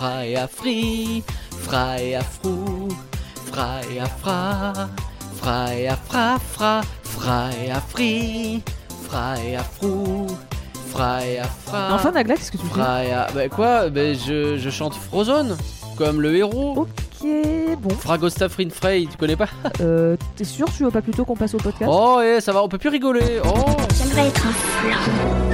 Freia Free, Freia Fru, Freia Fra, Freia Fra Fra, Freia Fru, Freia Fra. Enfin, Nagla, qu'est-ce que tu fais Freia. Bah quoi? Bah je, je chante Frozen, comme le héros. Ok, bon. Fragostafrin Frey, tu connais pas? Euh, T'es sûr? Tu veux pas plutôt qu'on passe au podcast? Oh, eh, ça va, on peut plus rigoler. Oh J'aimerais être un flan.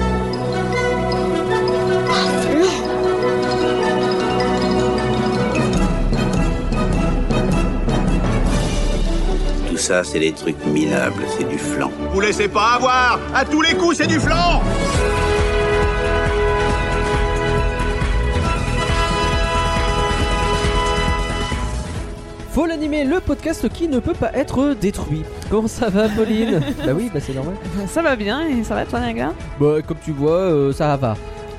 Ça, c'est des trucs minables, c'est du flan. Vous laissez pas avoir À tous les coups, c'est du flanc Faut l'animer, le podcast qui ne peut pas être détruit. Comment ça va, Pauline? Bah oui, bah c'est normal. Ça va bien et ça va toi, Nagla Bah, comme tu vois, euh, ça va.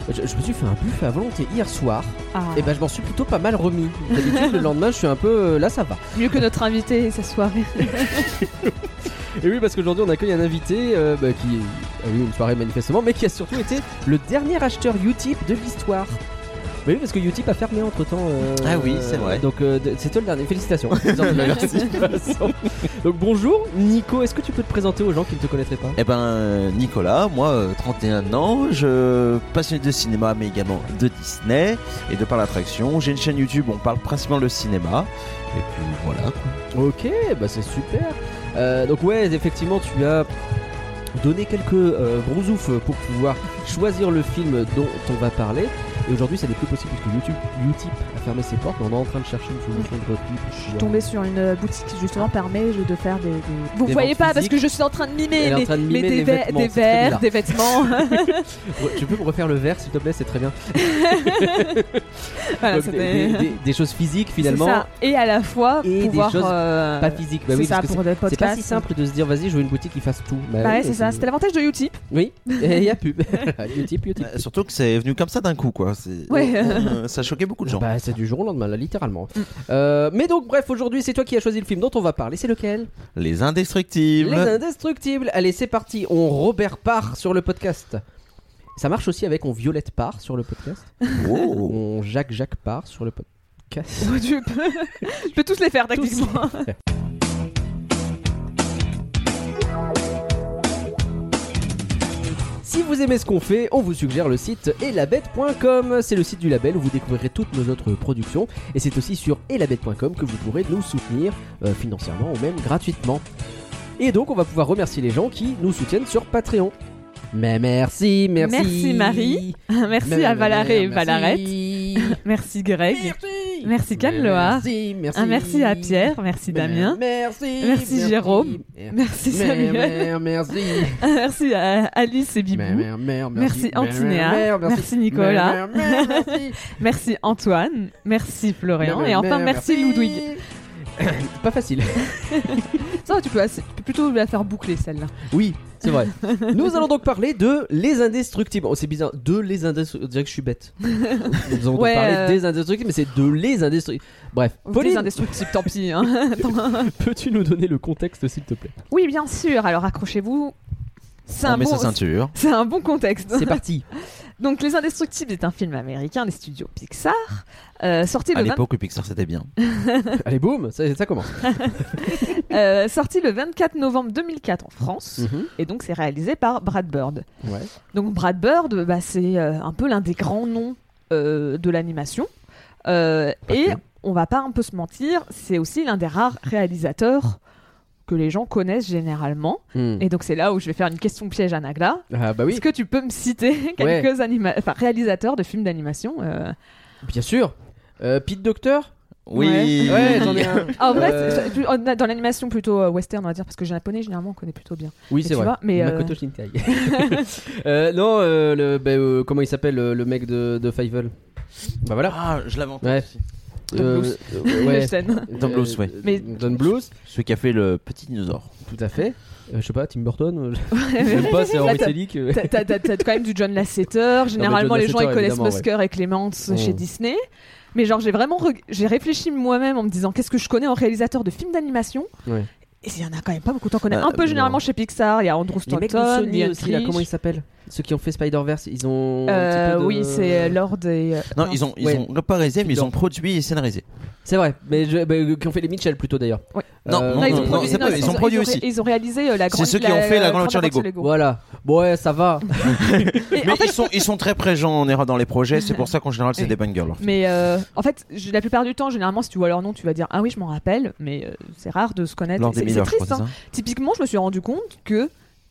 Je, je me suis fait un buffet à volonté hier soir, Ah, et bah je m'en suis plutôt pas mal remis. D'habitude, le lendemain, je suis un peu. euh, là, ça va. mieux que notre invité sa soirée. Et oui, parce qu'aujourd'hui, on accueille un invité euh, bah, qui a eu une soirée manifestement, mais qui a surtout été le dernier acheteur Utip de l'histoire. Bah oui, parce que Utip a fermé entre temps. Ah oui, c'est vrai. Donc, euh, c'est toi le dernier. Félicitations. Félicitations. Donc, bonjour, Nico. Est-ce que tu peux te présenter aux gens qui ne te connaîtraient pas? Eh ben, euh, Nicolas, moi, euh, 31 ans, je passionné de cinéma, mais également de Disney et de par l'attraction. J'ai une chaîne YouTube, où on parle principalement de cinéma. Et puis voilà. Ok, bah c'est super. Euh, donc ouais, effectivement, tu as donné quelques euh, gros pour pouvoir choisir le film dont on va parler. Et aujourd'hui, ça n'est plus possible parce que YouTube, Utip a fermé ses portes. Mais on est en train de chercher une solution de repli. Je suis tombée sur une euh, boutique qui justement permet de faire des. des- Vous Des voyez pas parce que je suis en train de mimer, mais, train de mais des, vêtements, des verres, des vêtements. Tu peux me refaire le verre, s'il te plaît, c'est très bien. voilà, Donc, c'était- des, des- des choses physiques finalement. ça. Et à la fois Et des pouvoir. choses euh, Pas physiques, bah c'est oui, des c'est pas si simple de se dire vas-y, je veux une boutique qui fasse tout. Bah Bah ouais, c'est ça. C'était l'avantage de Utip. Oui, et il y a pub. Euh, surtout que c'est venu comme ça d'un coup, quoi. C'est- Ouais. Euh, ça a choqué beaucoup de gens. Bah, c'est du jour au lendemain, là, littéralement. Euh, mais donc, bref, aujourd'hui, c'est toi qui as choisi le film dont on va parler. C'est lequel? Les indestructibles. Les Indestructibles. Allez, c'est parti. On Robert part sur le podcast. Ça marche aussi avec on Violette part sur le podcast. Oh. On Jacques Jacques part sur le podcast. tu peux... je peux tous les faire tactiquement. Si vous aimez ce qu'on fait, on vous suggère le site elabette.com. C'est le site du label où vous découvrirez toutes nos autres productions. Et c'est aussi sur elabette.com que vous pourrez nous soutenir euh, financièrement ou même gratuitement. Et donc, on va pouvoir remercier les gens qui nous soutiennent sur Patreon. Mais merci, merci. Merci, Marie. Merci Mais- à Valaré et merci. Valarette. Merci Greg. Merci. Merci Canloa. Merci, merci. Un merci à Pierre. Merci Damien. Merci. Merci, Jérôme. Merci Samuel. Merci. Merci à Alice et Bibou. Merci Antinéa. merci. Merci Nicolas. Merci. Merci Antoine. Merci Florian. Et enfin merci Ludwig. Pas facile. Ça, tu peux, assez- tu peux plutôt la faire boucler celle-là. Oui, c'est vrai. Nous allons donc parler de Les Indestructibles. Oh, c'est bizarre, de Les Indestructibles. On dirait que je suis bête. Nous allons donc Ouais, parler euh. des Indestructibles, mais c'est de Les Indestructibles. Bref, Des Pauline, indestructibles, tant pis. hein. Attends. peux-tu nous donner le contexte, s'il te plaît? Oui, bien sûr. Alors accrochez-vous. C'est On un, met bon... sa ceinture. c'est un bon contexte. C'est parti. Donc Les Indestructibles est un film américain des studios Pixar. euh, sorti, À le 20 l'époque, le Pixar c'était bien. Allez, boum, ça, ça commence. euh, sorti le 24 novembre 2004 en France. Mhm. Et donc c'est réalisé par Brad Bird. Ouais. Donc Brad Bird, bah, c'est euh, un peu l'un des grands noms euh, de l'animation. Euh, et que. on va pas un peu se mentir, c'est aussi l'un des rares réalisateurs que les gens connaissent généralement. Hmm. Et donc c'est là où je vais faire une question piège à Nagla. Ah, bah oui, Est-ce que tu peux me citer quelques anima- enfin, réalisateurs de films d'animation euh, bien sûr. Euh, Pete Docter? Oui. Ouais, j'en ai un. En vrai, Euh, dans l'animation plutôt euh, western, on va dire, parce que japonais, généralement, on connaît plutôt bien. Oui, c'est vrai. vois, mais, euh, Makoto Shinkai. Euh, non, euh, le, bah, euh, comment il s'appelle le, mec de, de Fievel? Bah voilà. Ah, je l'avais entendu Ouais. aussi. Tom Euh, Bluth. euh, ouais. Le scène. Tom Bluth, ouais. Mais- Don Bluth, Celui qui a fait le petit dinosaure. tout à fait. Euh, je sais pas, Tim Burton. euh, je sais pas, c'est T'as- Selick. euh. T'as- T'as t'as- t'as quand même du John Lasseter. Généralement, John les gens ils connaissent évidemment, Musker et Clements Mm. chez Disney. Mais genre, j'ai vraiment reg- j'ai réfléchi moi-même en me disant qu'est-ce que je connais en réalisateur de films d'animation? Ouais. Et il y en a quand même pas beaucoup. T'en connais Euh, un peu non. généralement chez Pixar. Il y a Andrew Les mecs de Stanton, Sony Ian aussi, là, Critch. comment ils s'appellent? Ceux qui ont fait Spider-Verse, ils ont. un Euh, petit peu de- Oui, c'est Lord et. euh, Non, ils ont, ils Ouais. ont pas réalisé, mais ils ont produit et scénarisé. C'est vrai, mais je- bah, euh, qui ont fait les Mitchell plutôt d'ailleurs. Ouais. Non, Euh, non, ils ont produit, c'est non, pas- ils ont produit ré- aussi. Ils ont réalisé euh, la grande. ceux qui ont fait la grande aventure Lego. Voilà. Bon, ouais, ça va. Mais ils, sont, ils sont très présents en erreur dans les projets, c'est pour ça qu'en général c'est des bangers. Mais euh, en fait, la plupart du temps, généralement, si tu vois leur nom, tu vas dire Ah oui, je m'en rappelle, mais euh, c'est rare de se connaître. Lors C'est c'est triste. c'est hein. Typiquement, je me suis rendu compte que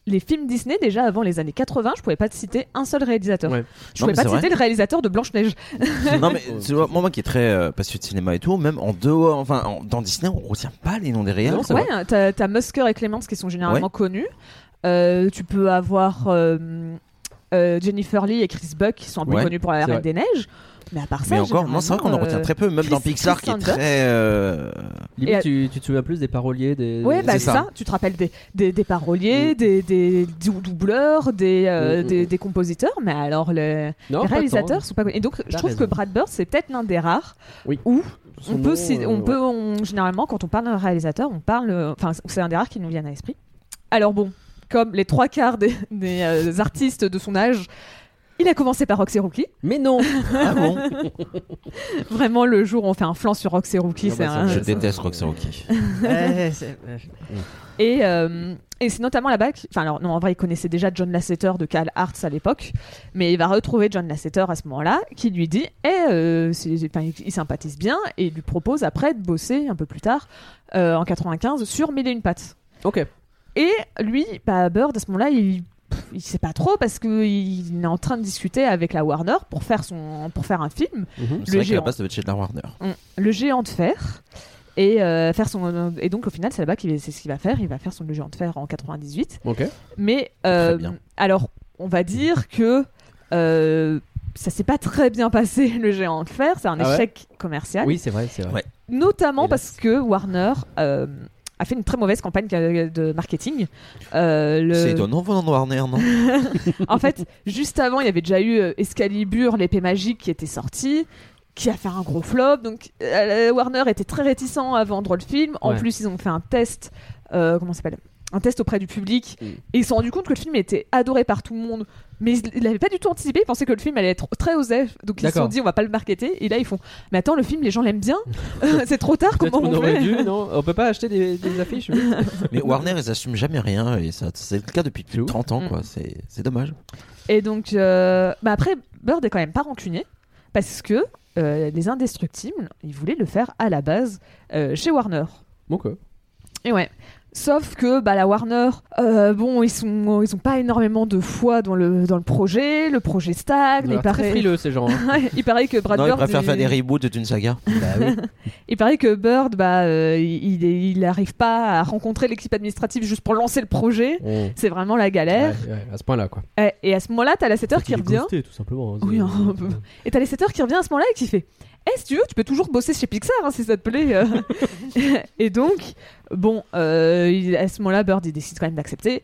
les films Disney, déjà avant les années 80, je pouvais pas te citer un seul réalisateur. Ouais. Je Non, pouvais pas te citer le réalisateur de Blanche-Neige. non mais tu vois, moi, moi qui est très euh, passionné de cinéma et tout, même en dehors, enfin en- dans Disney, on retient pas les noms des c'est Ouais, hein, t'as t'as Musker et Clemens qui sont généralement connus. Euh, tu peux avoir euh, Jennifer Lee et Chris Buck qui sont un peu Ouais, connus pour la Reine des Neiges. Mais à part ça, mais encore, non, c'est vrai qu'on en retient très peu, même Chris- dans Pixar Chris qui est très. Limite, Et- tu, tu te souviens plus des paroliers des. Ouais, bah ça. ça. Tu te rappelles des, des, des paroliers, des, des dou- doubleurs, des, euh, Mm, mm, des, mm. des compositeurs, mais alors le- Non, les réalisateurs sont pas connus. Et donc, je trouve raison. que Brad Bird, c'est peut-être l'un des rares Oui. où Son on peut, nom, euh, on ouais. peut on- généralement, quand on parle d'un réalisateur, on parle. Enfin, c'est un des rares qui nous viennent à l'esprit. Alors bon, comme les trois quarts des, des, euh, artistes de son âge, il a commencé par Roxy Rookie. Mais non Ah bon Vraiment, le jour où on fait un flanc sur Roxy Rookie, Ah c'est bah, un. Je déteste Roxy Rocky. Ouais, c'est- ouais. Et, euh, et c'est notamment là-bas, enfin alors non, en vrai, il connaissait déjà John Lasseter de Cal Arts à l'époque, mais il va retrouver John Lasseter à ce moment-là, qui lui dit, eh, euh, c'est- enfin, il, sympathise bien, et il lui propose après de bosser un peu plus tard, euh, en 95, sur Mille et une pattes. Ok. Et lui, bah, Bird, à ce moment-là, il il sait pas trop parce qu'il est en train de discuter avec la Warner pour faire, son, pour faire un film. C'est Le vrai qu'à la géant. base, ça chez la Warner. le géant de fer. Et, euh, faire son, et donc au final, c'est là-bas qu'il c'est ce qu'il va faire. Il va faire son le géant de fer en 98. Ok. Mais euh, alors, on va dire que euh, ça s'est pas très bien passé le géant de fer. C'est un Ah ouais échec commercial, Oui, c'est vrai, c'est vrai. Ouais. notamment parce que Warner euh, a fait une très mauvaise campagne de marketing. Euh, le- C'est étonnant venant de Warner, non en fait, juste avant, il y avait déjà eu euh, Excalibur, l'épée magique qui était sorti, qui a fait un gros flop. Donc euh, Warner était très réticent à vendre le film. En Ouais. plus, ils ont fait un test, euh, comment ça s'appelle? Un test auprès du public Mm. et ils se sont rendus compte que le film était adoré par tout le monde mais ils l'avaient pas du tout anticipé ils pensaient que le film allait être très osé donc ils se sont dit on va pas le marketer et là ils font mais attends le film les gens l'aiment bien c'est trop tard comment qu'on on aurait fait dû, non? On peut pas acheter des, des affiches oui. Mais Warner, ils assument jamais rien, et ça, c'est le cas depuis plus de 30 ans, quoi. C'est c'est dommage. Et donc, euh, bah après, Bird est quand même pas rancunier parce que euh, les Indestructibles, ils voulaient le faire à la base euh, chez Warner. Ok. Et ouais. Sauf que bah, la Warner, euh, bon, ils sont, ils ont pas énormément de foi dans le, dans le projet. Le projet stagne. Il l'air très paraît, frileux ces gens. hein. il paraît que Brad non, ils Bird, préfèrent faire il- des reboots d'une saga. bah oui. il paraît que Bird, bah, euh, il, il arrive pas à rencontrer l'équipe administrative juste pour lancer le projet. On- C'est vraiment la galère. Ouais, ouais, à ce point-là, quoi. Et, et à ce moment-là, t'as la 7 Faut qui revient. ghosté, tout simplement. hein. Oui, C'est- un peu. Et t'as les 7 qui revient à ce moment-là et qui fait Eh, si tu veux, tu peux toujours bosser chez Pixar hein, si ça te plaît. euh. et donc, bon, euh, à ce moment-là, Bird il décide quand même d'accepter.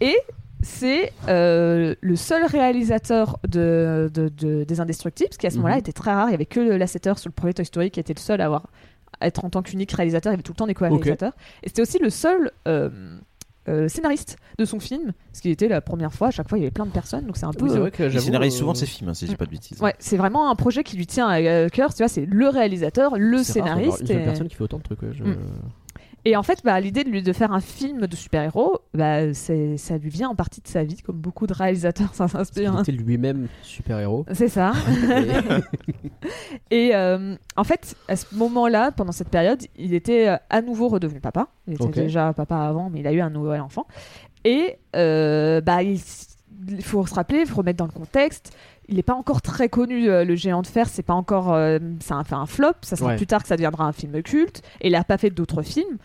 Et c'est euh, le seul réalisateur de, de- de- des Indestructibles, ce qui à ce moment-là Mhm. était très rare. Il y avait que Lasseter sur le premier Toy Story qui était le seul à avoir à être en tant qu'unique réalisateur. Il y avait tout le temps des co-réalisateurs. Et c'était aussi le seul. euh, euh, scénariste de son film, ce qui était la première fois. À chaque fois, il y avait plein de personnes, donc c'est un peu. Oui, c'est vrai que Il scénarise euh, souvent de ses films, hein, si je dis pas de bêtises. Ouais, c'est vraiment un projet qui lui tient à euh, cœur. Tu vois, c'est le réalisateur, le c'est scénariste. Une seule Et... personne qui fait autant de trucs. ouais, je- Mm. Et en fait, bah, l'idée de lui de faire un film de super-héros, bah, c'est, ça lui vient en partie de sa vie, comme beaucoup de réalisateurs, Il s'inspire. hein. était lui-même super-héros. C'est ça. Et- euh, en fait, à ce moment-là, pendant cette période, il était euh, à nouveau redevenu papa. Il était déjà papa avant, mais il a eu un nouvel enfant. Et euh, bah, il, il faut se rappeler, il faut remettre dans le contexte. Il n'est pas encore très connu, euh, le géant de fer. C'est pas encore, euh, ça a fait un flop. Ça sera Ouais. plus tard que ça deviendra un film culte. Et il n'a pas fait d'autres films.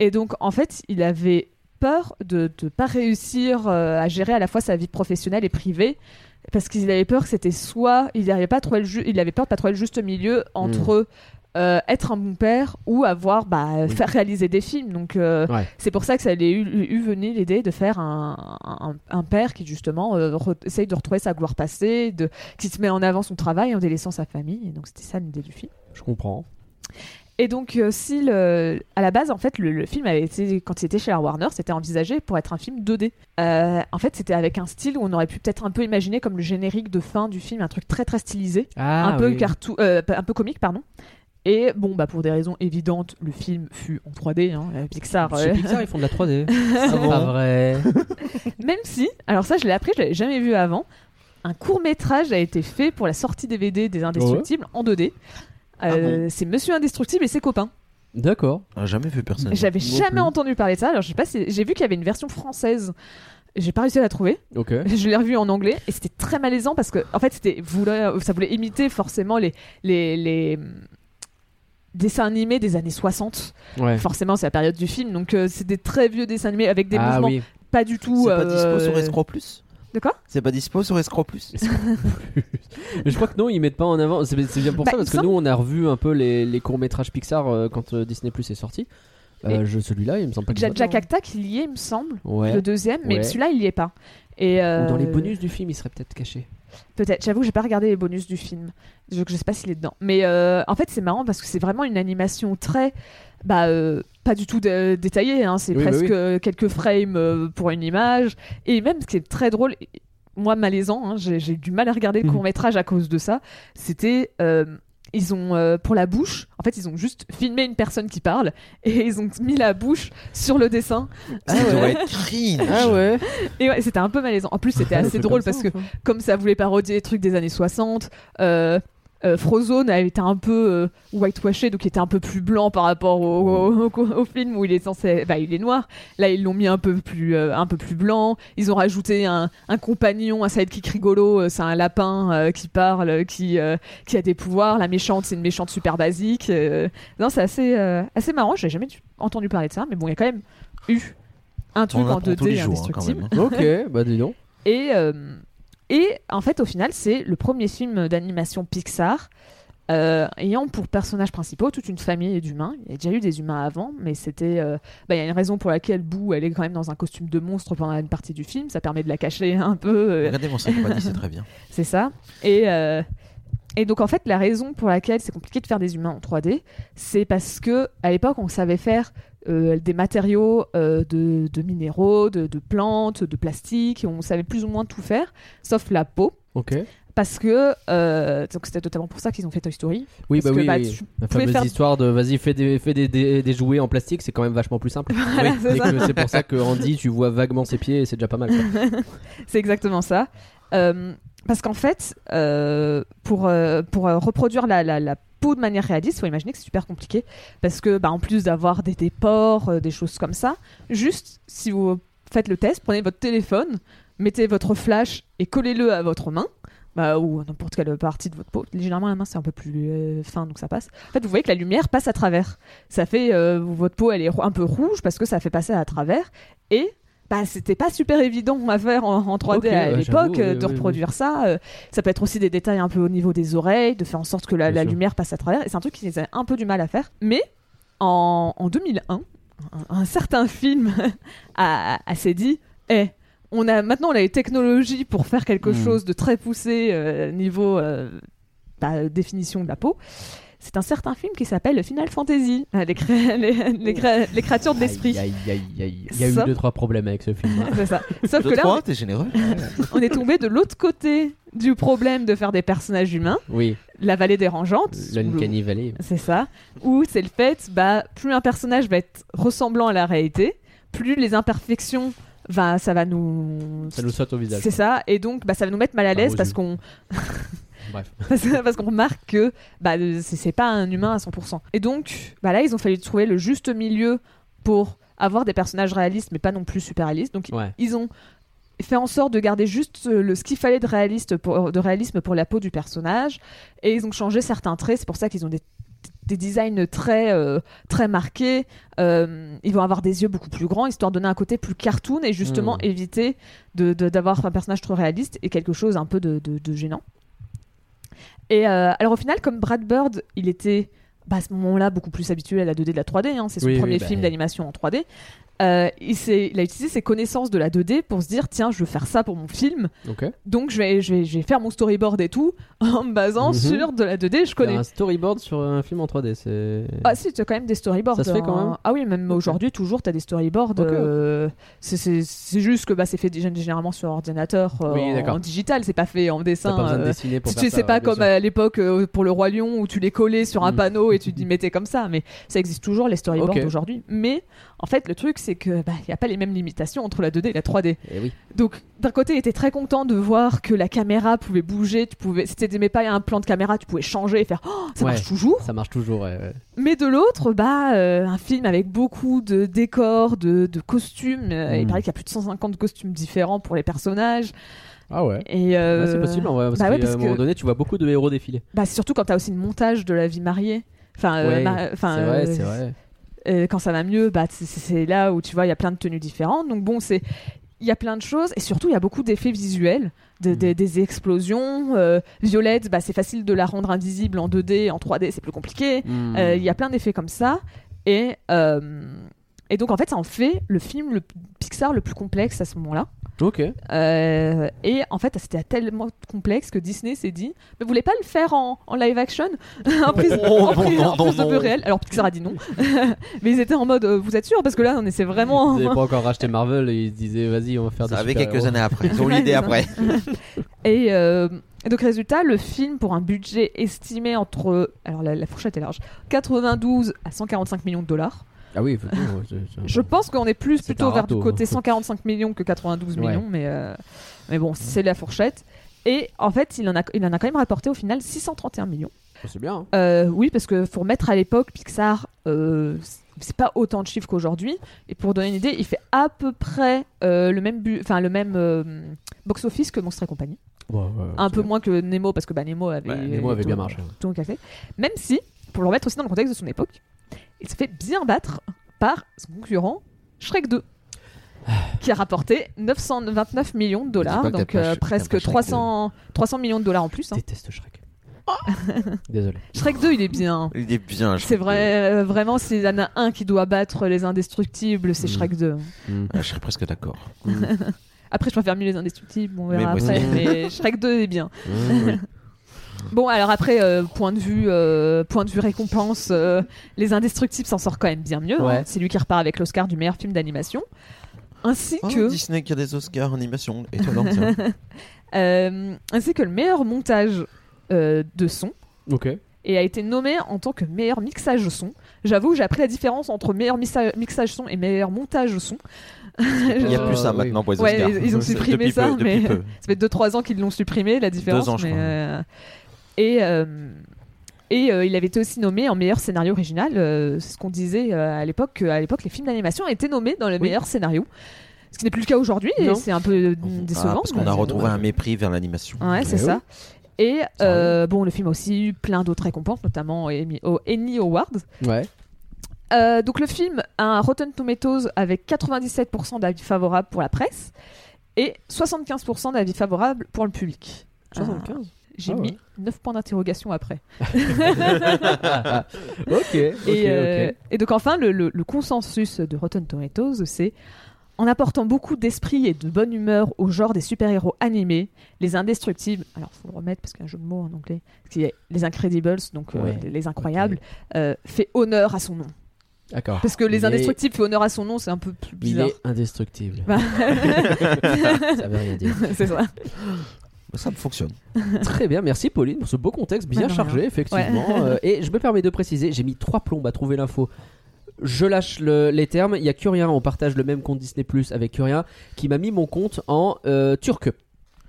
Et donc, en fait, il avait peur de ne pas réussir euh, à gérer à la fois sa vie professionnelle et privée parce qu'il avait peur que c'était soit il n'avait pas trouvé le ju- il avait peur de pas trouver le juste milieu entre euh, être un bon père ou avoir bah, Oui. faire réaliser des films donc euh, Ouais. c'est pour ça que ça lui eu, venu l'idée de faire un, un, un père qui justement euh, essaye de retrouver sa gloire passée de qui se met en avant son travail en délaissant sa famille et donc c'était ça l'idée du film Je comprends. Et donc, euh, si le- à la base, en fait, le, le film avait été, quand il était chez la Warner, c'était envisagé pour être un film 2D. Euh, en fait, c'était avec un style où on aurait pu peut-être un peu imaginer comme le générique de fin du film, un truc très très stylisé, Ah, un peu oui. euh, un peu comique, pardon. Et bon, bah pour des raisons évidentes, le film fut en 3D. Hein, Pixar, Chez euh, Pixar, ils font de la 3D. Ah bon Pas vrai. même si, alors ça, je l'ai appris, je l'avais jamais vu avant. Un court métrage a été fait pour la sortie DVD des Indestructibles en 2D. Euh, C'est Monsieur Indestructible et ses copains. D'accord. Ah, jamais vu personne. J'avais jamais plus. entendu parler de ça. Alors, je sais pas si j'ai vu qu'il y avait une version française. J'ai pas réussi à la trouver. Ok. Je l'ai revu en anglais et c'était très malaisant parce que en fait c'était ça voulait imiter forcément les les, les dessins animés des années 60. Ouais. Forcément, c'est la période du film donc euh, c'est des très vieux dessins animés avec des ah mouvements oui. pas du tout C'est pas dispo euh, sur Escroc Plus De quoi? C'est pas dispo sur Escroc Plus Mais je crois que non, ils mettent pas en avant. C'est bien pour Bah, ça parce que nous, on a revu un peu les, les courts métrages Pixar euh, quand euh, Disney Plus est sorti. Euh, celui-là, il me semble pas. Jack, Jack. Acta il y est il me semble Ouais. le deuxième mais Ouais. celui-là il y est pas. Et Ou dans les euh, bonus du film, il serait peut-être caché. Peut-être, j'avoue, j'ai pas regardé les bonus du film. Je, je sais pas s'il est dedans. Mais euh, en fait, c'est marrant parce que c'est vraiment une animation très. Bah, euh, pas du tout dé- détaillée, hein. c'est Oui, bah presque oui. quelques frames euh, pour une image. Et même ce qui est très drôle, moi malaisant, hein, j'ai eu du mal à regarder le Mhm. court métrage à cause de ça, c'était. Ils ont, euh, pour la bouche, en fait, ils ont juste filmé une personne qui parle et ils ont mis la bouche sur le dessin. Ça doit être cringe Ah ouais. Et ouais, c'était un peu malaisant. En plus, c'était assez drôle comme parce ça, que enfin. comme ça voulait parodier les trucs des années 60, euh, euh, Frozone a été un peu euh, whitewashé, donc il était un peu plus blanc par rapport au, au- au- au film où il est censé, bah, il est noir. Là, ils l'ont mis un peu plus, euh, un peu plus blanc. Ils ont rajouté un, un compagnon, un sidekick rigolo. euh, c'est un lapin euh, qui parle, qui, euh, qui a des pouvoirs. La méchante, c'est une méchante super basique. euh. Non, c'est assez, euh, assez marrant. J'ai jamais du- entendu parler de ça, mais bon, il y a quand même eu un truc On en en apprend tous les 2D jours, hein, indestructible. même. Ok, bah dis donc. Et, euh, et en fait, au final, c'est le premier film d'animation Pixar euh, ayant pour personnages principaux toute une famille d'humains. Il y a déjà eu des humains avant, mais c'était. euh, bah, Il y a une raison pour laquelle Boo, elle est quand même dans un costume de monstre pendant une partie du film. Ça permet de la cacher un peu. euh, Regardez mon compagnie, c'est très bien. c'est ça. Et, et donc, en fait, la raison pour laquelle c'est compliqué de faire des humains en 3D, c'est parce que à l'époque, on savait faire euh, des matériaux euh, de, de minéraux, de, de plantes, de plastique. On savait plus ou moins tout faire, sauf la peau. Ok. Parce que euh, donc c'était notamment pour ça qu'ils ont fait Toy Story. Oui, Parce bah que, oui. bah, oui. La fameuse faire- histoire de vas-y, fais des, fais des, des, des jouets en plastique, c'est quand même vachement plus simple. Voilà, Oui, c'est pour ça que Andy, tu vois vaguement ses pieds et c'est déjà pas mal. C'est exactement ça. Parce qu'en fait, pour, pour reproduire la, la, la de manière réaliste, faut imaginer que c'est super compliqué. Parce que, bah, en plus d'avoir des, pores, euh, des choses comme ça, juste si vous faites le test, prenez votre téléphone, mettez votre flash et collez-le à votre main. Bah, ou n'importe quelle partie de votre peau. Généralement, la main, c'est un peu plus euh, fin, donc ça passe. En fait, vous voyez que la lumière passe à travers. Ça fait. euh, votre peau, elle est un peu rouge parce que ça fait passer à travers. Et bah, c'était pas super évident à faire en, en 3D Ok, à ouais, l'époque, euh, de reproduire ça. euh, ça peut être aussi des détails un peu au niveau des oreilles, de faire en sorte que la, lumière passe à travers. Et c'est un truc qu'ils avaient un peu du mal à faire. Mais en, en 2001, un, un certain film a, a- s'est dit Eh, on a, maintenant on a les technologies pour faire quelque Hmm. chose de très poussé euh, niveau euh, bah, définition de la peau. C'est un certain film qui s'appelle Final Fantasy, euh, les, cré- les, les cré- les créatures de l'esprit. Aïe, aïe, aïe, aïe. Il y a eu deux trois problèmes avec ce film. hein. C'est ça. Sauf Deux, que là, trois, t'es généreux. on est tombé de l'autre côté du problème de faire des personnages humains, Oui, la vallée dérangeante. l'Uncanny Valley. C'est ça. Où c'est le fait, bah, plus un personnage va être ressemblant à la réalité, plus les imperfections, va, ça va nous. Ça nous saute au visage. C'est ça. Et donc, bah, ça va nous mettre mal à l'aise parce qu'on Bref. parce qu'on remarque que bah, c'est pas un humain à 100%. Et donc, bah, là, ils ont fallu trouver le juste milieu pour avoir des personnages réalistes, mais pas non plus super réalistes. Donc, Ouais. ils ont fait en sorte de garder juste euh, le, ce qu'il fallait de, réaliste pour, de réalisme pour la peau du personnage et ils ont changé certains traits c'est pour ça qu'ils ont des, des designs très, euh, très marqués Euh, ils vont avoir des yeux beaucoup plus grands histoire de donner un côté plus cartoon et justement Mm. éviter de- de- d'avoir un personnage trop réaliste et quelque chose un peu de gênant et euh, alors au final comme Brad Bird il était bah, à ce moment-là beaucoup plus habitué à la 2D de la 3D hein, c'est son Oui, oui, premier bah, film d'animation en 3D euh, il, a utilisé ses connaissances de la 2D pour se dire tiens, je veux faire ça pour mon film, donc je vais, je vais, je vais faire mon storyboard et tout en me basant Mhm. sur de la 2D. Je connais. un storyboard sur un film en 3D, c'est. Ah si, tu as quand même des storyboards. Ça se fait quand hein. même Ah oui, même aujourd'hui, toujours, tu as des storyboards. Ok, ok. euh, c'est- juste que bah, c'est fait généralement sur ordinateur euh, Oui, en, digital, c'est pas fait en dessin. pas besoin de dessiner pour tu faire sais, ça, c'est pas comme sûr. à l'époque pour le Roi Lion où tu les collais sur un Mm. panneau et tu y mettais comme ça, mais ça existe toujours les storyboards aujourd'hui. Mais en fait, le truc c'est que bah, il y a pas les mêmes limitations entre la 2D et la 3D. Eh oui. Donc d'un côté, il était très content de voir que la caméra pouvait bouger, tu pouvais, si t'aimais pas un plan de caméra, tu pouvais changer et faire oh, ça Ouais. marche toujours. Ça marche toujours, ouais, ouais. Mais de l'autre, bah, euh, un film avec beaucoup de décors, de, de costumes. euh, Il Mm. paraît qu'il y a plus de 150 costumes différents pour les personnages. Ah ouais. Et euh, Ouais, c'est possible vrai, parce bah qu'à ouais, parce un moment donné, tu vois beaucoup de héros défiler. bah, surtout quand t'as aussi le montage de la vie mariée. Enfin, euh, Ouais, enfin, c'est vrai, c'est vrai. Euh, quand ça va mieux, bah, c'est- là où tu vois, il y a plein de tenues différentes. Donc bon, c'est il y a plein de choses et surtout il y a beaucoup d'effets visuels, de- Mm. des- explosions. euh, Violette, bah, c'est facile de la rendre invisible en 2D, en 3D c'est plus compliqué. Hmm. Euh, Il y a plein d'effets comme ça. Et, euh, et donc, en fait, ça en fait le film le Pixar le plus complexe à ce moment-là. Ok. Euh, et en fait, c'était tellement complexe que Disney s'est dit Mais vous voulez pas le faire en, en live action? En prise, Oh, en prise- non, en non, prise de non. peu réel Alors, Pixar a dit non. Mais ils étaient en mode euh, Vous êtes sûr? Parce que là, on essaie vraiment. Ils avaient pas encore racheté Marvel et ils se disaient vas-y on va faire des Ça avait quelques années après. Ils ont l'idée après. Et, euh, et donc, résultat, le film, pour un budget estimé entre. Alors, la, la fourchette est large 92 à 145 millions de dollars. Ah oui, c'est- c'est- Je pense qu'on est plus C'est plutôt un vers râteau. du côté 145 millions que 92 Ouais. millions, mais, euh, mais bon, c'est la fourchette. Et en fait, il en, a, il en a quand même rapporté au final 631 millions. c'est bien. hein. Euh, oui, parce que pour mettre à l'époque, Pixar, euh, c'est pas autant de chiffres qu'aujourd'hui. Et pour donner une idée, il fait à peu près euh, le même, bu- enfin le même euh, box-office que Monstres et compagnie. Ouais, ouais, Un c'est peu bien. moins que Nemo, parce que bah, Nemo avait, Ouais, Nemo avait tout- bien marché. tout cassé. Même si, pour le remettre aussi dans le contexte de son époque, il se fait bien battre par son concurrent Shrek 2. Qui a rapporté 929 millions de dollars, donc euh, presque pas Shrek 300, 300 millions de dollars en plus. Je hein. déteste Shrek. Désolé. Shrek 2, il est bien. Il est bien. je C'est vrai, euh, vraiment, s'il y en a un qui doit battre les indestructibles, c'est Mm. Shrek 2. Hmm. Ah, Je serais presque d'accord. Après, je préfère mieux les indestructibles, on verra après, mais Shrek 2 est bien. Oui. Bon, alors après, euh, point, de vue, euh, point de vue récompense, euh, Les Indestructibles s'en sort quand même bien mieux. hein. C'est lui qui repart avec l'Oscar du meilleur film d'animation. Ainsi Oh, que, Disney qui a des Oscars en animation. Étonnant, tiens. euh, ainsi que le meilleur montage euh, de son. Ok. Et a été nommé en tant que meilleur mixage son. J'avoue, j'ai appris la différence entre meilleur missa- mixage son et meilleur montage son. Il n'y a Euh, plus ça oui. maintenant pour les Ouais, Oscars. ils- ils ont C'est- supprimé depuis ça, peu, depuis mais- peu. Ça fait 2-3 ans qu'ils l'ont supprimé, la différence. ans, je mais, crois. euh, Et, euh, et euh, il avait été aussi nommé en meilleur scénario original. euh, c'est ce qu'on disait euh, à l'époque. qu'à l'époque, les films d'animation étaient nommés dans le meilleur scénario. Ce qui n'est plus le cas aujourd'hui, et c'est un peu euh, Ah, décevant. parce qu'on a retrouvé un mépris vers l'animation. Ouais, c'est Eh ça. Et euh, bon, le film a aussi eu plein d'autres récompenses, notamment au Emmy- Awards. Ouais. Euh, donc le film a un Rotten Tomatoes avec 97% d'avis favorables pour la presse et 75% d'avis favorables pour le public. 75 Ah, J'ai Ah ouais. mis 9 points d'interrogation après. Ok. et, ok, euh, ok. et donc enfin, le, le- le consensus de Rotten Tomatoes, c'est en apportant beaucoup d'esprit et de bonne humeur au genre des super-héros animés, les indestructibles, alors faut le remettre parce qu'il y a un jeu de mots en anglais, qui est les Incredibles, donc euh, les incroyables, euh, fait honneur à son nom. D'accord. Parce que les Il est- indestructibles fait honneur à son nom, c'est un peu plus Il bizarre. est indestructible. Ça veut rien dire. c'est ça. Ça fonctionne. Très bien, merci Pauline pour ce beau contexte bien non, chargé, effectivement. Euh, et je me permets de préciser, j'ai mis trois plombes à trouver l'info. Je lâche le- les termes. Il y a Curien, on partage le même compte Disney Plus avec Curien, qui m'a mis mon compte en euh, turc.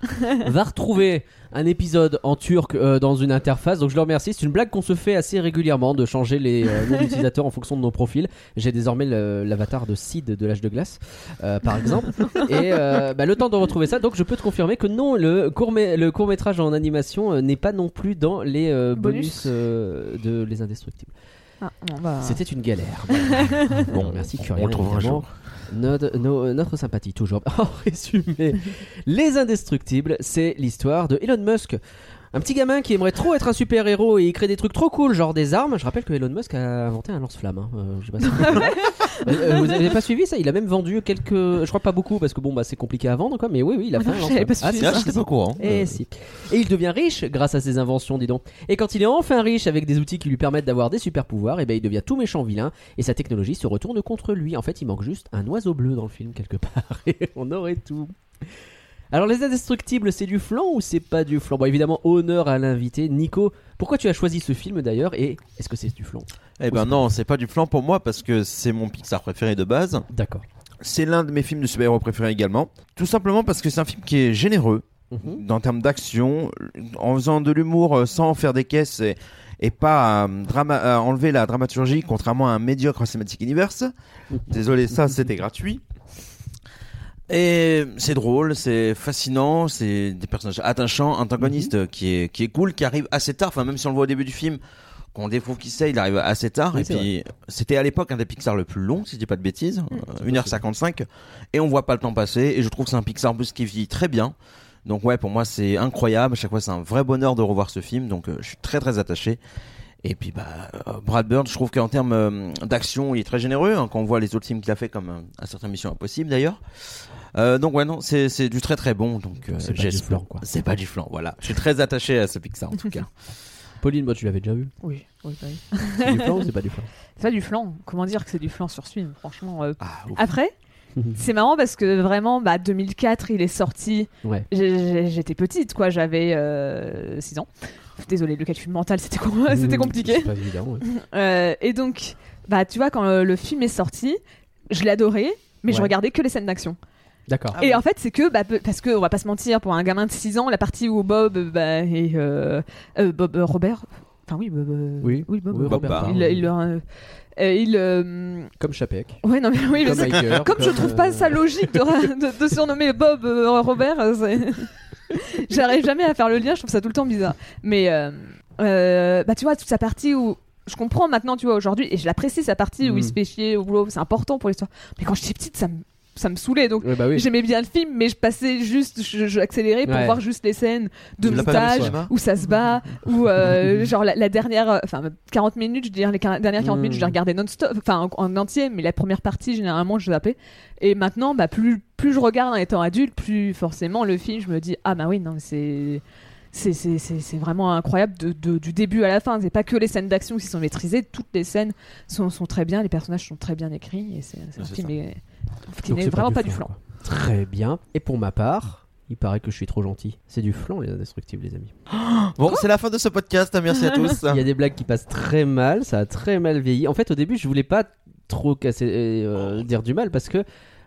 Va retrouver un épisode en turc euh, dans une interface, donc je le remercie. C'est une blague qu'on se fait assez régulièrement de changer les euh, noms d'utilisateurs en fonction de nos profils. J'ai désormais l'avatar de Sid de l'âge de glace, euh, par exemple. Et euh, bah, le temps de retrouver ça, donc je peux te confirmer que non, le court, le court métrage en animation euh, n'est pas non plus dans les euh, bonus, Bonus. euh, de Les Indestructibles. Ah, bon, bah, C'était une galère. Bon, merci on- Curien. on le trouvera un évidemment. jour. Notre, nos- notre sympathie, toujours. En résumé, Les Indestructibles, c'est l'histoire de Elon Musk. Un petit gamin qui aimerait trop être un super héros et il crée des trucs trop cool, genre des armes. Je rappelle que Elon Musk a inventé un lance-flamme. hein. Euh, je sais pas si vous. Euh, avez pas suivi ça? Il a même vendu quelques. Je crois pas beaucoup parce que bon, bah c'est compliqué à vendre quoi. Mais oui, oui, il a fait un J'avais lance-flamme. pas Ah, suivi c'est j'étais pas au courant. Et Euh, si. Et il devient riche grâce à ses inventions, dis donc. Et quand il est enfin riche avec des outils qui lui permettent d'avoir des super pouvoirs, et ben il devient tout méchant vilain et sa technologie se retourne contre lui. En fait, il manque juste un oiseau bleu dans le film quelque part et on aurait tout. Alors les indestructibles, c'est du flan ou c'est pas du flan? Bon, évidemment, honneur à l'invité. Nico, pourquoi tu as choisi ce film d'ailleurs et est-ce que c'est du flan? Eh ben non, c'est pas du flan pour moi parce que c'est mon Pixar préféré de base. D'accord. C'est l'un de mes films de super-héros préférés également. Tout simplement parce que c'est un film qui est généreux Mhm. dans termes d'action, en faisant de l'humour euh, sans faire des caisses et, et pas drama- à enlever la dramaturgie, contrairement à un médiocre Cinematic Universe. Désolé, ça c'était gratuit. Et c'est drôle, c'est fascinant, c'est des personnages attachants, antagonistes qui est qui est cool, qui arrive assez tard. Enfin, même si on le voit au début du film, qu'on découvre qui c'est, il arrive assez tard. Oui, et puis, c'était à l'époque un des Pixar le plus long, si je dis pas de bêtises, euh, 1h55. Et on voit pas le temps passer. Et je trouve que c'est un Pixar en plus qui vit très bien. Donc ouais, pour moi c'est incroyable. À chaque fois c'est un vrai bonheur de revoir ce film. Donc euh, je suis très très attaché. Et puis bah euh, Brad Bird, je trouve qu'en termes euh, d'action, il est très généreux. hein, quand on voit les autres films qu'il a fait, comme euh, un certain Mission Impossible d'ailleurs. Euh, donc ouais non, c'est c'est du très très bon. Donc euh, C'est pas du flan, quoi. C'est pas du flan. Voilà. Je suis très attaché à ce Pixar en tout cas. Pauline, moi tu l'avais déjà vu? Oui, oui, oui. C'est du flan ou c'est pas du flan C'est pas du flan. Comment dire que c'est du flan sur ce film Franchement. euh, Ah. Après, c'est marrant parce que vraiment, bah, 2004, il est sorti. Ouais. J'étais petite, quoi. J'avais 6 ans. Désolé, le calcul mental, c'était Mmh, compliqué. C'est pas évident. ouais. Euh, et donc, bah, tu vois, quand euh, le film est sorti, je l'adorais, mais je regardais que les scènes d'action. D'accord. et en fait, c'est que, bah, parce que, on va pas se mentir, pour un gamin de 6 ans, la partie où Bob bah, et euh, euh, Bob euh, Robert. Enfin, oui, Bob. euh, Oui. Bob. Oui, euh, Robert, il, oui. il, euh, euh, il, euh, Comme Chapek. Ouais, non, mais oui, Comme Hiker, comme je trouve pas euh, ça logique de, de- de surnommer Bob euh, Robert, j'arrive jamais à faire le lien, je trouve ça tout le temps bizarre. Mais euh, euh, bah tu vois toute sa partie où je comprends maintenant, tu vois aujourd'hui, et je l'apprécie sa partie où Mm. il se fait chier au boulot, c'est important pour l'histoire. Mais quand j'étais petite, ça me ça me saoulait donc. Ouais, bah oui. J'aimais bien le film, mais je passais juste, je, je accélérais pour Ouais. voir juste les scènes de montage où ça se bat, où euh, genre la, la dernière, euh, enfin 40 minutes, je veux dire les dernières 40 Mm. minutes, je les regardais non-stop, enfin en, en entier, mais la première partie généralement je zappais. Et maintenant, bah plus plus je regarde en étant adulte, plus forcément le film, je me dis ah bah oui non mais c'est c'est, c'est, c'est, c'est vraiment incroyable de, de- du début à la fin. C'est pas que les scènes d'action qui sont maîtrisées, toutes les scènes sont, sont très bien, les personnages sont très bien écrits et c'est, un film est- qui n'est vraiment pas du flan. quoi. Très bien. Et pour ma part, il paraît que je suis trop gentil. C'est du flan, les indestructibles, les amis. Bon, c'est la fin de ce podcast. Merci à tous. Il y a des blagues qui passent très mal, ça a très mal vieilli. En fait, au début, je voulais pas trop casser, euh, dire du mal parce que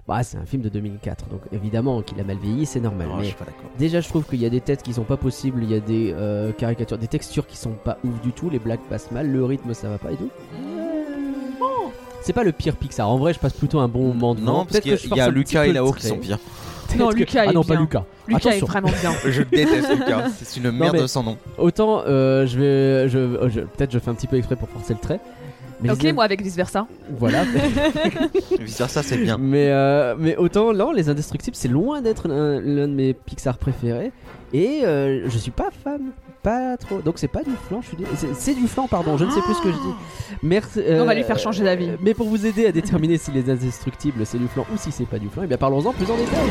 bah, c'est un film de 2004. Donc évidemment qu'il a mal vieilli, c'est normal. Non, je mais suis pas d'accord. déjà, je trouve qu'il y a des têtes qui sont pas possibles, il y a des euh, caricatures, des textures qui sont pas ouf du tout, les blagues passent mal, le rythme ça va pas et tout. C'est pas le pire Pixar. En vrai, je passe plutôt un bon moment devant. Non, parce Peut-être que je qu'il y a Lucas et Lao qui sont pires. Non, que- Lucas Ah est non, pas bien. Lucas. Lucas Attention. est vraiment bien. Je déteste Lucas. C'est une merde mais- sans nom. Autant euh, je vais, je, je- peut-être je fais un petit peu exprès pour forcer le trait. Mais ok, les- moi avec vice versa. Voilà. Vice versa, c'est bien. mais, euh, mais autant là, les Indestructibles, c'est loin d'être l'un de mes Pixar préférés. Et euh, je suis pas fan. Pas trop. Donc c'est pas du flan, je suis c'est- du flan, pardon, je ne sais plus ce que je dis. Merci. On va euh, lui faire changer d'avis. Mais pour vous aider à déterminer si les Indestructibles c'est du flan ou si c'est pas du flan, et bien parlons-en plus en détail.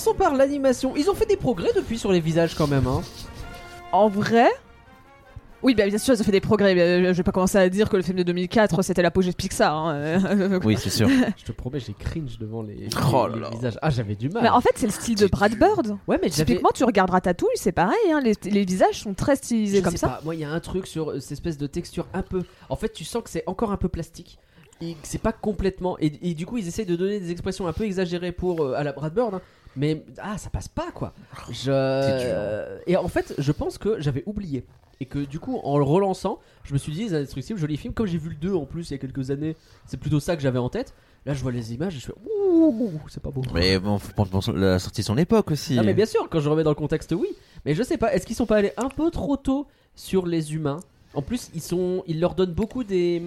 Commençons par l'animation. Ils ont fait des progrès depuis sur les visages quand même. Hein. En vrai Oui, bah, bien sûr, ils ont fait des progrès. Euh, Je vais pas commencer à dire que le film de 2004 c'était l'apogée de Pixar. hein. Euh, Oui, c'est sûr. Je te promets, j'ai cringe devant les, Oh les- les visages. Ah, j'avais du mal. Mais en fait, c'est le style de Brad Bird. ouais, mais. Typiquement, tu regardes Ratatouille, c'est pareil. hein, les, les visages sont très stylisés Je comme sais ça. pas, Moi, il y a un truc sur euh, cette espèce de texture un peu. En fait, tu sens que c'est encore un peu plastique. C'est pas complètement. Et, et du coup, ils essayent de donner des expressions un peu exagérées pour euh, à la Brad Bird, hein. mais ah, ça passe pas quoi. Je... euh, Et en fait, je pense que j'avais oublié. Et que du coup, en le relançant, je me suis dit, Les Indestructibles, joli film. Comme j'ai vu le 2 en plus il y a quelques années, c'est plutôt ça que j'avais en tête. Là, je vois les images et je fais ouh, c'est pas beau. Mais bon, faut prendre la sortie de son époque aussi. Ah mais bien sûr, quand je remets dans le contexte, oui. Mais je sais pas, est-ce qu'ils sont pas allés un peu trop tôt sur les humains? En plus, ils sont, ils leur donnent beaucoup des,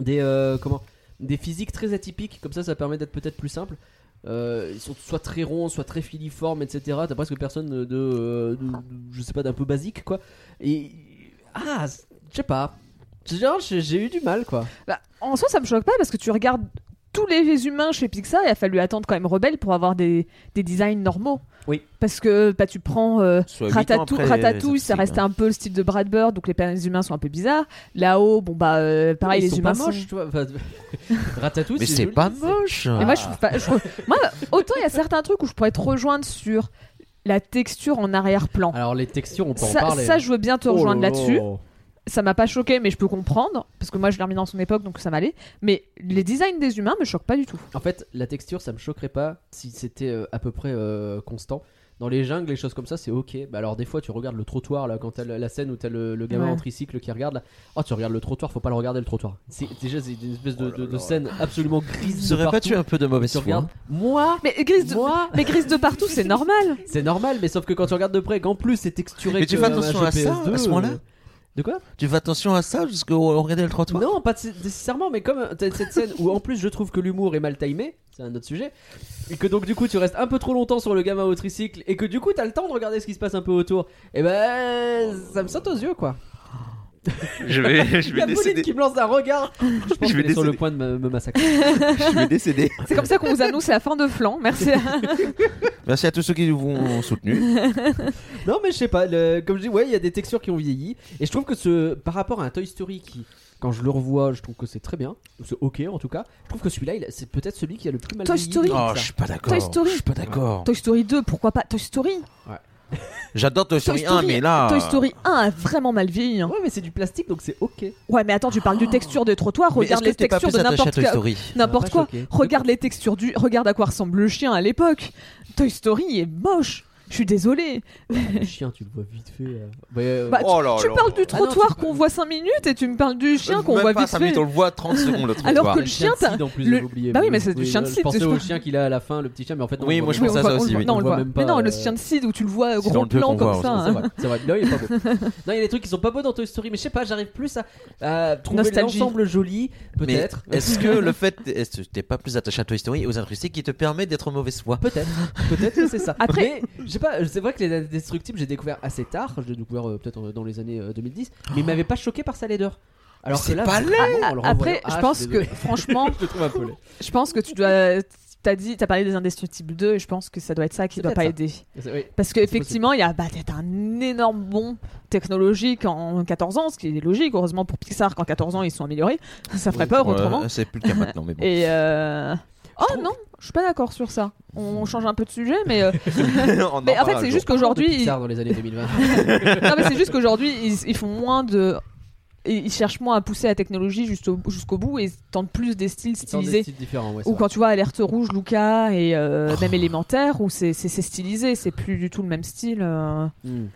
des euh, comment, des physiques très atypiques. Comme ça, ça permet d'être peut-être plus simple. Euh, ils sont soit très ronds, soit très filiformes, etc. T'as presque personne de, de- de- je sais pas, d'un peu basique, quoi. Et ah, je sais pas. Genre, j'ai eu du mal, quoi. Bah, en soi, ça me choque pas parce que tu regardes tous les humains chez Pixar, il a fallu attendre quand même Rebelle pour avoir des, des designs normaux. Oui. Parce que bah, tu prends euh, ans Ratatouille, après, Ratatouille, ça restait signe, un peu le style de Brad Bird, donc les, humains sont un peu bizarres. Là-haut, bon bah euh, pareil, Ils les sont humains pas moches, sont... tu vois. Enfin, Ratatouille, Mais c'est pas moche. Et moi, je trouve pas. je trouve- Moi, autant il y a certains trucs où je pourrais te rejoindre sur la texture en arrière-plan. Alors les textures, on peut en Ça, parler. ça, je veux bien te Oh rejoindre là là-dessus. là. Ça m'a pas choqué, mais je peux comprendre parce que moi, je l'ai remis dans son époque, donc ça m'allait. Mais les designs des humains me choquent pas du tout. En fait, la texture, ça me choquerait pas si c'était euh, à peu près euh, constant. Dans les jungles, les choses comme ça, c'est ok. Bah alors des fois, tu regardes le trottoir là, quand t'as la la scène où t'as le, le gamin Ouais. en tricycle qui regarde là. Oh, tu regardes le trottoir, faut pas le regarder le trottoir. C'est déjà c'est une espèce de, de- de scène absolument grise. de Serait pas partout. tu un peu de mauvaise tu foi regardes. Moi, Mais grise de, moi, mais grise de partout, c'est normal. c'est normal, mais sauf que quand tu regardes de près, qu'en plus c'est texturé. Mais tu que fais attention à ça, GPS2, à ce moment-là euh, De quoi Tu fais attention à ça jusqu'au regarder le trottoir Non, pas nécessairement, mais comme t'as cette scène où en plus je trouve que l'humour est mal timé, c'est un autre sujet, et que donc du coup tu restes un peu trop longtemps sur le gamin au tricycle, et que du coup t'as le temps de regarder ce qui se passe un peu autour, et ben ça me saute aux yeux quoi. Je vais, je Il y a Pauline qui me lance un regard, je pense Je vais est sur le décéder. point de me, me massacrer. je vais décéder. C'est comme ça qu'on vous annonce la fin de flanc. Merci. Merci à tous ceux qui nous ont soutenus. non mais je sais pas, le- comme je dis, ouais il y a des textures qui ont vieilli, et je trouve que ce, par rapport à un Toy Story qui... Quand je le revois, je trouve que c'est très bien. C'est ok en tout cas. Je trouve que celui-là, c'est peut-être celui qui a le plus mal Toy vieilli Story. Oh, je suis pas d'accord. Toy Story. Je suis pas d'accord. Toy Story 2, pourquoi pas Toy Story? J'adore Toy Story Toy 1, Story, mais là. Toy Story 1 a vraiment mal vieilli. hein. Ouais, mais c'est du plastique donc c'est ok. Ouais, mais attends, tu parles du texture des trottoirs, Mais regarde les que t'es pas textures plus de attaché à n'importe Toy quoi. Story? N'importe quoi. choqué. Regarde les textures du. Regarde à quoi ressemble le chien à l'époque. Toy Story est moche. Je suis désolée. Le chien, tu le vois vite fait. euh. Ouais, euh, Bah, tu- Oh là tu là. parles du Ah non, trottoir qu'on voit 5 minutes et tu me parles du chien qu'on voit pas vite 5 fait. minutes, on le voit 30 secondes le Alors que le le chien plus, le- j'ai bah oui, mais c'est du chien de je Sid, pensais je au chien qu'il a à la fin, le petit chien, mais en fait, non, Oui, moi, je pensais à ça aussi, Non, on On le voit Mais non, le euh, chien de Sid où tu le vois euh, gros plan comme ça. C'est vrai. Là, il est pas beau. Non, il y a des trucs qui sont pas beaux dans Toy Story, mais je sais pas, j'arrive plus à, trouver l'ensemble joli, peut-être. est-ce que le fait. Est-ce que t'es pas plus attaché à Toy Story et aux intrusiques qui te permet d'être mauvaise foi? Peut-être, peut-être que c'est ça. Après- je sais pas, c'est vrai que les Indestructibles, j'ai découvert assez tard, je l'ai découvert euh, peut-être euh, dans les années euh, 2010, mais il m'avait pas choqué par sa laideur. Alors que C'est là, pas vraiment, en le Après, revoyant- je Ah, pense suis que désolé. franchement, je le trouve un peu laid. je pense que tu dois. T'as dit, t'as parlé des Indestructibles 2 et je pense que ça doit être ça qui C'est doit pas peut-être aider. C'est- oui. Parce qu'effectivement, il y a bah, peut-être un énorme bond technologique en 14 ans, ce qui est logique, heureusement pour Pixar, qu'en 14 ans ils sont améliorés. Ça ferait peur autrement. C'est plus le cas maintenant, mais bon. Et euh... Oh non, je suis pas d'accord sur ça. On change un peu de sujet, mais, euh, On mais en en fait c'est juste qu'aujourd'hui, ils... Dans les années 2020. non mais c'est juste qu'aujourd'hui ils, ils font moins de, ils cherchent moins à pousser la technologie jusqu'au bout et tentent plus des styles des stylisés. styles différents, ouais, c'est Ou quand tu vois Alerte Rouge, Luca et euh, même Élémentaire, où c'est stylisé, c'est plus du tout le même style. euh. Hmm.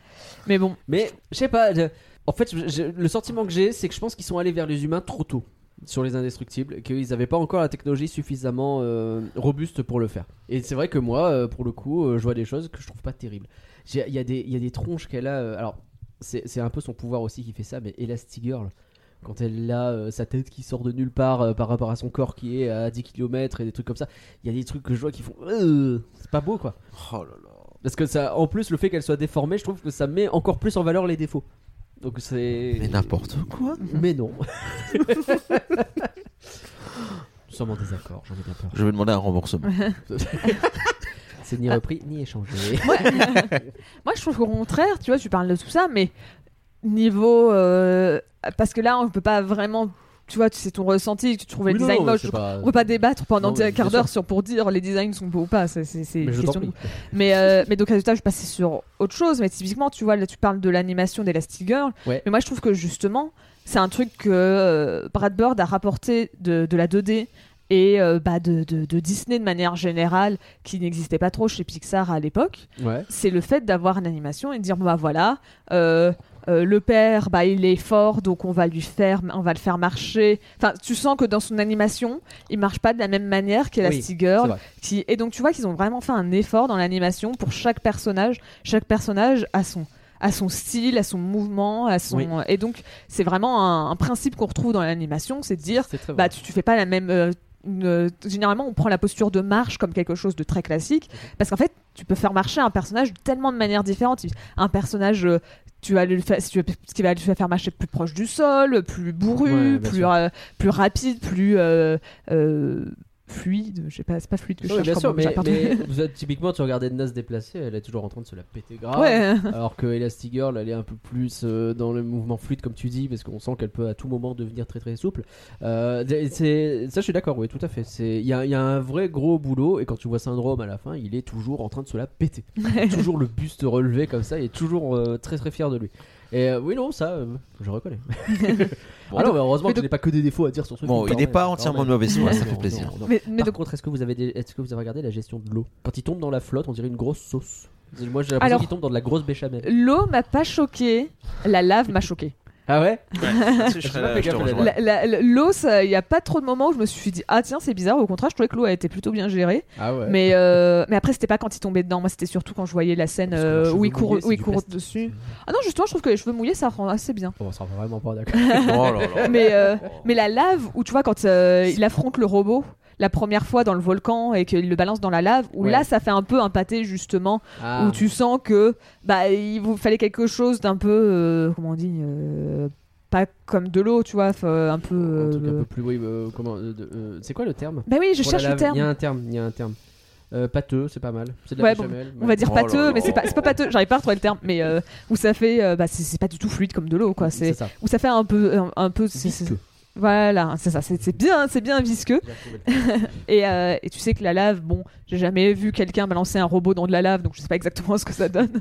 Mais bon, Mais je sais pas. je- En fait, le sentiment que j'ai, c'est que je pense qu'ils sont allés vers les humains trop tôt sur les indestructibles, qu'ils n'avaient pas encore la technologie suffisamment euh, robuste pour le faire. Et c'est vrai que moi, euh, pour le coup, euh, je vois des choses que je trouve pas terribles. Il y, a des- il y a des tronches qu'elle a. alors, c'est un peu son pouvoir aussi qui fait ça, mais Elastigirl. Quand elle a sa tête qui sort de nulle part par rapport à son corps qui est à 10 km et des trucs comme ça, il y a des trucs que je vois qui font. c'est pas beau quoi. Oh là là. Parce que ça, en plus, le fait qu'elle soit déformée, je trouve que ça met encore plus en valeur les défauts. Donc c'est. Mais n'importe quoi. Mais non. Nous sommes en désaccord, j'en ai bien peur. Je vais demander un remboursement. C'est ni repris ni échangé. moi je trouve qu'au contraire, tu vois, tu parles de tout ça, mais niveau, euh, parce que là on peut pas vraiment tu vois, c'est ton ressenti, tu trouves Oui, le non, design mais moche. c'est pas- On peut pas débattre pendant Non, un quart d'heure sur pour dire les designs sont beaux ou pas. C'est question de prie. mais, euh, mais donc, résultat, je vais passer sur autre chose. Mais typiquement, tu vois, là, tu parles de l'animation d'Elastigirl. Ouais. Mais moi, je trouve que justement, c'est un truc que euh, Brad Bird a rapporté de, de la 2D et euh, bah, de, de- de Disney de manière générale, qui n'existait pas trop chez Pixar à l'époque. Ouais. C'est le fait d'avoir une animation et de dire, bah voilà. euh, euh, le père, bah, il est fort, donc on va lui faire, on va le faire marcher. Enfin, tu sens que dans son animation, il marche pas de la même manière qu'Elastigirl. vrai. Qui... Et donc tu vois qu'ils ont vraiment fait un effort dans l'animation pour chaque personnage. Chaque personnage a son à son style, à son mouvement, à son Oui. et donc c'est vraiment un, un principe qu'on retrouve dans l'animation, c'est de dire bah tu, tu fais pas la même euh, une- euh, généralement on prend la posture de marche comme quelque chose de très classique parce qu'en fait tu peux faire marcher un personnage de tellement de manières différentes un personnage euh, tu vas le faire, si tu veux- ce qui va le faire marcher plus proche du sol, plus bourru, Ouais, plus, euh, plus rapide, plus euh, euh, fluide. Je sais pas, c'est pas fluide que je cherche bien sûr, mais, mais vous êtes- typiquement, tu regardais Nas se déplacer, elle est toujours en train de se la péter grave. Ouais. Alors que Elastigirl, elle est un peu plus euh, dans le mouvement fluide, comme tu dis, parce qu'on sent qu'elle peut à tout moment devenir très très souple. Euh, c'est- ça, je suis d'accord, oui, tout à fait. C'est- Il y a, il y a un vrai gros boulot, et quand tu vois Syndrome à la fin, il est toujours en train de se la péter. toujours le buste relevé comme ça, il est toujours euh, très très fier de lui. Et euh, oui, non, ça, euh, je reconnais. Bon, ah non, mais heureusement mais que je n'ai pas que des défauts à dire sur ce Bon, film. il n'est pas entièrement de mauvaise foi, ça fait plaisir. non, non. Mais, mais Par donc, contre, est-ce que vous avez des- est-ce que vous avez regardé la gestion de l'eau? Quand il tombe dans la flotte, on dirait une grosse sauce. Moi, j'ai l'impression Alors- qu'il tombe dans de la grosse béchamel. l'eau m'a pas choqué, la lave m'a choqué. Ah ouais L'eau, il y a pas trop de moments où je me suis dit ah tiens c'est bizarre. Au contraire, je trouvais que l'eau a été plutôt bien gérée. Ah ouais. Mais euh, mais après c'était pas quand il tombait dedans. Moi c'était surtout quand je voyais la scène euh, où il court mouillés, où il court dessus. Ah non justement je trouve que les cheveux mouillés ça rend assez bien. Bon, ça va vraiment pas d'accord. Oh mais, euh, mais la lave, où tu vois, quand euh, il affronte le robot la première fois dans le volcan et qu'il le balance dans la lave, où Ouais. là ça fait un peu un pâté justement, Ah. où tu sens que bah il vous fallait quelque chose d'un peu, euh, comment on dit, euh, pas comme de l'eau, tu vois, fa- un peu. Un truc un euh, peu plus. Oui, euh, comment. euh, euh, c'est quoi le terme? Bah oui, je Pour la cherche le terme. Il y a un terme. Il y a un terme. Euh, pâteux, c'est pas mal. C'est de la Ouais, bon. On va dire Oh pâteux, mais c'est pas, pas pâteux, j'arrive pas à retrouver le terme, mais euh, où ça fait, euh, bah c'est pas du tout fluide comme de l'eau, quoi. C'est où ça fait un peu, un, un peu, Visqueux. Voilà, c'est ça, c'est c'est bien, c'est bien visqueux. Et, euh, et tu sais que la lave, bon, j'ai jamais vu quelqu'un balancer un robot dans de la lave, donc je sais pas exactement ce que ça donne.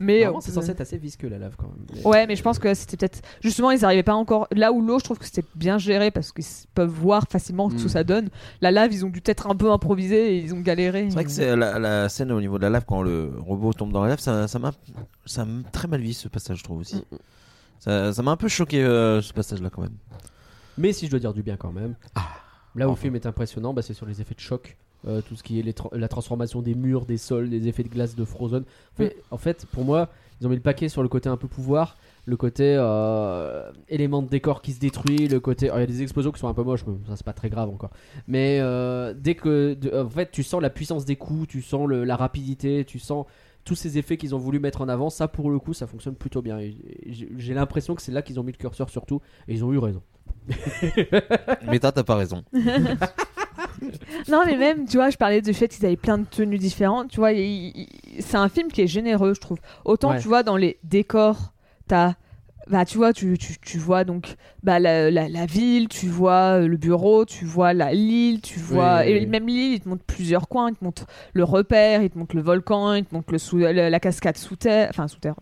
Mais euh, c'est censé être assez visqueux la lave quand même. Ouais, mais je pense que c'était peut-être justement ils arrivaient pas encore là où l'eau, je trouve que c'était bien géré parce qu'ils peuvent voir facilement ce que Mm. ça donne. La lave, ils ont dû peut-être un peu improviser et ils ont galéré. C'est vrai que c'est la, la scène au niveau de la lave quand le robot tombe dans la lave, ça ça m'a ça très mal vu ce passage, je trouve aussi. Mm, Ça ça m'a un peu choqué euh, ce passage-là quand même. Mais si je dois dire du bien quand même. Ah. Là où le film est impressionnant, bah, c'est sur les effets de choc. Euh, tout ce qui est les tra- la transformation des murs, des sols, des effets de glace de Frozen. En fait, en fait, pour moi, ils ont mis le paquet sur le côté un peu pouvoir, le côté euh, élément de décor qui se détruit, le côté. alors, Il y a des explosions qui sont un peu moches, mais ça c'est pas très grave encore. Mais euh, dès que. de- en fait, tu sens la puissance des coups, tu sens le- la rapidité, tu sens tous ces effets qu'ils ont voulu mettre en avant. Ça, pour le coup, ça fonctionne plutôt bien. J'ai l'impression que c'est là qu'ils ont mis le curseur surtout, et ils ont eu raison. Mais toi, t'as pas raison. Non, mais même, tu vois, je parlais du fait qu'ils avaient plein de tenues différentes. Tu vois, il- il- c'est un film qui est généreux, je trouve. Autant, Ouais. tu vois, dans les décors, t'as. Bah, tu vois, tu, tu, tu vois donc bah, la, la, la ville, tu vois euh, le bureau, tu vois la l'île, tu vois. Oui, et oui. même l'île, il te montre plusieurs coins, il te montre le repère, il te montre le volcan, il te montre le sous, la, la cascade sous terre, enfin sous terre,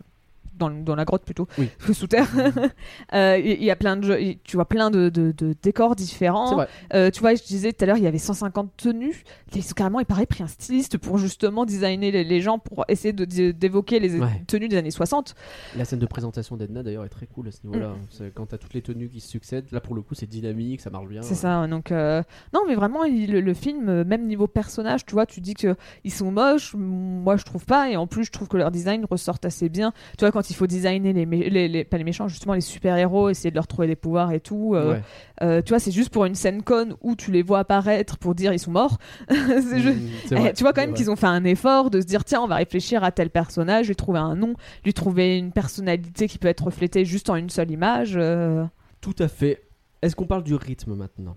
dans, dans la grotte plutôt, Oui. sous terre. Euh, Il y a plein de jeux, tu vois plein de, de, de décors différents. Euh, tu vois, je disais tout à l'heure, il y avait 150 tenues. Ils ont carrément, il paraît, pris un styliste pour justement designer les, les gens, pour essayer d'évoquer les Ouais. tenues des années 60. La scène de présentation d'Edna d'ailleurs est très cool à ce niveau-là. Mm. C'est Quand t'as toutes les tenues qui se succèdent, là pour le coup c'est dynamique, ça marche bien. C'est ça. Donc, euh, non, mais vraiment, il- le, le film, même niveau personnage, tu vois, tu dis que ils sont moches. Moi, je trouve pas. Et en plus, je trouve que leur design ressortent assez bien. Tu vois, quand il faut designer les, mé- les, les- pas les méchants, justement les super-héros, essayer de leur trouver des pouvoirs et tout. euh, Ouais. euh, tu vois, c'est juste pour une scène conne où tu les vois apparaître pour dire ils sont morts. juste. Mm, Eh, tu vois quand même qu'ils ont fait un effort de se dire tiens on va réfléchir à tel personnage, lui trouver un nom, lui trouver une personnalité qui peut être reflétée juste en une seule image. euh, Tout à fait. Est-ce qu'on parle du rythme maintenant?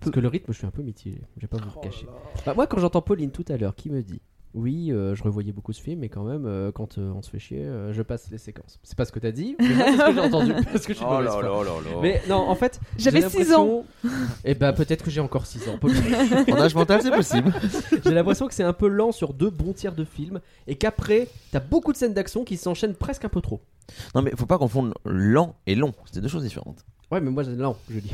Parce que le rythme, je suis un peu mitigé. Je vais pas vous le cacher. Bah, moi, quand j'entends Pauline tout à l'heure qui me dit Oui, euh, je revoyais beaucoup ce film, mais quand même, euh, quand euh, on se fait chier, euh, je passe les séquences. C'est pas ce que t'as dit, mais moi, c'est ce que j'ai entendu. Parce que je suis Oh mauvaise là foi. là là là. Mais non, en fait, J'avais j'ai 6 ans. l'impression- Eh ben, peut-être que j'ai encore 6 ans. En âge mental, c'est possible. j'ai l'impression que c'est un peu lent sur deux bons tiers de film, et qu'après, t'as beaucoup de scènes d'action qui s'enchaînent presque un peu trop. Non, mais faut pas confondre lent et long. C'est deux choses différentes. Ouais, mais moi, j'ai lent, je dis.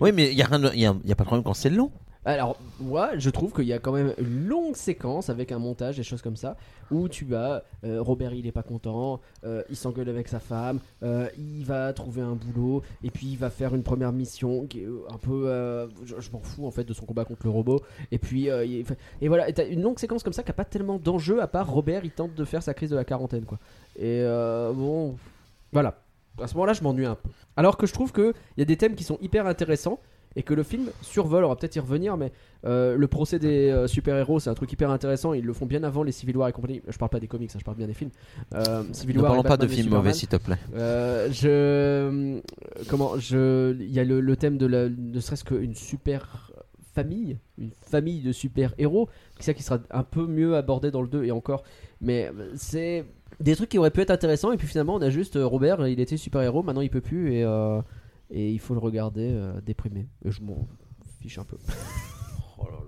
Oui, mais il y a, rien de- y a, y a pas de problème quand c'est long. Alors, moi, je trouve qu'il y a quand même une longue séquence avec un montage, des choses comme ça, où tu as euh, Robert, il est pas content, euh, il s'engueule avec sa femme, euh, il va trouver un boulot, et puis il va faire une première mission qui est un peu. je m'en fous en fait de son combat contre le robot, et puis. et voilà, t'as une longue séquence comme ça qui a pas tellement d'enjeu, à part Robert, il tente de faire sa crise de la quarantaine, quoi. Et bon. Voilà. À ce moment-là, je m'ennuie un peu. Alors que je trouve qu'il y a des thèmes qui sont hyper intéressants et que le film survole, on va peut-être y revenir, mais euh, le procès des euh, super-héros, c'est un truc hyper intéressant. Ils le font bien avant les Civil War et compagnie. Je parle pas des comics, hein, je parle bien des films. Euh, Civil Ne War parlons pas de films mauvais, s'il te plaît. Euh, je comment je il y a le, le thème de la ne serait-ce qu'une super famille, une famille de super héros, c'est ça qui sera un peu mieux abordé dans le 2 et encore. Mais c'est des trucs qui auraient pu être intéressants et puis finalement on a juste Robert, il était super héros, maintenant il peut plus et et il faut le regarder euh, déprimé. Et je m'en fiche un peu. Oh là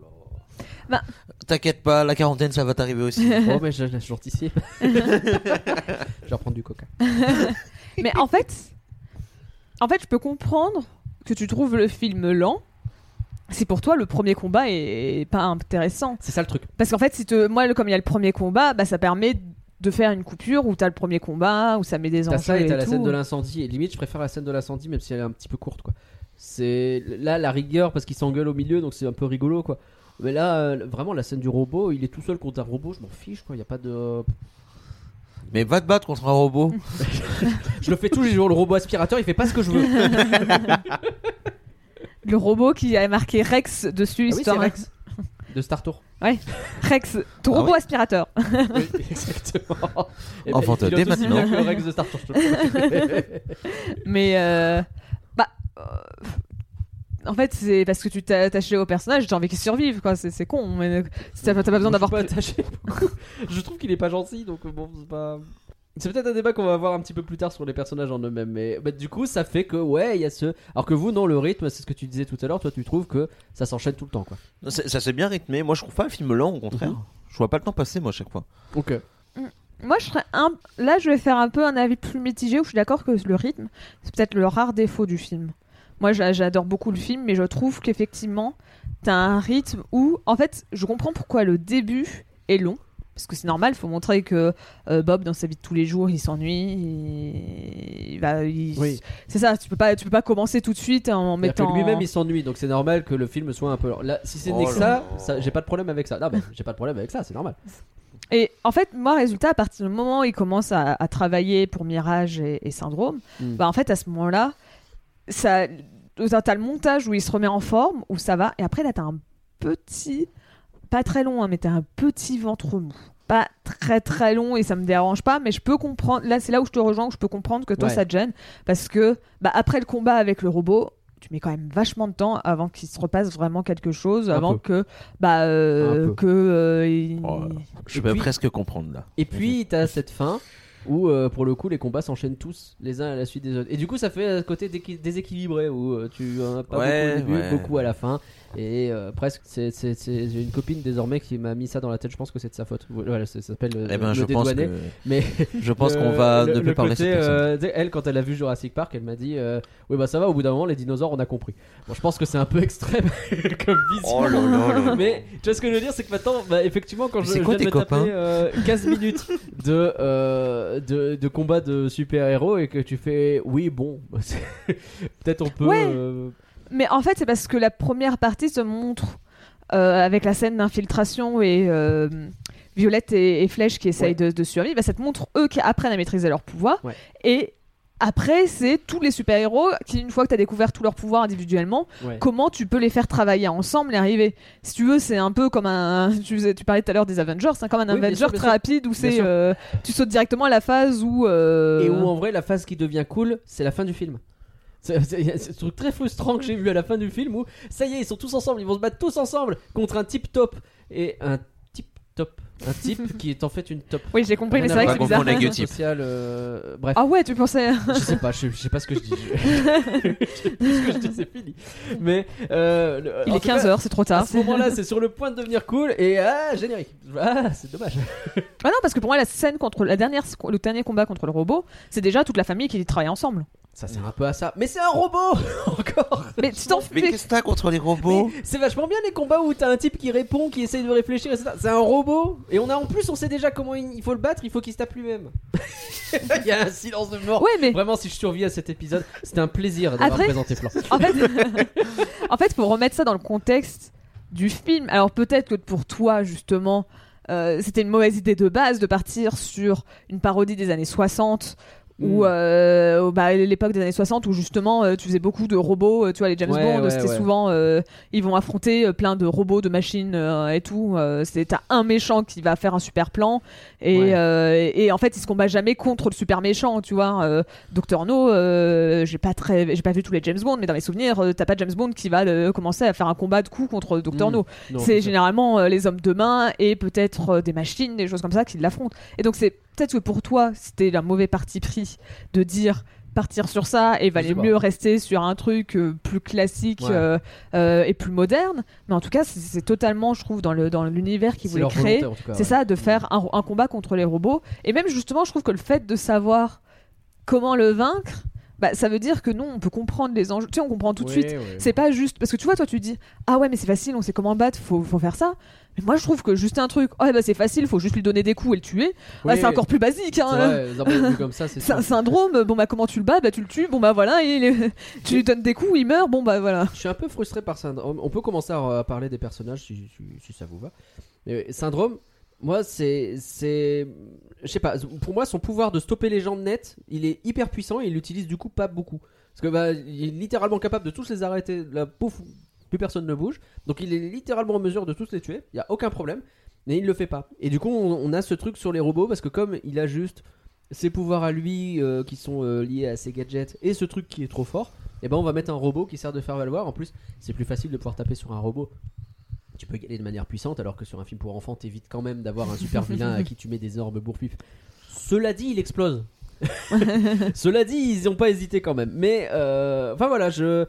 là. T'inquiète pas, la quarantaine, ça va t'arriver aussi. oh mais je laisse gentil je vais reprendre du coca. Mais en fait, en fait, je peux comprendre que tu trouves le film lent. Si pour toi le premier combat est, pas intéressant, C'est ça le truc. parce qu'en fait, si te, moi, comme il y a le premier combat, bah ça permet de faire une coupure où t'as le premier combat, où ça met des T'as enjeux ça et t'as la tout. scène de l'incendie. Et limite, je préfère la scène de l'incendie, même si elle est un petit peu courte, quoi. C'est là la rigueur parce qu'il s'engueule au milieu, donc c'est un peu rigolo, quoi. Mais là, euh, vraiment, la scène du robot, il est tout seul contre un robot, je m'en fiche, quoi. Y a pas de. Mais va te battre contre un robot. Je le fais tous les jours. Le robot aspirateur, il fait pas ce que je veux. Le robot qui a marqué Rex dessus, Ah oui, histoire Rex de Star Tour. Rex, ton Ah robot oui. aspirateur. Oui, exactement. Et Enfante, il pilote dès maintenant. que Rex de Star promets. Mais euh, bah, euh, en fait, c'est parce que tu t'es attaché au personnage, j'ai envie qu'il survive, quoi. C'est c'est con, mais t'as pas t'as pas besoin d'avoir. je suis plus- pas attaché. Je trouve qu'il est pas gentil, donc euh, bon, c'est pas. C'est peut-être un débat qu'on va avoir un petit peu plus tard sur les personnages en eux-mêmes, mais bah, du coup, ça fait que ouais, il y a ce. Alors que vous, non, le rythme, c'est ce que tu disais tout à l'heure. Toi, tu trouves que ça s'enchaîne tout le temps, quoi. C'est- Ça s'est bien rythmé. Moi, je trouve pas un film lent, au contraire. Mhm. Je vois pas le temps passer, moi, à chaque fois. Ok. Moi, je serais un. Là, je vais faire un peu un avis plus mitigé où je suis d'accord que le rythme, c'est peut-être le rare défaut du film. Moi, j'a- j'adore beaucoup le film, mais je trouve qu'effectivement, t'as un rythme où, en fait, je comprends pourquoi le début est long. Parce que c'est normal, il faut montrer que euh, Bob, dans sa vie de tous les jours, il s'ennuie. Il... il va- il- Oui. C'est ça, tu peux pas, tu peux pas commencer tout de suite en C'est-à-dire que mettant. lui-même, il s'ennuie, donc c'est normal que le film soit un peu. lent. Là, si c'est Oh n'est que là ça, là. ça j'ai pas de problème avec ça. Non, mais j'ai pas de problème avec ça, c'est normal. Et en fait, moi, résultat, à partir du moment où il commence à, à travailler pour Mirage et, et Syndrome, Mm. bah en fait, à ce moment-là, ça, t'as t'as le montage où il se remet en forme, où ça va, et après là, t'as un petit, pas très long, hein, mais t'as un petit ventre mou. Pas très très long et ça me dérange pas, mais je peux comprendre. Là, c'est là où je te rejoins, où je peux comprendre que toi Ouais. ça te gêne, parce que bah, après le combat avec le robot, tu mets quand même vachement de temps avant qu'il se repasse vraiment quelque chose, Un avant peu. que bah euh, Un peu. que euh, il- Oh. Je Et peux puis- presque comprendre là. Et puis, t'as cette fin où, euh, pour le coup, les combats s'enchaînent tous les uns à la suite des autres. Et du coup, ça fait un côté déséquilibré où euh, tu en as pas Ouais, beaucoup au début, ouais. beaucoup à la fin. Et euh, presque, c'est, j'ai une copine désormais qui m'a mis ça dans la tête. Je pense que c'est de sa faute. Voilà, ça s'appelle euh, Eh ben, le je pense que Mais je pense le- qu'on va le- ne le plus parler côté, cette elle, quand elle a vu Jurassic Park, elle m'a dit Oui, bah ça va, au bout d'un moment, les dinosaures, on a compris. Bon, je pense que c'est un peu extrême comme vision. Oh là là là. Mais tu vois ce que je veux dire, c'est que maintenant, bah, effectivement, quand je, C'est je quoi viens de tes me taper, copains? euh, 15 minutes de, de, de combat de super-héros et que tu fais oui, bon, peut-être on peut. Ouais. euh, Mais en fait, c'est parce que la première partie se montre euh, avec la scène d'infiltration et euh, Violette et, et Flèche qui essayent de, de survivre. bah, ça te montre eux qui apprennent à maîtriser leur pouvoir. Ouais. Et après, c'est tous les super-héros qui, une fois que tu as découvert tous leurs pouvoirs individuellement, ouais. comment tu peux les faire travailler ensemble et arriver? Si tu veux, c'est un peu comme un. Tu, parlais tout à l'heure des Avengers, c'est comme un Oui, Avenger sûr, très sûr. rapide où c'est. euh, tu sautes directement à la phase où. euh, Et où en vrai, la phase qui devient cool, c'est la fin du film. C'est ce truc très frustrant que j'ai vu à la fin du film où ça y est, ils sont tous ensemble, ils vont se battre tous ensemble contre un type top et un top. Un type qui est en fait une top. Oui, j'ai compris, mais c'est vrai que c'est bizarre. avec type. Social, euh, bref, Ah ouais, tu pensais. je sais pas, je, je sais pas ce que je dis. Je, je sais plus ce que je dis, c'est fini. Mais euh, le- Il en est tout cas, 15h, c'est trop À tard. ce moment-là, c'est sur le point de devenir cool et ah générique. Ah, c'est dommage. Ah non, parce que pour moi, la scène contre la dernière, le dernier combat contre le robot, c'est déjà toute la famille qui travaille ensemble. Ça sert un peu à ça. Mais c'est un robot encore. Mais tu t'en Mais fais. qu'est-ce que t'as contre les robots Mais C'est vachement bien les combats où t'as un type qui répond, qui essaye de réfléchir, etc. C'est un robot. Et on a en plus, on sait déjà comment il faut le battre. Il faut qu'il se tape lui-même. il y a un silence de mort. Ouais, mais Vraiment, si je survis à cet épisode, c'était un plaisir d'avoir Après- présenté en fait, en fait, faut remettre ça dans le contexte du film. Alors peut-être que pour toi, justement, euh, c'était une mauvaise idée de base de partir sur une parodie des années 60 ou Mm. euh, bah, l'époque des années 60 où justement euh, tu faisais beaucoup de robots euh, tu vois les James Ouais, Bond ouais, c'était ouais. souvent ils vont affronter plein de robots de machines et tout c'est t'as un méchant qui va faire un super plan et, Ouais. euh, et, en fait il se combat jamais contre le super méchant tu vois euh, Docteur No euh, j'ai pas très j'ai pas vu tous les James Bond mais dans mes souvenirs euh, t'as pas James Bond qui va commencer à faire un combat de coups contre Docteur Mm. No c'est généralement les hommes de main et peut-être des machines, des choses comme ça qui l'affrontent. Et donc c'est peut-être que pour toi, c'était un mauvais parti pris de dire partir sur ça et valait mieux rester sur un truc euh, plus classique Ouais. euh, euh, et plus moderne. Mais en tout cas, c'est- totalement, je trouve, dans le dans l'univers qu'ils voulaient créer. C'est ouais. ça, de faire un, un combat contre les robots. Et même justement, je trouve que le fait de savoir comment le vaincre, bah, ça veut dire que nous, on peut comprendre les enjeux. Tu sais, on comprend tout de Ouais, suite. C'est pas juste parce que tu vois, toi, tu dis ah ouais, mais c'est facile, on sait comment battre, faut, faut faire ça. Mais moi, je trouve que juste un truc, oh bah c'est facile, faut juste lui donner des coups et le tuer. Ah, Ouais, c'est encore plus basique. C'est Hein. vrai, comme ça, c'est un syndrome, bon bah comment tu le bats, bah tu le tues, bon bah voilà, et tu lui donnes des coups, il meurt, bon bah voilà. Je suis un peu frustré par Syndrome. On peut commencer à, parler des personnages si, si- si ça vous va. Mais Syndrome, moi, c'est. Je sais pas, pour moi, son pouvoir de stopper les gens net, il est hyper puissant et il l'utilise du coup pas beaucoup. Parce que bah, il est littéralement capable de tous les arrêter. La pouf, plus personne ne bouge. Donc il est littéralement en mesure de tous les tuer. Il y a aucun problème. Mais il le fait pas. Et du coup, on, on a ce truc sur les robots parce que comme il a juste ses pouvoirs à lui euh, qui sont euh, liés à ses gadgets et ce truc qui est trop fort, et ben on va mettre un robot qui sert de faire valoir. En plus, c'est plus facile de pouvoir taper sur un robot. Tu peux y aller de manière puissante alors que sur un film pour enfants, t'évites quand même d'avoir un super vilain à qui tu mets des énormes bourre-pifs. Cela dit, il explose. Cela dit, ils n'ont pas hésité quand même. Mais euh, enfin voilà, je,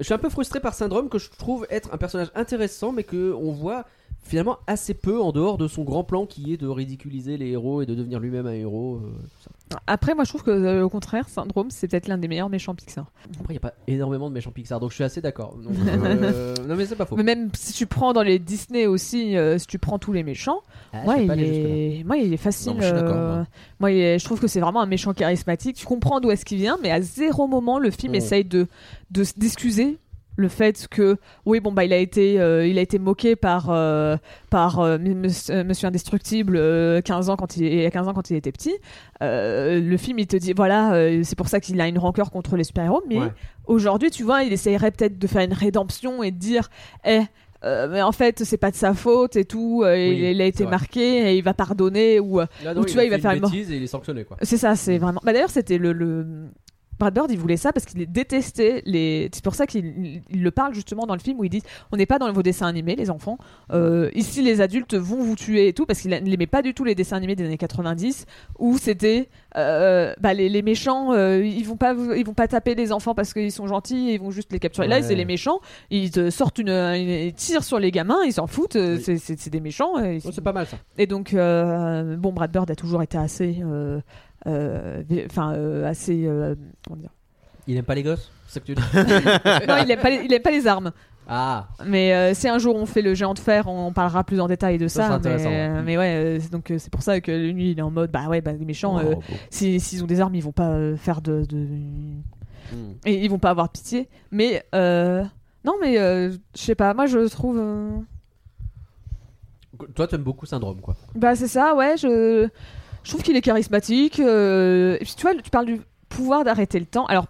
je suis un peu frustré par Syndrome que je trouve être un personnage intéressant, mais que on voit finalement assez peu en dehors de son grand plan qui est de ridiculiser les héros et de devenir lui-même un héros. euh, tout ça. Après, moi je trouve que euh, au contraire, Syndrome, c'est peut-être l'un des meilleurs méchants Pixar. Après, il n'y a pas énormément de méchants Pixar, donc je suis assez d'accord. Donc, euh, non mais c'est pas faux. Mais même si tu prends dans les Disney aussi, si tu prends tous les méchants, Ah, moi, il est... moi il est facile. Non, je suis moi. moi, il est- je trouve que c'est vraiment un méchant charismatique. Tu comprends d'où est-ce qu'il vient, mais à zéro moment le film Mm. essaye de d'excuser le fait que oui bon bah il a été euh, il a été moqué par euh, par euh, Monsieur, Indestructible euh, 15 ans quand il il y a 15 ans quand il était petit le film il te dit voilà c'est pour ça qu'il a une rancœur contre les super-héros mais Ouais. aujourd'hui tu vois il essayerait peut-être de faire une rédemption et de dire eh euh, mais en fait c'est pas de sa faute et tout euh, Oui, il, il a été vrai. marqué et il va pardonner ou tu vois, a il va faire une bêtise et il est sanctionné quoi. c'est ça, c'est vraiment. Bah d'ailleurs, c'était le, le. Brad Bird, il voulait ça parce qu'il détestait les. C'est pour ça qu'il il- il le parle justement dans le film où il dit on n'est pas dans vos dessins animés, les enfants. Euh, ici, les adultes vont vous tuer et tout parce qu'il n'aimait pas du tout les dessins animés des années 90 où c'était euh, bah, les, les méchants, euh, ils vont pas ils vont pas taper les enfants parce qu'ils sont gentils, ils vont juste les capturer. Là, c'est les méchants, ils te sortent une, ils tirent sur les gamins, ils s'en foutent. Oui. c'est- des méchants. Oh, c'est pas mal ça. et donc, bon, Brad Bird a toujours été assez, enfin, euh, assez, euh, comment dire Il aime pas les gosses C'est que tu dis Non, il aime pas, les, il aime pas les armes. Ah Mais euh, si un jour on fait le géant de fer, on parlera plus en détail de Ça, ça. mais, ouais. mais ouais, euh, c'est- donc euh, c'est pour ça que lui, il est en mode, bah ouais, bah les méchants, euh, Oh, s'ils ont des armes, ils vont pas euh, faire de, de- Hmm. et ils vont pas avoir pitié. Mais euh, non, mais euh, je sais pas, moi je trouve. euh, Toi, t'aimes beaucoup Syndrome quoi. Bah c'est ça, ouais. Je, je trouve qu'il est charismatique. euh, Et puis tu vois, tu parles du pouvoir d'arrêter le temps. Alors,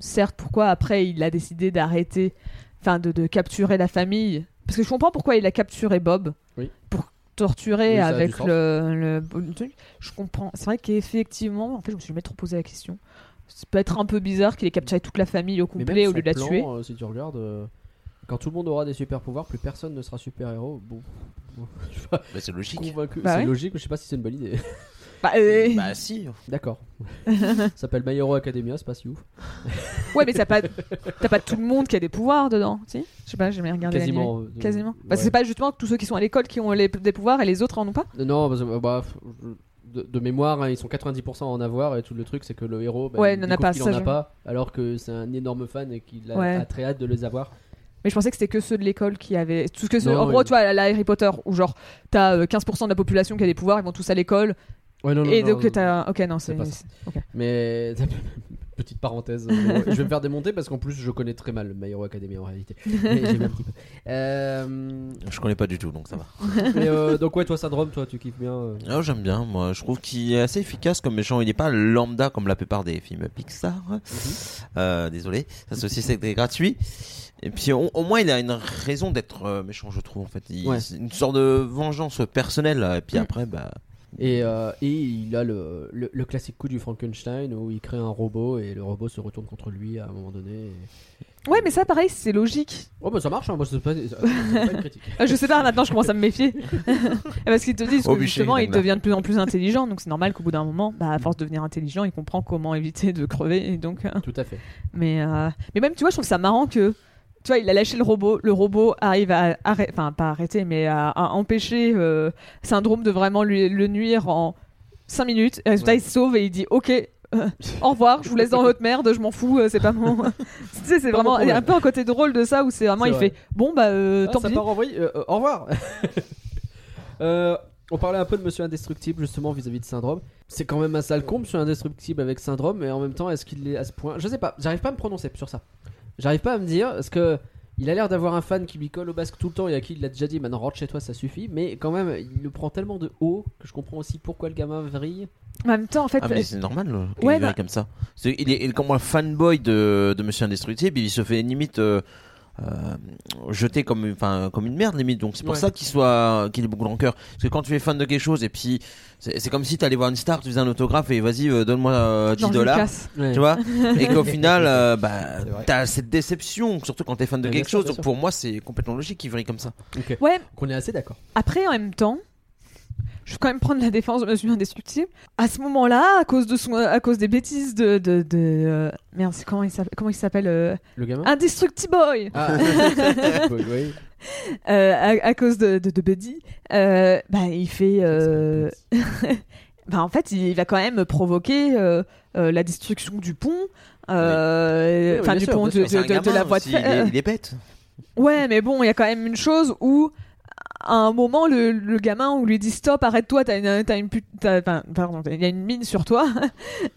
certes, pourquoi après il a décidé d'arrêter, enfin de, de capturer la famille? Parce que je comprends pourquoi il a capturé Bob. Oui. Pour torturer Oui, avec le, le, le truc. Je comprends. C'est vrai qu'effectivement, en fait, je me suis jamais trop posé la question. Ça peut être un peu bizarre qu'il ait capturé toute la famille au Mais complet au lieu de la plan, tuer. euh, si tu regardes. euh, Quand tout le monde aura des super pouvoirs, plus personne ne sera super héros. Bon, bon, je suis pas Bah, c'est logique. convaincu. Bah c'est ouais. logique, mais je sais pas si c'est une bonne idée. Bah, euh, Bah si. D'accord. Ça s'appelle My Hero Academia, c'est pas si ouf. Ouais, mais t'as pas, t'as pas tout le monde qui a des pouvoirs dedans, si? Je sais pas, j'ai jamais regardé. Quasiment. euh, Quasiment. Bah, ouais. c'est pas justement tous ceux qui sont à l'école qui ont les, des pouvoirs et les autres en ont pas? Non, parce que, bah, de, de mémoire, hein, ils sont 90% à en avoir et tout le truc, c'est que le héros, bah, Ouais, il n'en a pas, ça, en a pas, alors que c'est un énorme fan et qu'il a, Ouais. a très hâte de les avoir. Mais je pensais que c'était que ceux de l'école qui avaient. Tout ce que ceux- Non, en gros, oui. tu vois, à la Harry Potter, où genre, t'as euh, 15% de la population qui a des pouvoirs, ils vont tous à l'école. Ouais, non, non, Et non, donc, non. t'as. Ok, non, c'est. pas ça. ok. Mais petite parenthèse, euh, je vais me faire démonter parce qu'en plus je connais très mal My Hero Academia en réalité. Mais un petit peu. Euh, Je connais pas du tout, donc ça va. mais, euh, donc ouais, toi Syndrome, toi tu kiffes bien. euh. Ah, j'aime bien, moi. Je trouve qu'il est assez efficace comme méchant. Il n'est pas lambda comme la plupart des films Pixar. Euh, désolé, ça c'est aussi c'était gratuit. Et puis au, au moins il a une raison d'être méchant, je trouve en fait. Il- Ouais. C'est une sorte de vengeance personnelle. Et puis Mm. après, bah. Et, euh, et il a le, le, le classique coup du Frankenstein où il crée un robot et le robot se retourne contre lui à un moment donné. et- Ouais, mais ça, pareil, c'est logique. Oh bah ça marche, hein, moi c'est pas, pas une critique. Euh, je sais pas, maintenant, je commence à me méfier. Parce qu'ils te disent que justement, il devient de plus en plus intelligent, donc c'est normal qu'au bout d'un moment, bah, à force de devenir intelligent, il comprend comment éviter de crever. Et donc, euh, Tout à fait. Mais, euh, mais même, tu vois, je trouve ça marrant que. Tu vois, il a lâché le robot. Le robot arrive à arrêter, enfin, pas arrêter, mais à, à empêcher euh, Syndrome de vraiment lui, le nuire en 5 minutes. Et résultat, Ouais. il se sauve et il dit Ok, euh, au revoir, je vous laisse dans votre merde, je m'en fous, euh, c'est pas mon. tu sais, c'est vraiment. Il y a un peu un côté drôle de ça où c'est vraiment, il vrai. fait Bon, bah, Ah, tant ça pis. part au revoir. On parlait un peu de Monsieur Indestructible justement vis-à-vis de Syndrome. C'est quand même un sale con Monsieur Indestructible avec Syndrome, mais en même temps, est-ce qu'il est à ce point Je sais pas. J'arrive pas à me prononcer sur ça. J'arrive pas à me dire parce que il a l'air d'avoir un fan qui lui colle au basque tout le temps et à qui il l'a déjà dit. Maintenant rentre chez toi, ça suffit. Mais quand même, il le prend tellement de haut que je comprends aussi pourquoi le gamin vrille. En même temps, en fait. Ah, mais c'est normal le- qu'il Ouais, vienne bah- comme ça. C'est- il, est, il est comme un fanboy de, de Monsieur Indestructible. Il se fait limite euh, euh, jeter comme, enfin, comme une merde limite. Donc c'est pour Ouais. ça qu'il soit, qu'il ait beaucoup de rancœur. Parce que quand tu es fan de quelque chose et puis c'est comme si tu allais voir une star, tu faisais un autographe et vas-y euh, donne-moi euh, 10 George dollars. Tu vois? Et qu'au final, euh, bah, t'as cette déception, surtout quand t'es fan de Ouais, quelque sûr, chose. Donc pour moi, c'est complètement logique qu'il vrille comme ça. Ok. Ouais, Qu'on est assez d'accord. Après, en même temps, je vais quand même prendre la défense de Monsieur Indestructible. À ce moment-là, à cause de son, à cause des bêtises de, de, de euh, merde, c'est comment il s'appelle, comment il s'appelle, euh, Le gamin. Indestructiboy. Ah. oui. Euh, à, à cause de, de, de Buddy, euh, bah il fait, bah en fait, il va quand même provoquer la destruction du pont. Oui, oui, Enfin, du sûr, pont de, la voie de aussi, il, fer. est, il est bête. Ouais, mais bon, il y a quand même une chose où, à un moment, le, le gamin, on lui dit stop, arrête-toi, t'as une, t'as une pute, enfin, pardon, il y a une mine sur toi.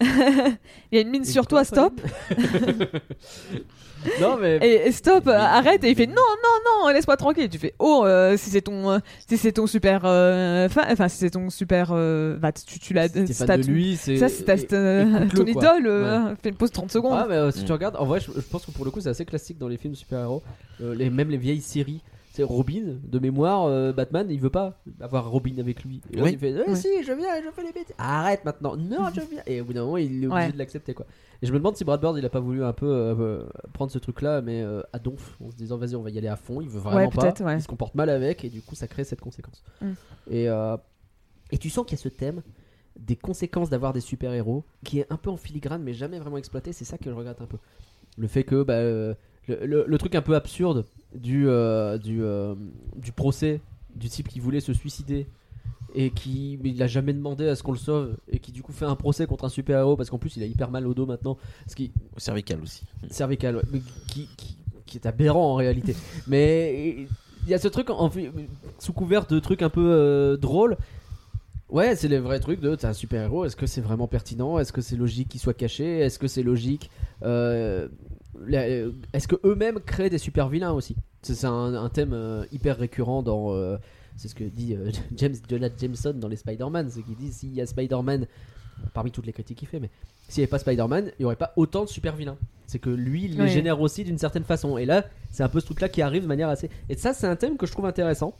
Il y a une mine Une sur toi, stop. non mais. Et, et stop, Mais- euh, arrête. Et il fait non, non, non, laisse-moi tranquille. Tu fais oh, euh, si c'est ton, euh, si c'est ton super, euh, enfin, si c'est ton super, euh, bah, tu, tu l'as, Si ta- de lui, c'est. ça, c'est ta- et- euh, ton quoi. idole, euh, fais une pause 30 secondes. Ah, mais euh, si Mm. tu regardes, en vrai, je, je pense que pour le coup, c'est assez classique dans les films super-héros. Euh, les, même les vieilles séries. C'est Robin, de mémoire, euh, Batman, il veut pas avoir Robin avec lui. Et Oui. il fait Eh Ouais. si, je viens, je fais les bêtises. Arrête maintenant, non, je viens. Et au bout d'un moment, il est obligé Ouais. de l'accepter, quoi. Et je me demande si Brad Bird, il a pas voulu un peu euh, euh, prendre ce truc-là, mais euh, à donf, en se disant, vas-y, on va y aller à fond. Il veut vraiment Ouais, pas. peut-être, ouais. Il se comporte mal avec, et du coup, ça crée cette conséquence. Mm. Et, euh, et tu sens qu'il y a ce thème des conséquences d'avoir des super-héros qui est un peu en filigrane, mais jamais vraiment exploité. C'est ça que je regrette un peu. Le fait que bah, euh, le, le- le truc un peu absurde du, euh, du, euh, du procès du type qui voulait se suicider et qui mais il a jamais demandé à ce qu'on le sauve et qui du coup fait un procès contre un super héros parce qu'en plus il a hyper mal au dos maintenant. Ce qui Au cervical aussi. cervical ouais, mais qui, qui, qui est aberrant en réalité. Mais il y a ce truc en, sous couvert de trucs un peu euh, drôles. Ouais, c'est les vrais trucs de t'es un super héros. Est-ce que c'est vraiment pertinent? Est-ce que c'est logique qu'il soit caché? Est-ce que c'est logique euh, Est-ce que eux-mêmes créent des super vilains aussi? C'est un, un thème euh, hyper récurrent dans. euh, c'est ce que dit euh, James Jonah Jameson dans les Spider-Man. C'est qu'il dit s'il y a Spider-Man, parmi toutes les critiques qu'il fait, mais s'il n'y avait pas Spider-Man, il n'y aurait pas autant de super vilains. C'est que lui, il les Ouais. génère aussi d'une certaine façon. Et là, c'est un peu ce truc-là qui arrive de manière assez. Et ça, c'est un thème que je trouve intéressant.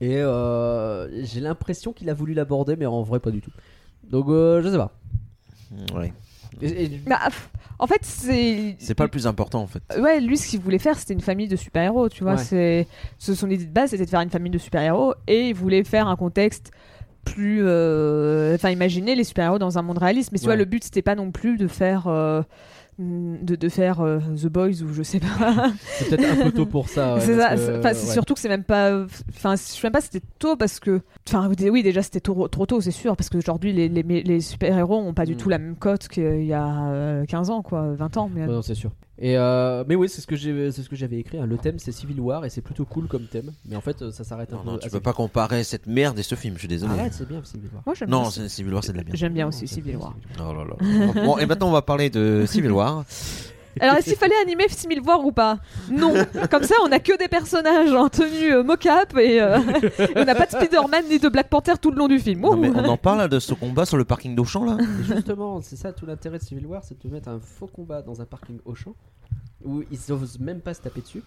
Et euh, j'ai l'impression qu'il a voulu l'aborder, mais en vrai, pas du tout. Donc, euh, je sais pas. Ouais. Et- et- Bah, En fait, c'est. C'est pas le plus important en fait. Ouais, lui, ce qu'il voulait faire, c'était une famille de super-héros, tu vois. Ouais. C'est ce- son idée de base, c'était de faire une famille de super-héros, et il voulait faire un contexte plus, euh, enfin, imaginer les super-héros dans un monde réaliste. Mais tu vois, le but, c'était pas non plus de faire, euh, de, de faire euh, The Boys ou je sais pas. C'est peut-être un peu tôt pour ça. ouais, c'est que, ouais. surtout que c'est même pas, enfin, je sais même pas, si c'était tôt parce que, enfin, oui, déjà c'était trop, trop tôt, c'est sûr, parce qu'aujourd'hui les, les, les super-héros ont pas du Mm. tout la même cote qu'il y a euh, 15 ans, quoi, 20 ans. Mais... Ouais, non, c'est sûr. Et euh, mais oui, c'est ce que j'ai, c'est ce que j'avais écrit. hein. Le thème, c'est Civil War, et c'est plutôt cool comme thème. Mais en fait, euh, ça s'arrête un Non, peu. non, tu peux pas comparer cette merde et ce film, je suis désolé. Arrête, c'est bien Civil War. Moi, j'aime Non, Civil War c'est de la merde. J'aime bien aussi Civil War. Oh là là. bon, et maintenant on va parler de Civil War. Alors, est-ce qu'il fallait animer Civil War ou pas Non. Comme ça, on a que des personnages en tenue euh, mocap et euh, et on n'a pas de Spider-Man ni de Black Panther tout le long du film. Non, mais on en parle là, de ce combat sur le parking d'Auchan là Et justement, c'est ça tout l'intérêt de Civil War, c'est de te mettre un faux combat dans un parking Auchan où ils osent même pas se taper dessus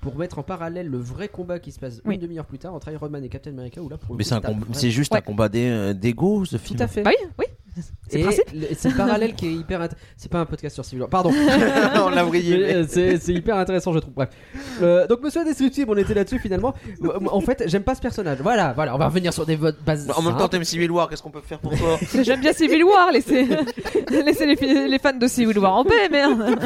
pour mettre en parallèle le vrai combat qui se passe Oui. une demi-heure plus tard entre Iron Man et Captain America où là pour le Mais coup, c'est un se tapent combat- vraiment. c'est juste Ouais. un combat d'é- euh, d'ego ce film. Tout à fait. Bah oui, oui. C'est le parallèle qui est hyper. int- C'est pas un podcast sur Civil War. Pardon. on l'a Mais, euh, c'est hyper intéressant, je trouve. Bref. Euh, donc, Monsieur Indestructible, on était là-dessus finalement. Euh, En fait, j'aime pas ce personnage. Voilà, voilà, on va revenir sur des votes bases. En même temps, t'aimes Civil War, qu'est-ce qu'on peut faire pour toi J'aime bien Civil War. Laissez, laissez les, les fans de Civil War en paix, merde.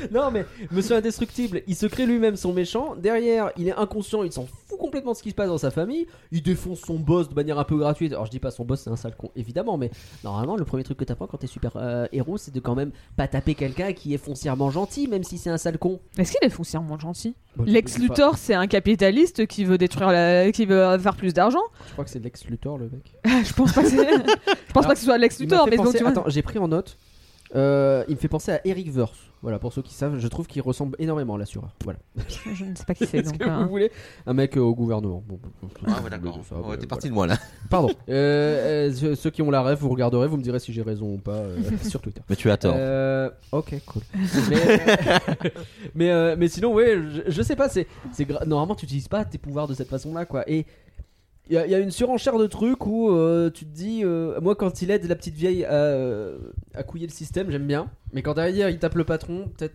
Non, mais Monsieur Indestructible, il se crée lui-même son méchant. Derrière, il est inconscient, il s'en fout complètement de ce qui se passe dans sa famille. Il défonce son boss de manière un peu gratuite. Alors, je dis pas son boss, c'est un sale con, évidemment, mais normalement, le premier truc que t'apprends quand t'es super euh, héros, c'est de quand même pas taper quelqu'un qui est foncièrement gentil, même si c'est un sale con. Est-ce qu'il est foncièrement gentil? Bah, Lex Luthor, c'est un capitaliste qui veut détruire la... qui veut faire plus d'argent. Je crois que c'est Lex Luthor, le mec. Je pense pas que, c'est- je pense pas que ce soit Lex Luthor, mais donc penser- tu vois. Attends, j'ai pris en note. Euh, il me fait penser à Eric Verse. Voilà, pour ceux qui savent, je trouve qu'il ressemble énormément à l'assureur. Voilà. Je ne sais pas qui c'est. Est-ce donc, que hein. vous voulez Un mec euh, au gouvernement? Bon, bon, bon, Ah ouais, d'accord. ça, Ouais, T'es voilà. parti de moi là. Pardon. Euh, euh, ceux- ceux qui ont la rêve, vous regarderez, vous me direz si j'ai raison ou pas euh, sur Twitter. Mais tu as tort. Euh, ok, cool. mais, euh, mais, euh, mais sinon, ouais, je, je sais pas, c'est, c'est gra- normalement tu utilises pas tes pouvoirs de cette façon-là, quoi. Et il y, a- il y a une surenchère de trucs où euh, tu te dis, euh, moi quand il aide la petite vieille à, euh, à couiller le système, j'aime bien. Mais quand derrière il tape le patron, peut-être.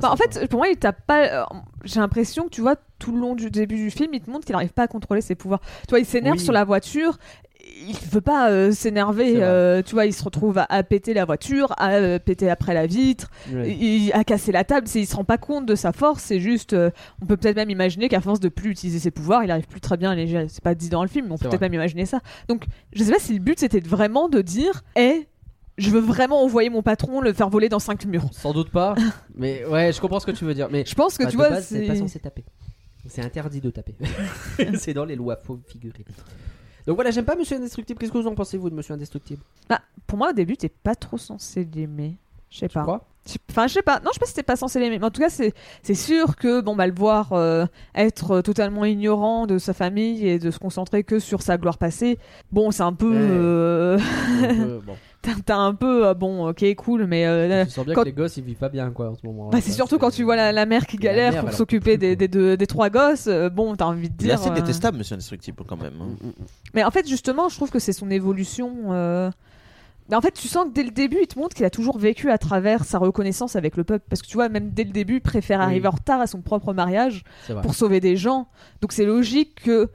Bah, en fait, pour moi, il t'a pas. J'ai l'impression que tu vois, tout le long du début du film, il te montre qu'il n'arrive pas à contrôler ses pouvoirs. Tu vois, il s'énerve Oui. sur la voiture. Il veut pas euh, s'énerver. euh, tu vois, il se retrouve à, à péter la voiture, à euh, péter après la vitre, Ouais. il, à casser la table. Il se rend pas compte de sa force. C'est juste. on peut peut-être même imaginer qu'à force de plus utiliser ses pouvoirs, il arrive plus très bien à les gérer. C'est pas dit dans le film, mais on peut peut-être même imaginer ça. Donc, je sais pas si le but c'était vraiment de dire, hé, je veux vraiment envoyer mon patron le faire voler dans cinq murs. Sans doute pas, mais ouais, je comprends ce que tu veux dire. Mais Je pense que Bah, tu vois, c'est. pas censé taper. C'est interdit de taper. c'est dans les lois, faut figurer. Donc voilà, j'aime pas Monsieur Indestructible. Qu'est-ce que vous en pensez, vous, de Monsieur Indestructible? Bah, pour moi, au début, t'es pas trop censé l'aimer. Je sais pas. Enfin, je sais pas. Non, je sais pas si t'es pas censé l'aimer. Mais en tout cas, c'est sûr que, bon, bah, le voir euh, être euh, totalement ignorant de sa famille et de se concentrer que sur sa gloire passée, bon, c'est un peu. Euh, Un peu, bon. T'as un peu. euh, bon, ok, cool, mais. euh, Tu sens bien quand- que les gosses ils vivent pas bien quoi en ce moment. bah, c'est surtout quand tu vois la, la mère qui galère mère, pour s'occuper des, deux- des trois gosses. euh, bon, t'as envie de dire. assez euh, détestable, Monsieur Indestructible, quand même. hein. Mais en fait, justement, je trouve que c'est son évolution. euh, mais en fait, tu sens que dès le début, il te montre qu'il a toujours vécu à travers sa reconnaissance avec le peuple. Parce que tu vois, même dès le début, il préfère Oui. arriver en retard à son propre mariage C'est pour sauver des gens. Donc c'est logique que.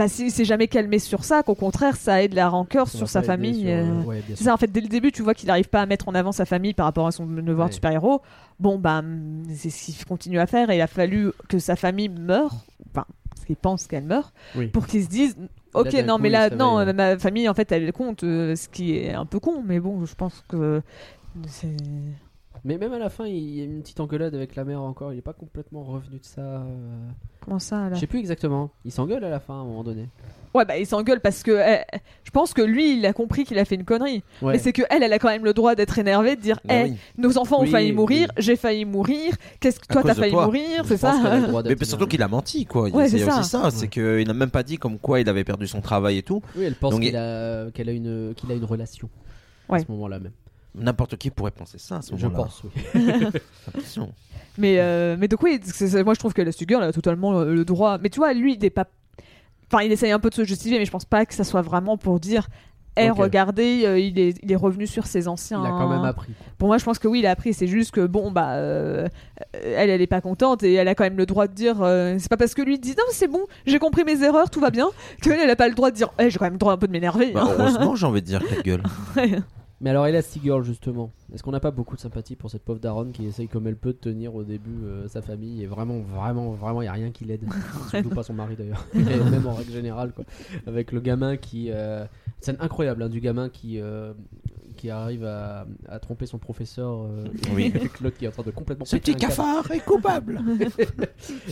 Bah, s'est jamais calmé sur ça, qu'au contraire, ça aide la rancœur Ça sur sa famille. sur, euh, ouais, C'est ça, en fait, dès le début, tu vois qu'il n'arrive pas à mettre en avant sa famille par rapport à son devoir Ouais. de super-héros. Bon, bah, hum, c'est ce qu'il continue à faire et il a fallu que sa famille meure, enfin, parce qu'il pense qu'elle meurt, Oui. pour qu'il se dise Ok, non, coup, mais là, non, ma famille, en fait, elle compte, euh, ce qui est un peu con, mais bon, je pense que. c'est- Mais même à la fin, il y a une petite engueulade avec la mère encore. Il est pas complètement revenu de ça. euh. Comment ça, Je sais plus exactement. Il s'engueule à la fin à un moment donné. Ouais, bah, il s'engueule parce que. eh, je pense que lui, il a compris qu'il a fait une connerie. Ouais. Mais c'est que elle, elle a quand même le droit d'être énervée, de dire Bah Eh, oui. nos enfants ont Oui, failli mourir, oui. j'ai failli mourir, qu'est-ce que toi, t'as failli toi. mourir, c'est ça Mais surtout qu'il a menti, quoi. Il- Ouais, c'est ça. aussi ça. C'est qu'il n'a même pas dit comme quoi il avait perdu son travail et tout. Oui, elle pense qu'il a, qu'elle a une, qu'il a une relation. Ouais. À ce moment-là même. N'importe qui pourrait penser ça à ce Je moment-là. pense, oui. Attention. Mais, euh, mais donc, oui, moi, je trouve que la Girl a totalement le, le droit. Mais tu vois, lui, il est pas. Enfin, il essaye un peu de se justifier, mais je pense pas que ça soit vraiment pour dire est Ok. regardé, euh, il, est, il est revenu sur ses anciens. Il a quand même appris. Pour moi, je pense que oui, il a appris. C'est juste que bon, bah, euh, elle, elle est pas contente et elle a quand même le droit de dire. euh, c'est pas parce que lui dit non, c'est bon, j'ai compris mes erreurs, tout va bien, qu'elle, elle a pas le droit de dire. Eh, j'ai quand même le droit un peu de m'énerver. Bah, hein. heureusement, j'ai envie de dire quelle gueule. Mais alors Elastigirl justement, est-ce qu'on n'a pas beaucoup de sympathie pour cette pauvre daronne qui essaye comme elle peut de tenir au début euh, sa famille et vraiment vraiment vraiment il y a rien qui l'aide, surtout pas son mari d'ailleurs, Et même en règle générale quoi, avec le gamin qui euh, scène incroyable hein, du gamin qui euh, qui arrive à, à tromper son professeur euh, Oui. avec l'autre qui est en train de complètement Ce petit cafard est coupable.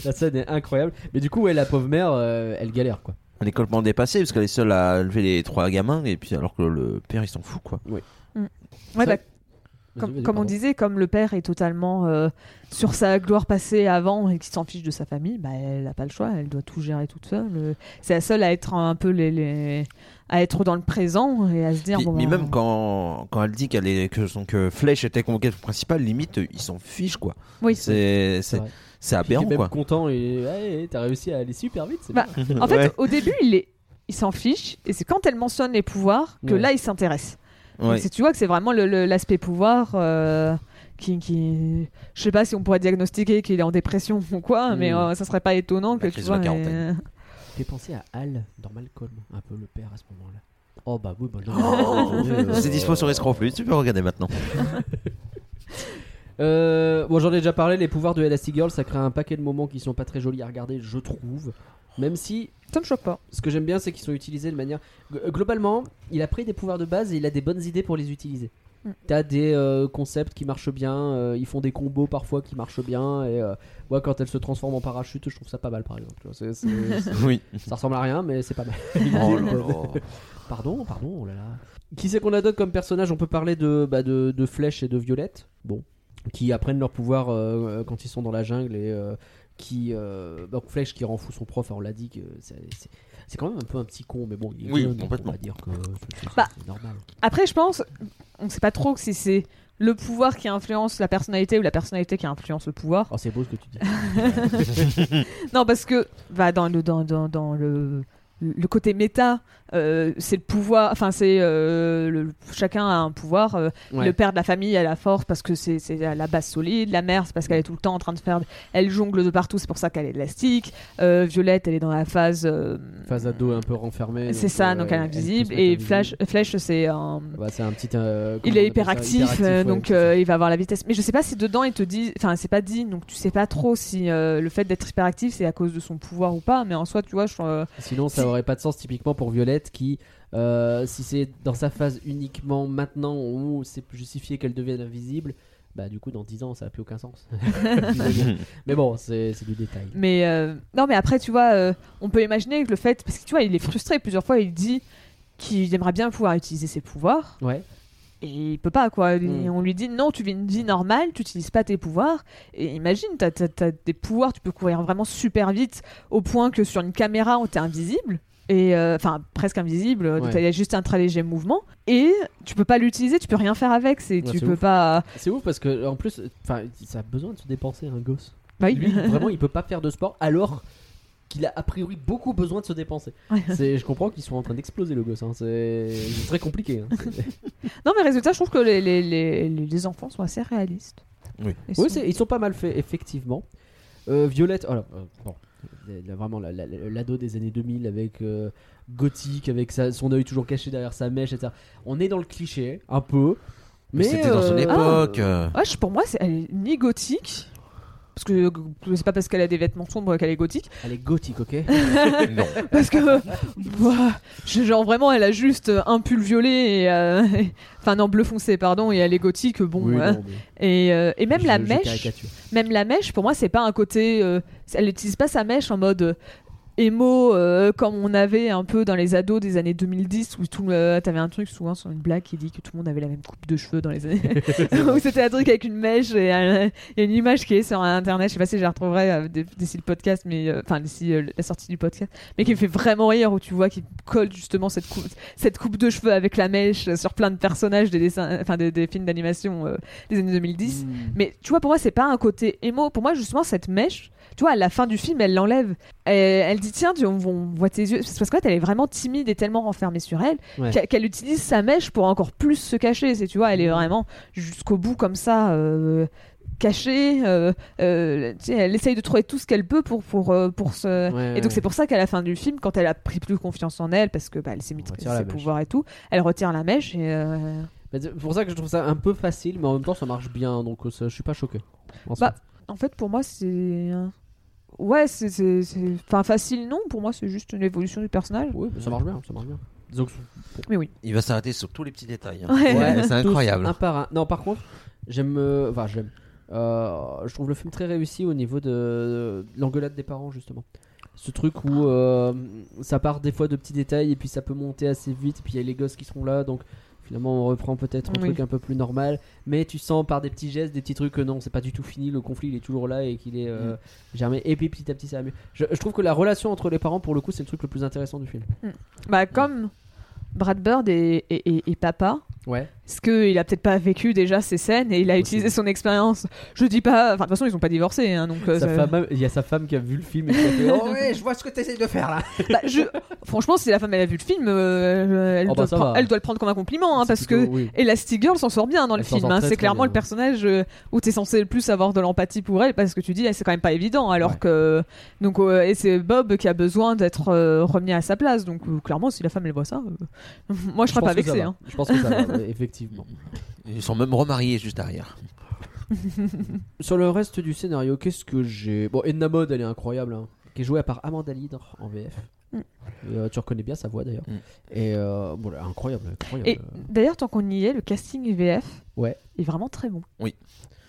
La scène est incroyable, mais du coup ouais la pauvre mère euh, elle galère quoi. Elle est complètement dépassée parce qu'elle est seule à élever les trois gamins et puis alors que le père il s'en fout quoi. Ouais, bah, comme, on disait, comme le père est totalement euh, sur sa gloire passée avant et qui s'en fiche de sa famille, bah, elle n'a pas le choix, elle doit tout gérer toute seule. C'est la seule à être un peu les, les- à être dans le présent et à se dire Puis- bon. mais bah, même quand, quand elle dit qu'elle est que son que Flèche était convoqué principal, limite ils s'en fichent quoi. Oui. C'est C'est Puis il est aberrant même quoi. content et ouais, t'as réussi à aller super vite. Bah, bien. En fait, Ouais. au début, il est il s'en fiche et c'est quand elle mentionne les pouvoirs que Ouais. là il s'intéresse. Ouais. c'est- tu vois que c'est vraiment l'aspect pouvoir euh, qui, qui je sais pas si on pourrait diagnostiquer qu'il est en dépression ou quoi mais Mm. euh, ça serait pas étonnant que tu vois euh, fait penser à Al dans Malcolm, un peu le père à ce moment-là. Oh bah oui, bah non. Oh, Euh, C'est dispo sur Escroc Plus, tu peux regarder maintenant. Euh, bon, j'en ai déjà parlé, les pouvoirs de Elastigirl, ça crée un paquet de moments qui sont pas très jolis à regarder, je trouve. Même si, ça me choque pas. ce que j'aime bien, c'est qu'ils sont utilisés de manière. G- Globalement, il a pris des pouvoirs de base et il a des bonnes idées pour les utiliser. Mm. T'as des euh, concepts qui marchent bien, euh, ils font des combos parfois qui marchent bien, et euh, moi, quand elle se transforme en parachute, je trouve ça pas mal par exemple. tu vois, c'est- c'est- c'est- Oui. ça ressemble à rien, mais c'est pas mal. Oh là là. Pardon, pardon, oh là là. Qui c'est qu'on a d'autre comme personnage? On peut parler de, bah, de, de Flèche et de Violette. Bon. Qui apprennent leur pouvoir euh, quand ils sont dans la jungle et euh, qui. Euh, donc Flèche qui rend fou son prof, on l'a dit que c'est- quand même un peu un petit con, mais bon, il est Oui, jeune, complètement. on va dire que Bah. c'est normal. Après, je pense, on sait pas trop si c'est le pouvoir qui influence la personnalité ou la personnalité qui influence le pouvoir. Oh, c'est beau ce que tu dis. Non, parce que bah, dans le dans, dans, dans le le côté méta, euh, c'est le pouvoir. Enfin, c'est euh, chacun a un pouvoir. euh, Ouais. Le père de la famille a la force parce que c'est la base solide. La mère, c'est parce qu'elle est tout le temps en train de faire. Elle jongle de partout, c'est pour ça qu'elle est élastique. Violette, elle est dans la phase. Phase ado un peu renfermée. c'est ça, donc elle est invisible. Et. Flash, Flèche, c'est un. Bah, c'est un petit. Il est hyperactif, ouais, donc il va avoir la vitesse. Mais je sais pas si dedans il te dit, enfin c'est pas dit, donc tu sais pas trop si le fait d'être hyperactif c'est à cause de son pouvoir ou pas. Mais en soi, tu vois, je, Sinon, ça Si- aurait pas de sens typiquement pour Violette qui, euh, si c'est dans sa phase uniquement maintenant où c'est justifié qu'elle devienne invisible, bah du coup dans 10 ans ça a plus aucun sens. mais bon, c'est du détail. mais euh, non, mais après tu vois, euh, on peut imaginer que le fait, parce que tu vois, il est frustré plusieurs fois, il dit qu'il aimerait bien pouvoir utiliser ses pouvoirs. Ouais. Et il peut pas quoi. Et Mm. On lui dit non, tu vis une vie normale, tu utilises pas tes pouvoirs. Et imagine, t'as as, des pouvoirs, tu peux courir vraiment super vite au point que sur une caméra, on t'es invisible. Et euh, enfin presque invisible, donc Ouais. il y a juste un très léger mouvement et tu peux pas l'utiliser, tu peux rien faire avec, c'est Ouais, tu peux ouf. pas. C'est ouf parce que en plus, enfin, ça a besoin de se dépenser un gosse. Bah oui. Lui, vraiment, il peut pas faire de sport alors qu'il a a priori beaucoup besoin de se dépenser. Ouais. C'est, je comprends qu'ils sont en train d'exploser le gosse. hein. C'est très compliqué. hein. Non mais résultat, je trouve que les, les, les, les enfants sont assez réalistes. Oui. Ils Oui, sont- c'est- ils sont pas mal faits, effectivement. Euh, Violette, alors, euh, bon, vraiment la- la- l'ado des années 2000 avec euh, gothique, avec sa- son œil toujours caché derrière sa mèche, etc. On est dans le cliché, un peu. Mais c'était dans son euh, époque. euh. Ouais, je- pour moi, c'est elle est ni gothique. Parce que euh, c'est pas parce qu'elle a des vêtements sombres qu'elle est gothique. Elle est gothique, ok? Non. Parce que, bah, genre vraiment, elle a juste un pull violet et. euh, Enfin, non, bleu foncé, pardon, et elle est gothique, bon. Oui, non, mais Et, euh, et même je- la mèche. Même la mèche, pour moi, c'est pas un côté. Elle n'utilise pas sa mèche en mode. Euh, émo euh, comme on avait un peu dans les ados des années 2010 où tout le- t'avais un truc souvent sur une blague qui dit que tout le monde avait la même coupe de cheveux dans les années où c'était un truc avec une mèche et euh, il y a une image qui est sur internet je sais pas si je la retrouverai euh, d'ici le podcast mais euh, enfin d'ici euh, la sortie du podcast mais qui me fait vraiment rire où tu vois qu'il colle justement cette coupe cette coupe de cheveux avec la mèche euh, sur plein de personnages des dessins enfin des, des films d'animation euh, des années 2010 Mm. mais tu vois, pour moi, c'est pas un côté émo. Pour moi, justement, cette mèche, tu vois, à la fin du film, elle l'enlève. Elle, elle dit tiens, tu- on, on voit tes yeux. C'est parce qu'en fait, elle est vraiment timide et tellement renfermée sur elle Ouais. qu'elle utilise sa mèche pour encore plus se cacher. C'est tu vois, elle est vraiment jusqu'au bout comme ça. euh, cachée, euh, euh, elle essaye de trouver tout ce qu'elle peut pour pour pour se. Ouais, Et donc ouais. c'est pour ça qu'à la fin du film, quand elle a pris plus confiance en elle, parce que bah, elle s'est la ses pouvoirs et tout, elle retire la mèche et euh, Mais C'est pour ça que je trouve ça un peu facile, mais en même temps ça marche bien, donc ça- je suis pas choqué. en. Bah, en fait pour moi c'est ouais c'est c'est c'est- enfin facile non pour moi c'est juste une évolution du personnage. oui, ça marche bien, ça marche bien. Que- Mais oui. Il va s'arrêter sur tous les petits détails. hein. Ouais. Ouais, c'est tous, incroyable. Un par un. Non, par contre, j'aime. euh, Enfin, j'aime. Euh, je trouve le film très réussi au niveau de, de l'engueulade des parents, justement. Ce truc où euh, ça part des fois de petits détails et puis ça peut monter assez vite, et puis il y a les gosses qui seront là, donc finalement on reprend peut-être un Oui. truc un peu plus normal, mais tu sens par des petits gestes, des petits trucs que non, c'est pas du tout fini, le conflit il est toujours là et qu'il est euh, germé, et puis petit à petit ça va mieux. Je, je trouve que la relation entre les parents, pour le coup, c'est le truc le plus intéressant du film. Bah comme Brad Bird et, et, et- et papa. Ouais. Parce qu'il a peut-être pas vécu déjà ces scènes et il a utilisé son expérience. Je dis pas. Enfin, de toute façon, ils ont pas divorcé, hein, donc. euh, Sa ça- femme, il y a sa femme qui a vu le film et qui a fait Oh ouais, je vois ce que tu essayes de faire là. Bah, je... Franchement, si la femme elle a vu le film, euh, elle, Oh, bah, doit ça le prendre- va. elle doit le prendre comme un compliment, hein, parce plutôt- que oui. Elastigirl s'en sort bien dans le Elle film. hein. C'est clairement bien. le personnage euh, où t'es censé le plus avoir de l'empathie pour elle, parce que tu dis, eh, c'est quand même pas évident. Alors Ouais. que donc euh, et c'est Bob qui a besoin d'être remis à sa place. Donc clairement, si la femme elle voit ça, moi je serais pense pas vexé. Hein. Je pense que ça va, effectivement. Ils sont même remariés juste derrière. Sur le reste du scénario, qu'est-ce que j'ai? Bon, Edna Mode, elle est incroyable, hein, qui est jouée par Amanda Lidre en VF. Mm. Et, euh, tu reconnais bien sa voix d'ailleurs. Mm. Et euh, bon, est incroyable, incroyable. Et d'ailleurs, tant qu'on y est, le casting VF Ouais. est vraiment très bon. Oui.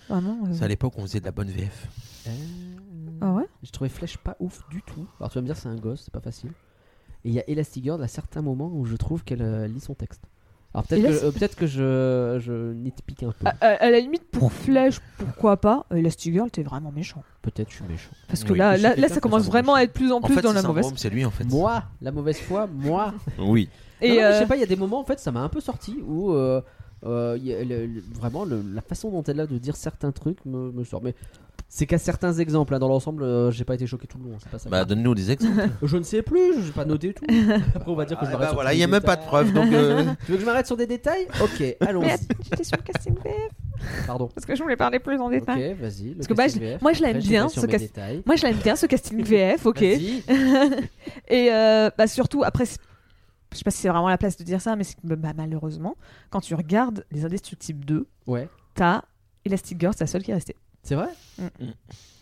Vraiment. euh, C'est à l'époque où on faisait de la bonne VF. Euh, Ah ouais? J'ai trouvé Flèche pas ouf du tout. Alors tu vas me dire, c'est un gosse, c'est pas facile. Et il y a Elastigirl à certains moments où je trouve qu'elle euh, lit son texte. Alors peut-être que, euh, peut-être que je, je nitpick un peu. À, à- à la limite, pour Flèche, pourquoi pas Euh, Elastigirl, t'es vraiment méchant. Peut-être je suis méchant. Parce que Oui. là, Je là, ça commence vraiment à être plus en En plus fait, dans la mauvaise. c'est lui en fait. Moi, la mauvaise foi, moi. Oui. Et Non, non, mais euh, je sais pas, il y a des moments en fait, ça m'a un peu sorti où euh, euh, il y a le- le- vraiment le- la façon dont elle a de dire certains trucs me, me sort. Mais c'est qu'à certains exemples, hein, dans l'ensemble, euh, j'ai pas été choqué tout le long. C'est pas ça. Bah, donne-nous des exemples. je ne sais plus, je n'ai pas noté tout. Après, on va dire que je Ah, m'arrête bah sur voilà, tous il n'y a même pas de détails. preuves. Donc, euh, Tu veux que je m'arrête sur des détails? Ok, mais allons-y. j'étais sur le casting VF Pardon. parce que je voulais parler plus en Ok, détail. vas-y. Parce que bah, casting je- moi, je l'aime bien, ce mes cas- détails. Moi, je l'aime bien ce casting VF, ok. Vas-y. Et euh, bah, surtout, après, c'est- je sais pas si c'est vraiment la place de dire ça, mais c'est que bah, malheureusement, quand tu regardes Les Indestructibles 2, Ouais. t'as Elastigirl, c'est la seule qui est restée. C'est vrai Mm.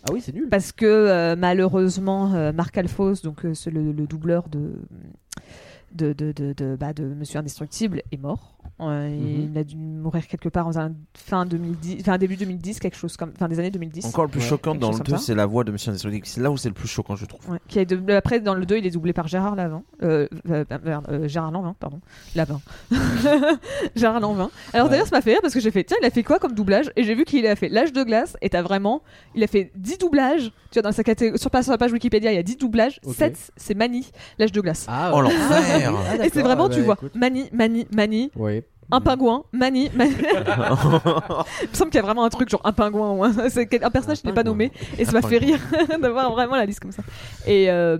Ah oui, c'est nul. Parce que euh, malheureusement, euh, Marc Alphos, donc euh, c'est le, le doubleur de, de, de, de, de, bah, de Monsieur Indestructible, est mort. Euh, Mhm. Il a dû mourir quelque part en fin 2010, enfin début 2010, quelque chose comme, fin des années 2010. encore le plus Ouais, choquant quelque dans le comme 2, ça. c'est la voix de Monsieur Indestructible. C'est là où c'est le plus choquant, je trouve. Ouais, qui après, dans le 2, il est doublé par Gérard Lavin. Euh, euh, euh, Gérard Lanvin, pardon. Lavin. Gérard Lanvin. Alors Ouais. d'ailleurs, ça m'a fait rire parce que j'ai fait, tiens, il a fait quoi comme doublage? Et j'ai vu qu'il a fait L'âge de glace, et t'as vraiment, il a fait 10 doublages. Tu vois, dans sa catég- sur, sur la page Wikipédia, il y a 10 doublages. Ok. 7, c'est Mani, L'âge de glace. Ah, Oh ouais. Ah, et c'est vraiment, ah, tu bah, vois, écoute. Mani, Mani, Mani, Oui. un pingouin, Mani, Mani. il me semble qu'il y a vraiment un truc genre un pingouin ou un, un personnage qui n'est pas nommé et ça m'a fait rire d'avoir vraiment la liste comme ça. Et euh,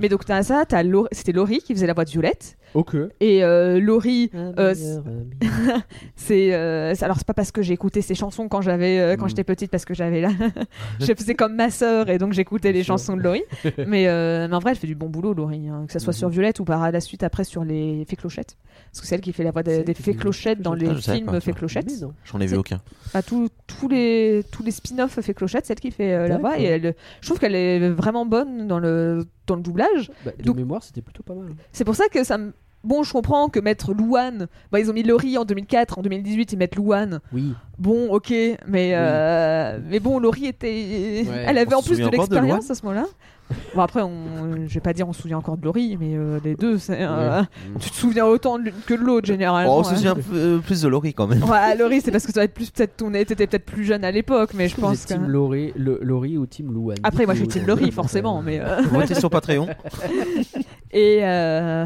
mais donc t'as ça, t'as Laurie- c'était Laurie qui faisait la voix de Violette Ok. et euh, Laurie Euh, c'est euh, c'est- alors c'est pas parce que j'ai écouté ses chansons quand j'avais euh, quand Mm. j'étais petite parce que j'avais là je faisais comme ma sœur et donc j'écoutais les sûr. chansons de Laurie mais, euh, mais en vrai elle fait du bon boulot Laurie hein, que ça soit Mhm. sur Violette ou par la suite après sur les Fées Clochettes parce que c'est elle qui fait la voix C'est des, elle Fées Clochettes dans les films Fées. Clochettes. J'en ai vu C'est- aucun. à tous tous les tous les spin-offs fait Clochette, celle qui fait euh, la voix et elle, je trouve qu'elle est vraiment bonne dans le dans le doublage. Bah, de Donc- mémoire, c'était plutôt pas mal. C'est pour ça que ça me Bon, je comprends que mettre Louane, bah, ils ont mis Laurie en 2004, en 2018 ils mettent Louane. Oui. Bon, ok, mais euh, mais bon, Laurie était, Ouais. elle avait On en se plus de souvient encore de l'expérience à ce moment-là. Bon après, on... je vais pas dire on se souvient encore de Laurie, mais euh, les deux, c'est, euh, tu te souviens autant de l'une que de l'autre généralement. Oh, on se hein. souvient euh, plus de Laurie quand même. Ouais, Laurie, c'est parce que ça va être plus peut-être ton t'étais peut-être plus jeune à l'époque, mais je pense que. Team Laurie, le, Laurie ou Team Louane? Après, moi, je suis Team Laurie, forcément, mais. euh, Votez sur Patreon. Et euh,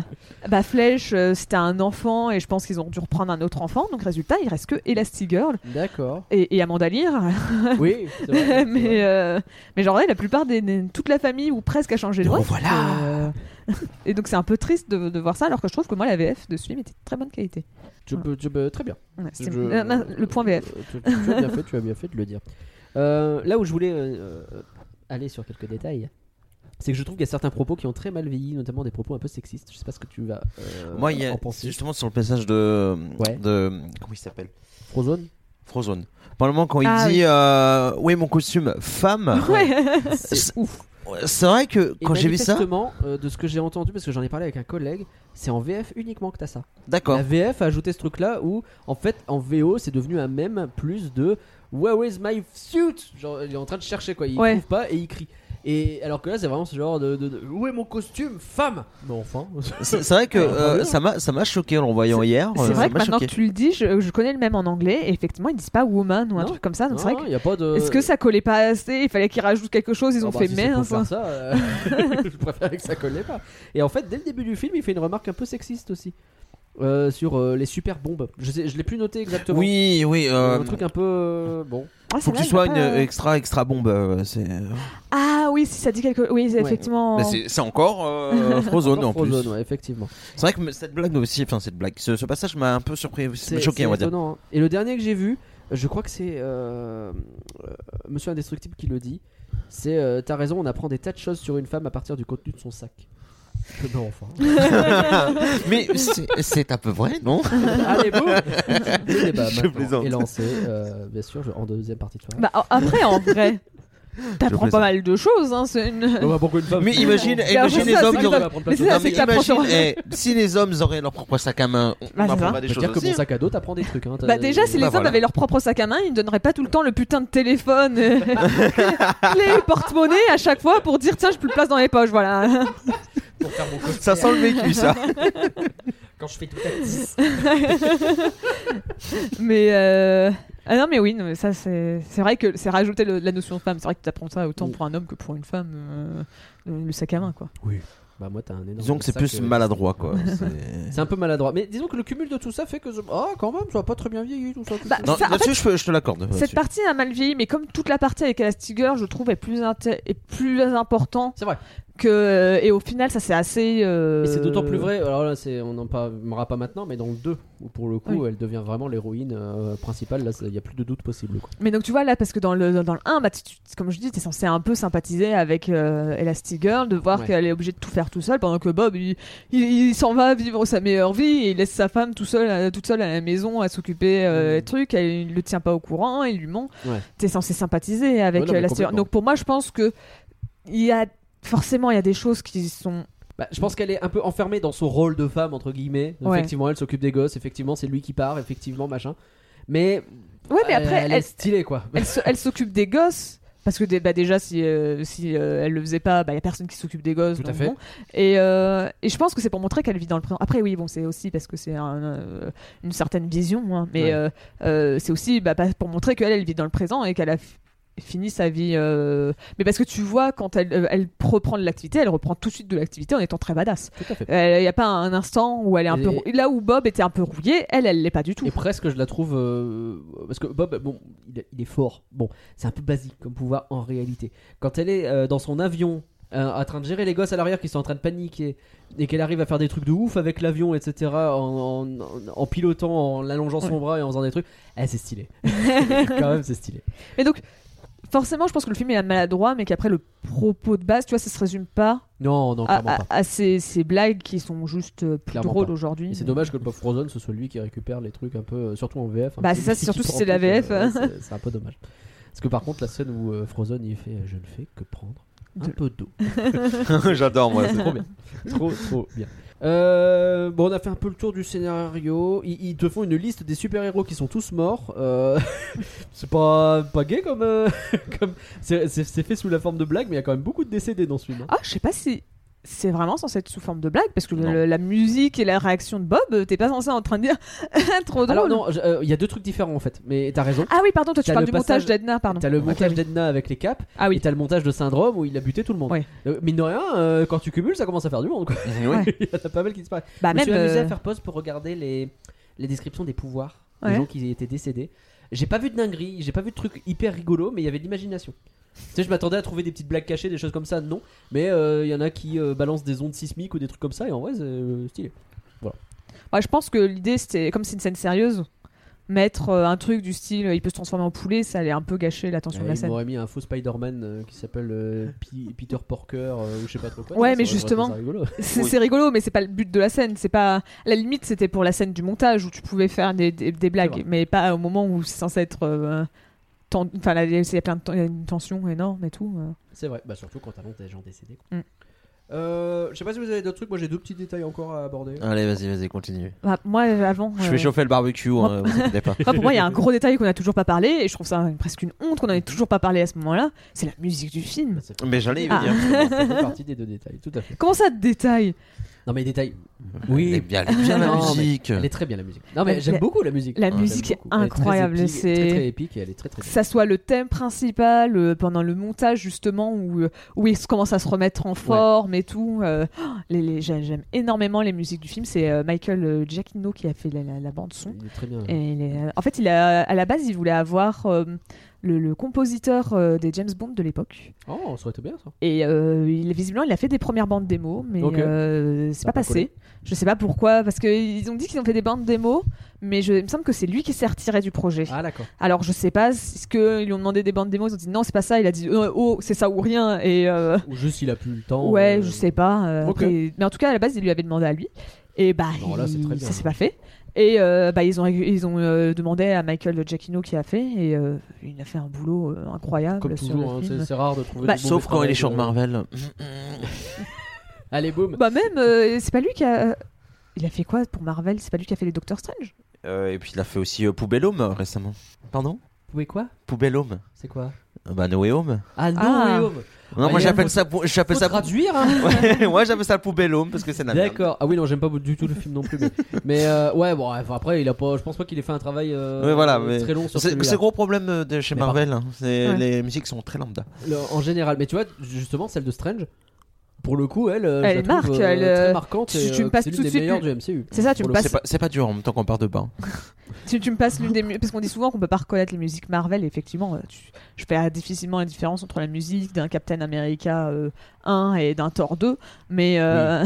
bah, Flèche, euh, c'était un enfant et je pense qu'ils ont dû reprendre un autre enfant. Donc résultat, il reste que Elastigirl D'accord. et, et Amanda Lear. Oui, c'est vrai, mais, euh, mais genre, ouais, la plupart des, des- toute la famille ou presque a changé de voix. voilà. Euh, et donc c'est un peu triste de, de voir ça, alors que je trouve que moi la VF de ce film était de très bonne qualité. Tu peux, tu peux- très bien. Ouais, Je- euh, le point VF. Euh, Tu, tu as bien fait, tu as bien fait de le dire. Euh, là où je voulais euh, euh, aller sur quelques détails, c'est que je trouve qu'il y a certains propos qui ont très mal vieilli, notamment des propos un peu sexistes. Je sais pas ce que tu vas euh, Moi, il y a en penser. justement sur le passage de. Ouais. de comment il s'appelle? Frozone? Frozone. Pendant le moment, quand il Ah dit euh, Oui, mon costume femme. Ouais. C'est- ouf. C'est vrai que quand j'ai vu ça. euh, de ce que j'ai entendu, parce que j'en ai parlé avec un collègue, c'est en VF uniquement que t'as ça. D'accord. La VF a ajouté ce truc-là où, en fait, en VO, c'est devenu un mème plus de Where is my suit? Genre, il est en train de chercher quoi, il Ouais. trouve pas et il crie. Et alors que là, c'est vraiment ce genre de, de, de, Où est mon costume Femme Mais enfin. C'est vrai que euh, ça m'a ça m'a choqué en le voyant hier. C'est euh, vrai que m'a maintenant choqué. que tu le dis, je, je connais le même en anglais et effectivement ils disent pas woman ou un Non. truc comme ça. Donc c'est Non, vrai que y a pas de. Est-ce que ça collait pas assez? Il fallait qu'ils rajoutent quelque chose, ils ont Oh, bah, fait si faire ça, euh, je préfère que ça collait pas. Et en fait, dès le début du film, il fait une remarque un peu sexiste aussi. Euh, sur euh, les super bombes. Je, sais, je l'ai plus noté exactement. Oui, oui. euh, un truc un peu euh, bon. Ah, faut que celle-là, tu sois elle une extra extra bombe. euh, C'est Ah oui, si ça dit quelque Oui, c'est effectivement. C'est encore euh, Frozone en plus. Frozone, ouais, effectivement. C'est vrai que cette blague aussi, enfin cette blague, ce, ce passage m'a un peu surpris, C'est choqué, on va dire. étonnant, hein. Et le dernier que j'ai vu, je crois que c'est euh, euh, Monsieur Indestructible qui le dit. C'est euh, t'as raison, on apprend des tas de choses sur une femme à partir du contenu de son sac. Non, enfin. Mais c'est un peu vrai, non? Allez, boum Le débat Je plaisante. est lancé, euh, bien sûr, je- en deuxième partie de soirée. Bah, après, en vrai, t'apprends pas mal de choses. Hein, c'est une... pourquoi une femme Mais imagine, Bah, imagine les ça, hommes qui auraient. ça. Mais c'est ça, c'est que t'apprends sur- imagine, eh, si les hommes auraient leur propre sac à main, on Bah, c'est apprendra ça. des choses dire que aussi. mon sac à dos, t'apprends des trucs. Hein, t'as- Bah déjà, si les Bah, hommes voilà. avaient leur propre sac à main, ils ne donneraient pas tout le temps le putain de téléphone, euh, les porte-monnaie à chaque fois pour dire tiens, j'ai plus de place dans les poches, voilà. Ça sent le vécu, ça. Quand je fais tout à 10. mais euh... ah non, mais oui, non, mais ça c'est c'est vrai que c'est rajouter le- la notion de femme. C'est vrai que tu apprends ça autant pour un homme que pour une femme, euh, le le sac à main quoi. Bah, moi, t'as un énorme. Disons que c'est plus euh, maladroit, quoi. C'est- C'est un peu maladroit. Mais disons que le cumul de tout ça fait que. je- Ah, quand même, ça va pas très bien vieilli tout ça. tout Bah, ça. Non, Ça, là-dessus, je, peux- je te l'accorde. Cette là-dessus. partie a mal vieilli, mais comme toute la partie avec Elastigirl, je trouve est plus est plus important C'est vrai. Que et au final ça c'est assez. euh, Et c'est d'autant plus vrai, alors là c'est, on n'en parlera pas maintenant, mais dans le 2, où pour le coup Oui. elle devient vraiment l'héroïne euh, principale, là il n'y a plus de doute possible. Quoi. Mais donc tu vois là, parce que dans le, dans le 1, bah, tu- comme je dis, t'es censé un peu sympathiser avec euh, Elastigirl, de voir Ouais. qu'elle est obligée de tout faire tout seul, pendant que Bob, il, il, il s'en va vivre sa meilleure vie, et il laisse sa femme tout seul, toute seule à la maison à s'occuper euh, des trucs, elle, il le tient pas au courant, il lui ment. Ouais. T'es censé sympathiser avec Ouais, non, mais Elastigirl. Donc pour moi, je pense que il y a forcément il y a des choses qui sont Bah, je pense qu'elle est un peu enfermée dans son rôle de femme, entre guillemets. Ouais. Effectivement, elle s'occupe des gosses, effectivement c'est lui qui part, effectivement, machin. Mais, Ouais, mais après, elle, elle, est stylée quoi. elle s'occupe des gosses. Parce que bah, déjà, si, euh, si euh, elle le faisait pas, il y a personne qui s'occupe des gosses. Tout à fait. bon. Et, euh, et je pense que c'est pour montrer qu'elle vit dans le présent. Après, oui, bon, c'est aussi parce que c'est un, euh, une certaine vision. hein, mais Ouais. c'est aussi bah, pour montrer qu'elle, elle vit dans le présent et qu'elle a f- fini sa vie. euh, Mais parce que tu vois, quand elle, euh, elle reprend de l'activité, elle reprend tout de suite de l'activité en étant très badass. Il n'y a pas un instant où elle est un Et- peu. rou- Là où Bob était un peu rouillé, elle, elle l'est pas du tout. Et presque, je la trouve. euh, parce que Bob, bon, il est, fort. Bon, c'est un peu basique comme pouvoir en réalité. Quand elle est euh, dans son avion, en train de gérer les gosses à l'arrière qui sont en train de paniquer, et qu'elle arrive à faire des trucs de ouf avec l'avion, etc., en, en- en pilotant, en allongeant son Ouais. bras et en faisant des trucs, eh, c'est stylé. Quand même, c'est stylé. Et donc, forcément, je pense que le film est maladroit, mais qu'après le propos de base, tu vois, ça se résume pas Non, non, à, clairement à- pas. à ces, ces blagues qui sont juste euh, plus Clairement drôles aujourd'hui. C'est dommage que le pauvre Frozen ce soit lui qui récupère les trucs un peu, euh, surtout en VF. hein, Bah, c'est ça, surtout si c'est la tout, euh, VF, ouais, hein. c'est- c'est un peu dommage. Parce que par contre, la scène où euh, Frozen il fait Je ne fais que prendre un De- peu d'eau. J'adore, moi. trop bien. trop, trop bien. Euh, bon, on a fait un peu le tour du scénario. Ils, te font une liste des super-héros qui sont tous morts. Euh, c'est pas, pas gay comme. euh, c'est fait sous la forme de blague, mais il y a quand même beaucoup de décédés dans ce film. hein. Ah, je sais pas si. C'est vraiment censé être sous forme de blague parce que le- la musique et la réaction de Bob, euh, t'es pas censé en train de dire trop drôle. Alors non, euh, il y a deux trucs différents en fait, mais t'as raison. Ah oui, pardon, toi tu parles le du montage d'Edna, pardon. T'as le montage oui. d'Edna avec les caps, Ah et oui. t'as le montage de Syndrome où il a buté tout le monde. Ouais. Euh, mine de rien, euh, quand tu cumules, ça commence à faire du monde. Quoi. Oui. il y en a pas mal qui se passent. Bah je me même. suis amusé euh, à faire pause pour regarder les, les descriptions des pouvoirs des Ouais. gens qui étaient décédés. J'ai pas vu de dinguerie, j'ai pas vu de trucs hyper rigolos, mais il y avait de l'imagination. Tu sais, je m'attendais à trouver des petites blagues cachées, des choses comme ça, non. Mais euh, il y en a qui euh, balancent des ondes sismiques ou des trucs comme ça, et en vrai, c'est euh, stylé. ouais, je pense que l'idée c'était, comme c'est une scène sérieuse, mettre euh, un truc du style euh, il peut se transformer en poulet, ça allait un peu gâcher l'attention de Euh, la il scène. m'aurait mis un faux Spider-Man euh, qui s'appelle euh, Peter Porker euh, ou je sais pas trop quoi. Ouais, mais aurait justement. C'est Oui. c'est rigolo, mais c'est pas le but de la scène. C'est pas à la limite, c'était pour la scène du montage où tu pouvais faire des, des, blagues, mais pas au moment où c'est censé être. Enfin, il y a plein de y a une tension énorme et tout. C'est vrai, bah surtout quand t'annonces des gens décédés. quoi. Mm. Euh, je sais pas si vous avez d'autres trucs, moi j'ai deux petits détails encore à aborder. Allez, vas-y, vas-y, continue. Bah, moi, avant. Je euh, fais chauffer le barbecue, moi- hein, vous inquiétez pas. enfin, pour moi, il y a un gros détail qu'on a toujours pas parlé, et je trouve ça presque une honte qu'on en ait toujours pas parlé à ce moment-là. C'est la musique du film. Mais j'allais y Ah. venir. Ça fait partie des deux détails, tout à fait. Comment ça, de détail? Non mais est Oui, bien, elle est bien la Non, musique. elle est très bien la musique. Non mais j'aime la- beaucoup la musique. la musique j'aime est incroyable, c'est- très très épique et elle est très très que bien. ça soit le thème principal euh, pendant le montage justement où, euh, où il se commence à se remettre en forme et tout. euh, les, les- j'ai- j'aime énormément les musiques du film. C'est euh, Michael euh, Giacchino qui a fait la, la- la bande son. Il est très bien. Et il est- en fait, il a, à la base, il voulait avoir euh, le, le compositeur euh, des James Bond de l'époque. Oh, ça aurait été bien ça. Et euh, il, visiblement, il a fait des premières bandes démos, mais Ok. euh, c'est Ça a pas pas collé. passé. Je sais pas pourquoi, parce qu'ils ont dit qu'ils ont fait des bandes démos, mais je, il me semble que c'est lui qui s'est retiré du projet. Ah d'accord. Alors je sais pas, est-ce qu'ils lui ont demandé des bandes démos, ils ont dit non c'est pas ça, il a dit euh, oh c'est ça ou rien et euh, Ou juste il a plus le temps. ouais euh, je sais pas. euh, ok. après- mais en tout cas à la base il lui avait demandé à lui et bah Non, là, c'est il- très bien. ça s'est pas fait et euh, bah ils ont ils ont euh, demandé à Michael Giacchino qui a fait et euh, il a fait un boulot euh, incroyable Comme sur toujours, le hein, film. c'est c'est rare de trouver. Bah, du mauvais Sauf quand il est sur Marvel. Allez boum. Bah même euh, c'est pas lui qui a il a fait quoi pour Marvel? C'est pas lui qui a fait les Doctor Strange? Euh, et puis il a fait aussi euh, Poubelle Home récemment. Pardon? Vous pouvez quoi Poubelle Home. C'est quoi? Euh, Bah No Way Home. Ah non, Ah. Non, moi j'appelle ça, pou- j'appelle ça. traduire. Hein. Ouais, moi j'appelle ça Poubelle Home parce que c'est merde. D'accord. Ah oui non j'aime pas du tout le film non plus. Mais, mais, euh, ouais bon enfin, après il a pas. Je pense pas qu'il ait fait un travail euh, Ouais, voilà, mais très long sur C'est c'est gros problème euh, de chez Mais Marvel. hein. C'est Ouais. les musiques sont très lambda. Le- en général. Mais tu vois justement celle de Strange. Pour le coup, elle, euh, je Elle la trouve, euh, elle, euh, très marquante. tu- et, tu me euh, passes c'est tout l'une de des suite meilleures du MCU. C'est ça, tu me passes-. C'est pas, c'est pas dur en même temps qu'on part de bas. tu, tu me passes l'une des mu- parce qu'on dit souvent qu'on peut pas reconnaître les musiques Marvel effectivement euh, tu- je fais difficilement la différence entre la musique d'un Captain America euh, 1 et d'un Thor 2 mais euh,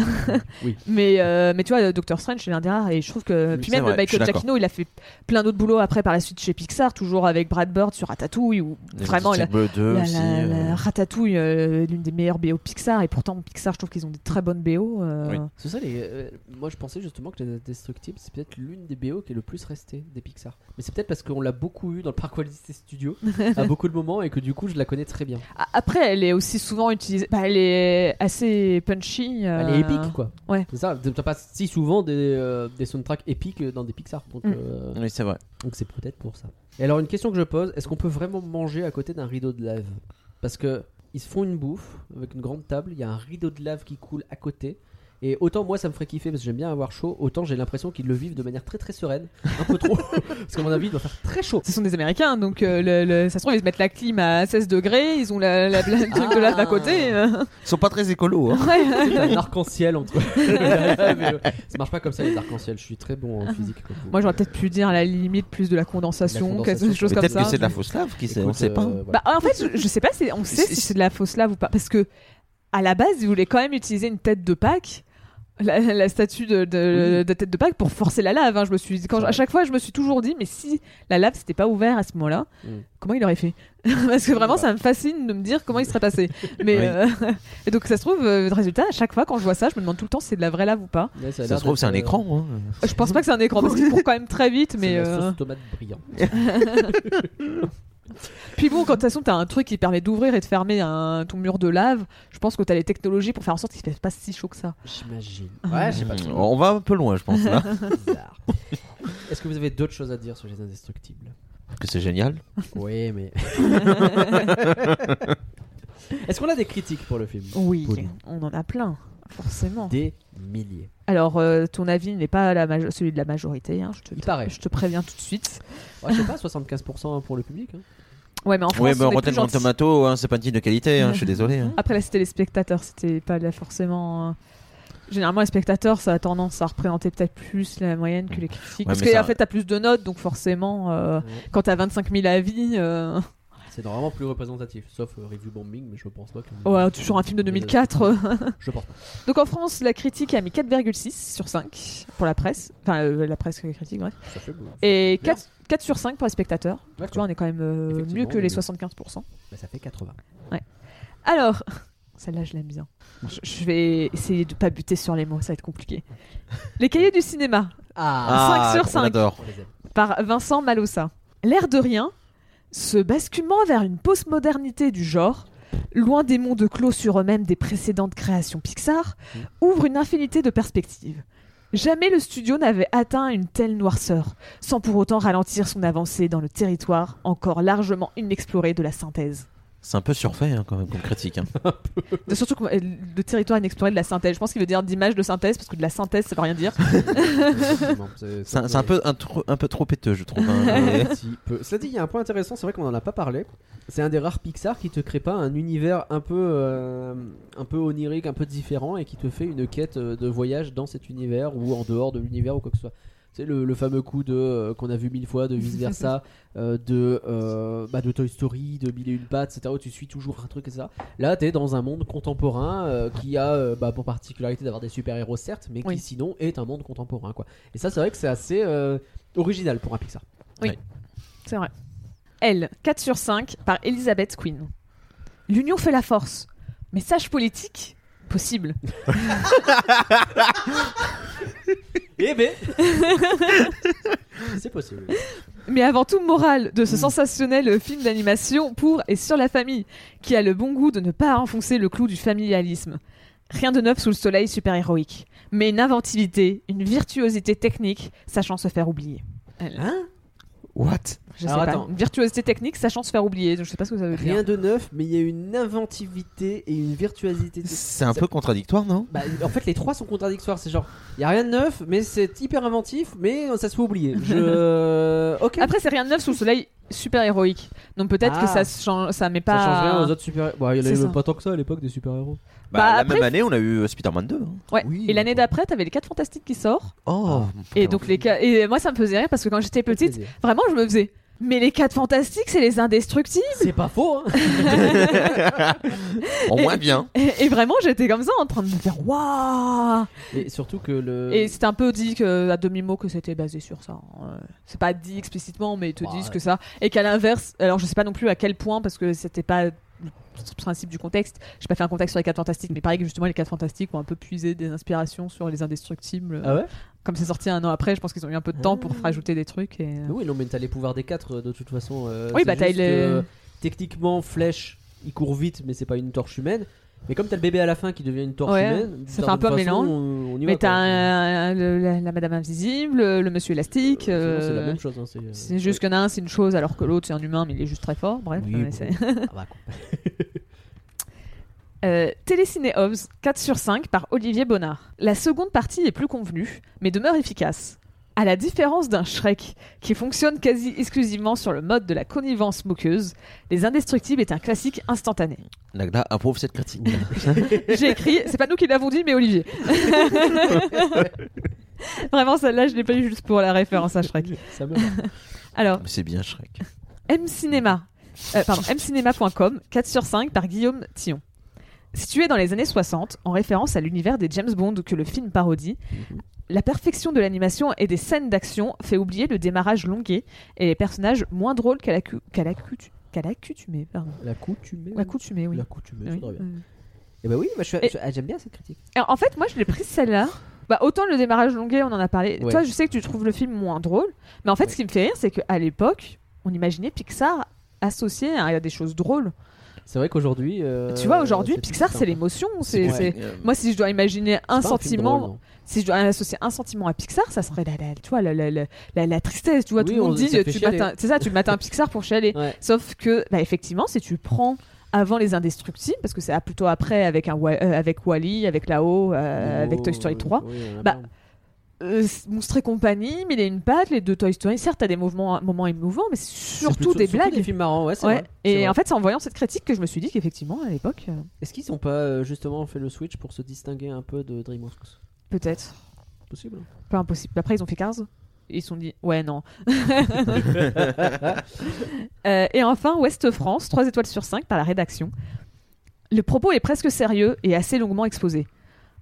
Oui. mais euh, mais tu vois Doctor Strange c'est l'un des rares et je trouve que Oui, puis c'est même vrai, je suis Michael d'accord. Giacchino il a fait plein d'autres boulots après par la suite chez Pixar toujours avec Brad Bird sur Ratatouille ou vraiment la, Fantastic Bleu 2 la- aussi. la- euh. la Ratatouille euh, l'une des meilleures BO Pixar et pourtant Pixar je trouve qu'ils ont des très bonnes BO euh, Oui. C'est ça, les, euh, moi je pensais justement que les Destructibles c'est peut-être l'une des BO qui est le plus restée des Pixar. Mais c'est peut-être parce qu'on l'a beaucoup eu dans le parc Walt Disney Studio à beaucoup de moments et que du coup je la connais très bien. A- Après, elle est aussi souvent utilisée. bah, elle est assez punchy. euh, Elle est épique quoi. ouais. C'est ça, t'as pas si souvent des, euh, des soundtracks épiques dans des Pixar. Donc Mm. euh, Oui, c'est vrai. donc c'est peut-être pour ça. Et alors une question que je pose, est-ce qu'on peut vraiment manger à côté d'un rideau de lave? Parce que ils se font une bouffe avec une grande table, il y a un rideau de lave qui coule à côté. Et autant moi ça me ferait kiffer parce que j'aime bien avoir chaud, autant j'ai l'impression qu'ils le vivent de manière très très sereine, un peu trop, parce qu'à mon avis il doit faire très chaud. Ce sont des Américains, donc euh, le, le- ça se trouve, ils se mettent la clim à 16 degrés, ils ont la, la, la- le truc de lave à côté. euh. Ils sont pas très écolos. Hein. Ouais. C'est un arc-en-ciel entre. Mais, euh, ça marche pas comme ça les arcs-en-ciel. Je suis très bon en physique. comme vous. Moi, j'aurais peut-être pu dire à la limite plus de la condensation, La condensation, quelque chose comme Peut-être ça. que c'est de la fausse lave, qui sait, on Écoute, sait pas. euh, voilà. Bah, en fait, je, je sais pas, si on sait si c'est de la fausse lave ou pas, parce que à la base, ils voulaient quand même utiliser une tête de Pâques. La, la statue de, de, Oui. de tête de Pâques pour forcer la lave. hein. Je me suis, quand, C'est à chaque fois, je me suis toujours dit, mais si la lave s'était pas ouvert à ce moment-là, Mm. comment il aurait fait? Parce que vraiment, ça me fascine de me dire comment il serait passé. Mais Oui. euh, et donc, ça se trouve, euh, le résultat, à chaque fois quand je vois ça, je me demande tout le temps si c'est de la vraie lave ou pas? Ça se trouve, c'est un euh, écran. hein. Je pense pas que c'est un écran parce qu'il court quand même très vite, Mais mais. la sauce tomate brillante. Puis bon, quand de toute façon t'as un truc qui permet d'ouvrir et de fermer un, ton mur de lave, je pense que t'as les technologies pour faire en sorte qu'il fait pas si chaud que ça. J'imagine. Ouais, pas. On va un peu loin, je pense. Là. Bizarre. Est-ce que vous avez d'autres choses à dire sur les indestructibles? Que c'est génial. Oui, mais. Est-ce qu'on a des critiques pour le film? Oui, on en a plein. forcément. Des milliers. Alors, euh, ton avis n'est pas la celui de la majorité, hein, je, te, Il paraît. je te préviens tout de suite. Ouais, je sais pas, 75% pour le public. hein. Ouais, mais en France, Oui, on plus Rotten. Tomato, hein, c'est pas un titre de qualité, hein, je suis désolé. hein. Après, là, c'était les spectateurs, c'était pas là forcément. euh, Généralement, les spectateurs, ça a tendance à représenter peut-être plus la moyenne que les critiques. Ouais, Parce qu'en ça- fait, t'as plus de notes, donc forcément, euh, Ouais. quand t'as 25 000 avis, euh, C'est normalement plus représentatif, sauf euh, Review Bombing, mais je pense pas que. ouais, toujours un film de 2004. euh. Je pense pas. donc en France, la critique a mis 4,6 sur 5 pour la presse. Enfin, euh, la presse que les critiques, bref. Ça fait beaucoup. Et Bien. 4, 4 sur 5 pour les spectateurs. Tu vois, on est quand même euh, mieux que les mais- 75%. Bah, ça fait 80. Alors, celle-là, je l'aime bien. Je, je vais essayer de pas buter sur les mots, ça va être compliqué. Les cahiers du cinéma, Ah, 5 sur on 5. adore. On les aime. par Vincent Malossa. L'air de rien, ce basculement vers une postmodernité du genre, loin des mondes clos sur eux-mêmes des précédentes créations Pixar, ouvre une infinité de perspectives. Jamais le studio n'avait atteint une telle noirceur, sans pour autant ralentir son avancée dans le territoire encore largement inexploré de la synthèse. C'est un peu surfait hein, quand même comme critique. hein. De- surtout que, euh, le territoire inexploré de la synthèse. Je pense qu'il veut dire d'image de synthèse, parce que de la synthèse, ça veut rien dire. C'est- un, peu un, trop- un peu trop péteux, je trouve. hein. Cela dit, il y a un point intéressant, c'est vrai qu'on en a pas parlé. C'est un des rares Pixar qui te crée pas un univers un peu, euh, un peu onirique, un peu différent et qui te fait une quête euh, de voyage dans cet univers ou en dehors de l'univers ou quoi que ce soit. C'est le, le fameux coup de euh, qu'on a vu mille fois de vice versa, de euh, bah, de Toy Story, de Mille et une pattes, etc. Où tu suis toujours un truc et ça. Là, t'es dans un monde contemporain euh, qui a euh, bah, pour particularité d'avoir des super héros certes, mais qui Oui. sinon est un monde contemporain quoi. Et ça, c'est vrai que c'est assez euh, original pour un Pixar. C'est vrai. Elle, 4 sur 5 par Elizabeth Quinn. L'union fait la force. Message politique Possible. Eh ben C'est possible. Mais avant tout moral de ce sensationnel film d'animation pour et sur la famille, qui a le bon goût de ne pas enfoncer le clou du familialisme. Rien de neuf sous le soleil super-héroïque, mais une inventivité, une virtuosité technique, sachant se faire oublier. Elle- Hein? What? Je Alors, sais pas. attends. Virtuosité technique, sachant se faire oublier. Je sais pas ce que ça veut dire. Rien de neuf, mais il y a une inventivité et une virtuosité. C'est un peu contradictoire, non? Bah, en fait, les trois sont contradictoires. C'est genre, il y a rien de neuf, mais c'est hyper inventif, mais ça se fait oublier. Je. Après, c'est rien de neuf sous le soleil super-héroïque. Donc peut-être Ah. que ça, change, ça met pas. Ça change rien aux autres super. Bon, il y en ça. même pas tant que ça à l'époque des super héros. Bah, Bah, La après- même année, on a eu euh, Spider-Man 2. hein. Ouais. Oui, et l'année d'après, t'avais les 4 fantastiques qui sortent. Oh Et donc les et moi ça me faisait rire parce que quand j'étais petite, vraiment je me faisais mais les 4 fantastiques c'est les indestructibles C'est pas faux, hein. Au moins bien. et, et vraiment j'étais comme ça en train de me dire waouh Et surtout que le. et c'était un peu dit que, à demi mot que c'était basé sur ça hein. c'est pas dit explicitement mais ils te Ouais. disent que ça et qu'à l'inverse alors je sais pas non plus à quel point parce que c'était pas le principe du contexte j'ai pas fait un contexte sur les 4 fantastiques mais pareil que justement les 4 fantastiques ont un peu puisé des inspirations sur les indestructibles Ah ouais? comme c'est sorti un an après je pense qu'ils ont eu un peu de temps pour Ah. rajouter des trucs et euh, Oui, non, mais t'as les pouvoirs des quatre euh, de toute façon. euh, Oui, bah, t'as juste le- que, Techniquement, Flèche, il court vite, mais c'est pas une torche humaine. Mais comme t'as le bébé à la fin qui devient une torche Ouais, humaine, ça fait un peu un mélange. On, on y Mais t'as la, la Madame Invisible, le Monsieur Élastique. Sinon, C'est la euh, même chose. hein, c'est C'est juste qu'il y en a un, c'est une chose, alors que l'autre, c'est un humain, mais il est juste très fort. Bref. Oui, euh, bon. Ah bah. Euh, Téléciné Hobbs, 4 sur 5 par Olivier Bonnard. La seconde partie est plus convenue, mais demeure efficace. À la différence d'un Shrek, qui fonctionne quasi exclusivement sur le mode de la connivence moqueuse, Les Indestructibles est un classique instantané. Nagla approuve cette critique. J'ai écrit, c'est pas nous qui l'avons dit, mais Olivier. Vraiment, celle-là, je l'ai pas eu juste pour la référence à Shrek. Ça me Alors, c'est bien Shrek. M Cinéma, euh, pardon, mcinéma.com, 4 sur 5 par Guillaume Tillon. Situé dans les années 60, en référence à l'univers des James Bond que le film parodie, la perfection de l'animation et des scènes d'action fait oublier le démarrage longuet et les personnages moins drôles qu'à l'accu- qu'à l'accoutumée. pardon. L'accoutumée. Accoutumée, oui. L'accoutumée, Oui, devrait bien. Et bah oui, bah, je ah, j'aime bien cette critique. En fait, moi, je l'ai prise celle-là. Bah, autant le démarrage longuet, on en a parlé. Ouais. Toi, je sais que tu trouves le film moins drôle. Mais en fait, ce qui me fait rire, c'est qu'à l'époque, on imaginait Pixar associé à des choses drôles. C'est vrai qu'aujourd'hui. euh, tu vois, aujourd'hui, Pixar, c'est l'émotion. C'est, Ouais. c'est- Euh, Moi, si je dois imaginer un sentiment, drôle, si je dois associer un sentiment à Pixar, ça serait la, la- tu vois, la, la, la, la- la tristesse. Tu vois, Oui, tout le monde on- dit, tu c'est ça, tu mates un Pixar pour chialer. Ouais. Sauf que, bah, effectivement, si tu prends avant les Indestructibles, parce que c'est plutôt après avec, un, euh, avec Wally, avec Lao, euh, avec Toy Story 3. Oui, il y en a Bah, plein. Euh, Monstre et compagnie, mais il a une patte, les deux Toy Story. Certes, t'as des mouvements, moments émouvants, mais c'est surtout plutôt- des surtout blagues. des films marrants, ouais, c'est Ouais. vrai. c'est Et vrai. en fait, c'est en voyant cette critique que je me suis dit qu'effectivement, à l'époque, euh, Est-ce qu'ils ont pas euh, justement fait le switch pour se distinguer un peu de DreamWorks? Peut-être. Possible. Pas impossible. Après, ils ont fait Cars. Et ils se sont dit, ouais, non. Euh, et enfin, Ouest France, 3 étoiles sur 5 par la rédaction. Le propos est presque sérieux et assez longuement exposé.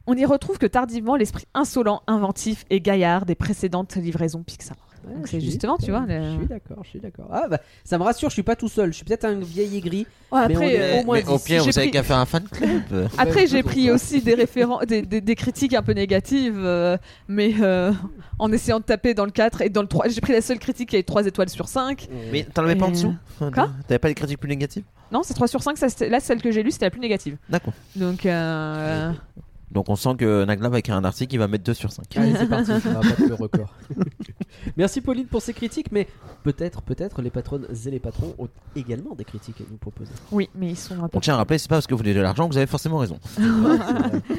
On n'y retrouve que tardivement l'esprit insolent, inventif et gaillard des précédentes livraisons Pixar. Ouais, Donc je c'est justement, tu vois, le- Je suis d'accord, je suis d'accord. Ah bah, ça me rassure, je suis pas tout seul. Je suis peut-être un vieil aigri. Ouais, Mais on après, est euh, au moins Mais au pire, vous avez pris- qu'à faire un fan club. Après, j'ai pris aussi des, référen- des, des- des critiques un peu négatives, euh, mais euh, en essayant de taper dans le 4 et dans le 3. J'ai pris la seule critique qui a 3 étoiles sur 5. Mais t'en avais pas en Et- dessous Quoi? T'avais pas des critiques plus négatives? Non, c'est 3 sur 5. Ça, là, celle que j'ai lue, c'était la plus négative. D'accord. Donc, euh, Donc on sent que Nagla va écrire un article qui va mettre 2 sur 5. Allez, c'est parti, on va battre le record. Merci Pauline pour ces critiques, mais peut-être, peut-être les patronnes et les patrons ont également des critiques à nous proposer. oui, mais ils sont un peu. On tient à rappeler, c'est pas parce que vous voulez de l'argent que vous avez forcément raison.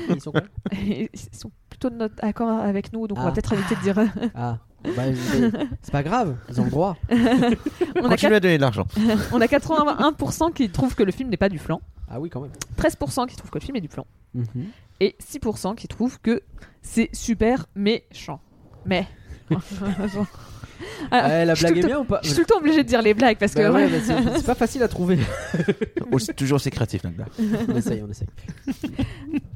Ils sont quoi Ils sont plutôt de notre accord avec nous, donc on va Ah. peut-être éviter de dire. Ah, bah, c'est pas grave, ils ont le droit. on, a Continuez à donner de l'argent. on a 81% qui trouvent que le film n'est pas du flan, Ah oui, quand même. 13% qui trouvent que le film est du flan, Mhm. Et 6% qui trouvent que c'est super méchant. Mais. Ah, Ouais, la blague est bien ou pas Je suis tout le temps obligée de dire les blagues parce que. Bah ouais, mais c'est c'est pas facile à trouver. Aussi- toujours aussi créatif, Nagla. on essaye, on essaye.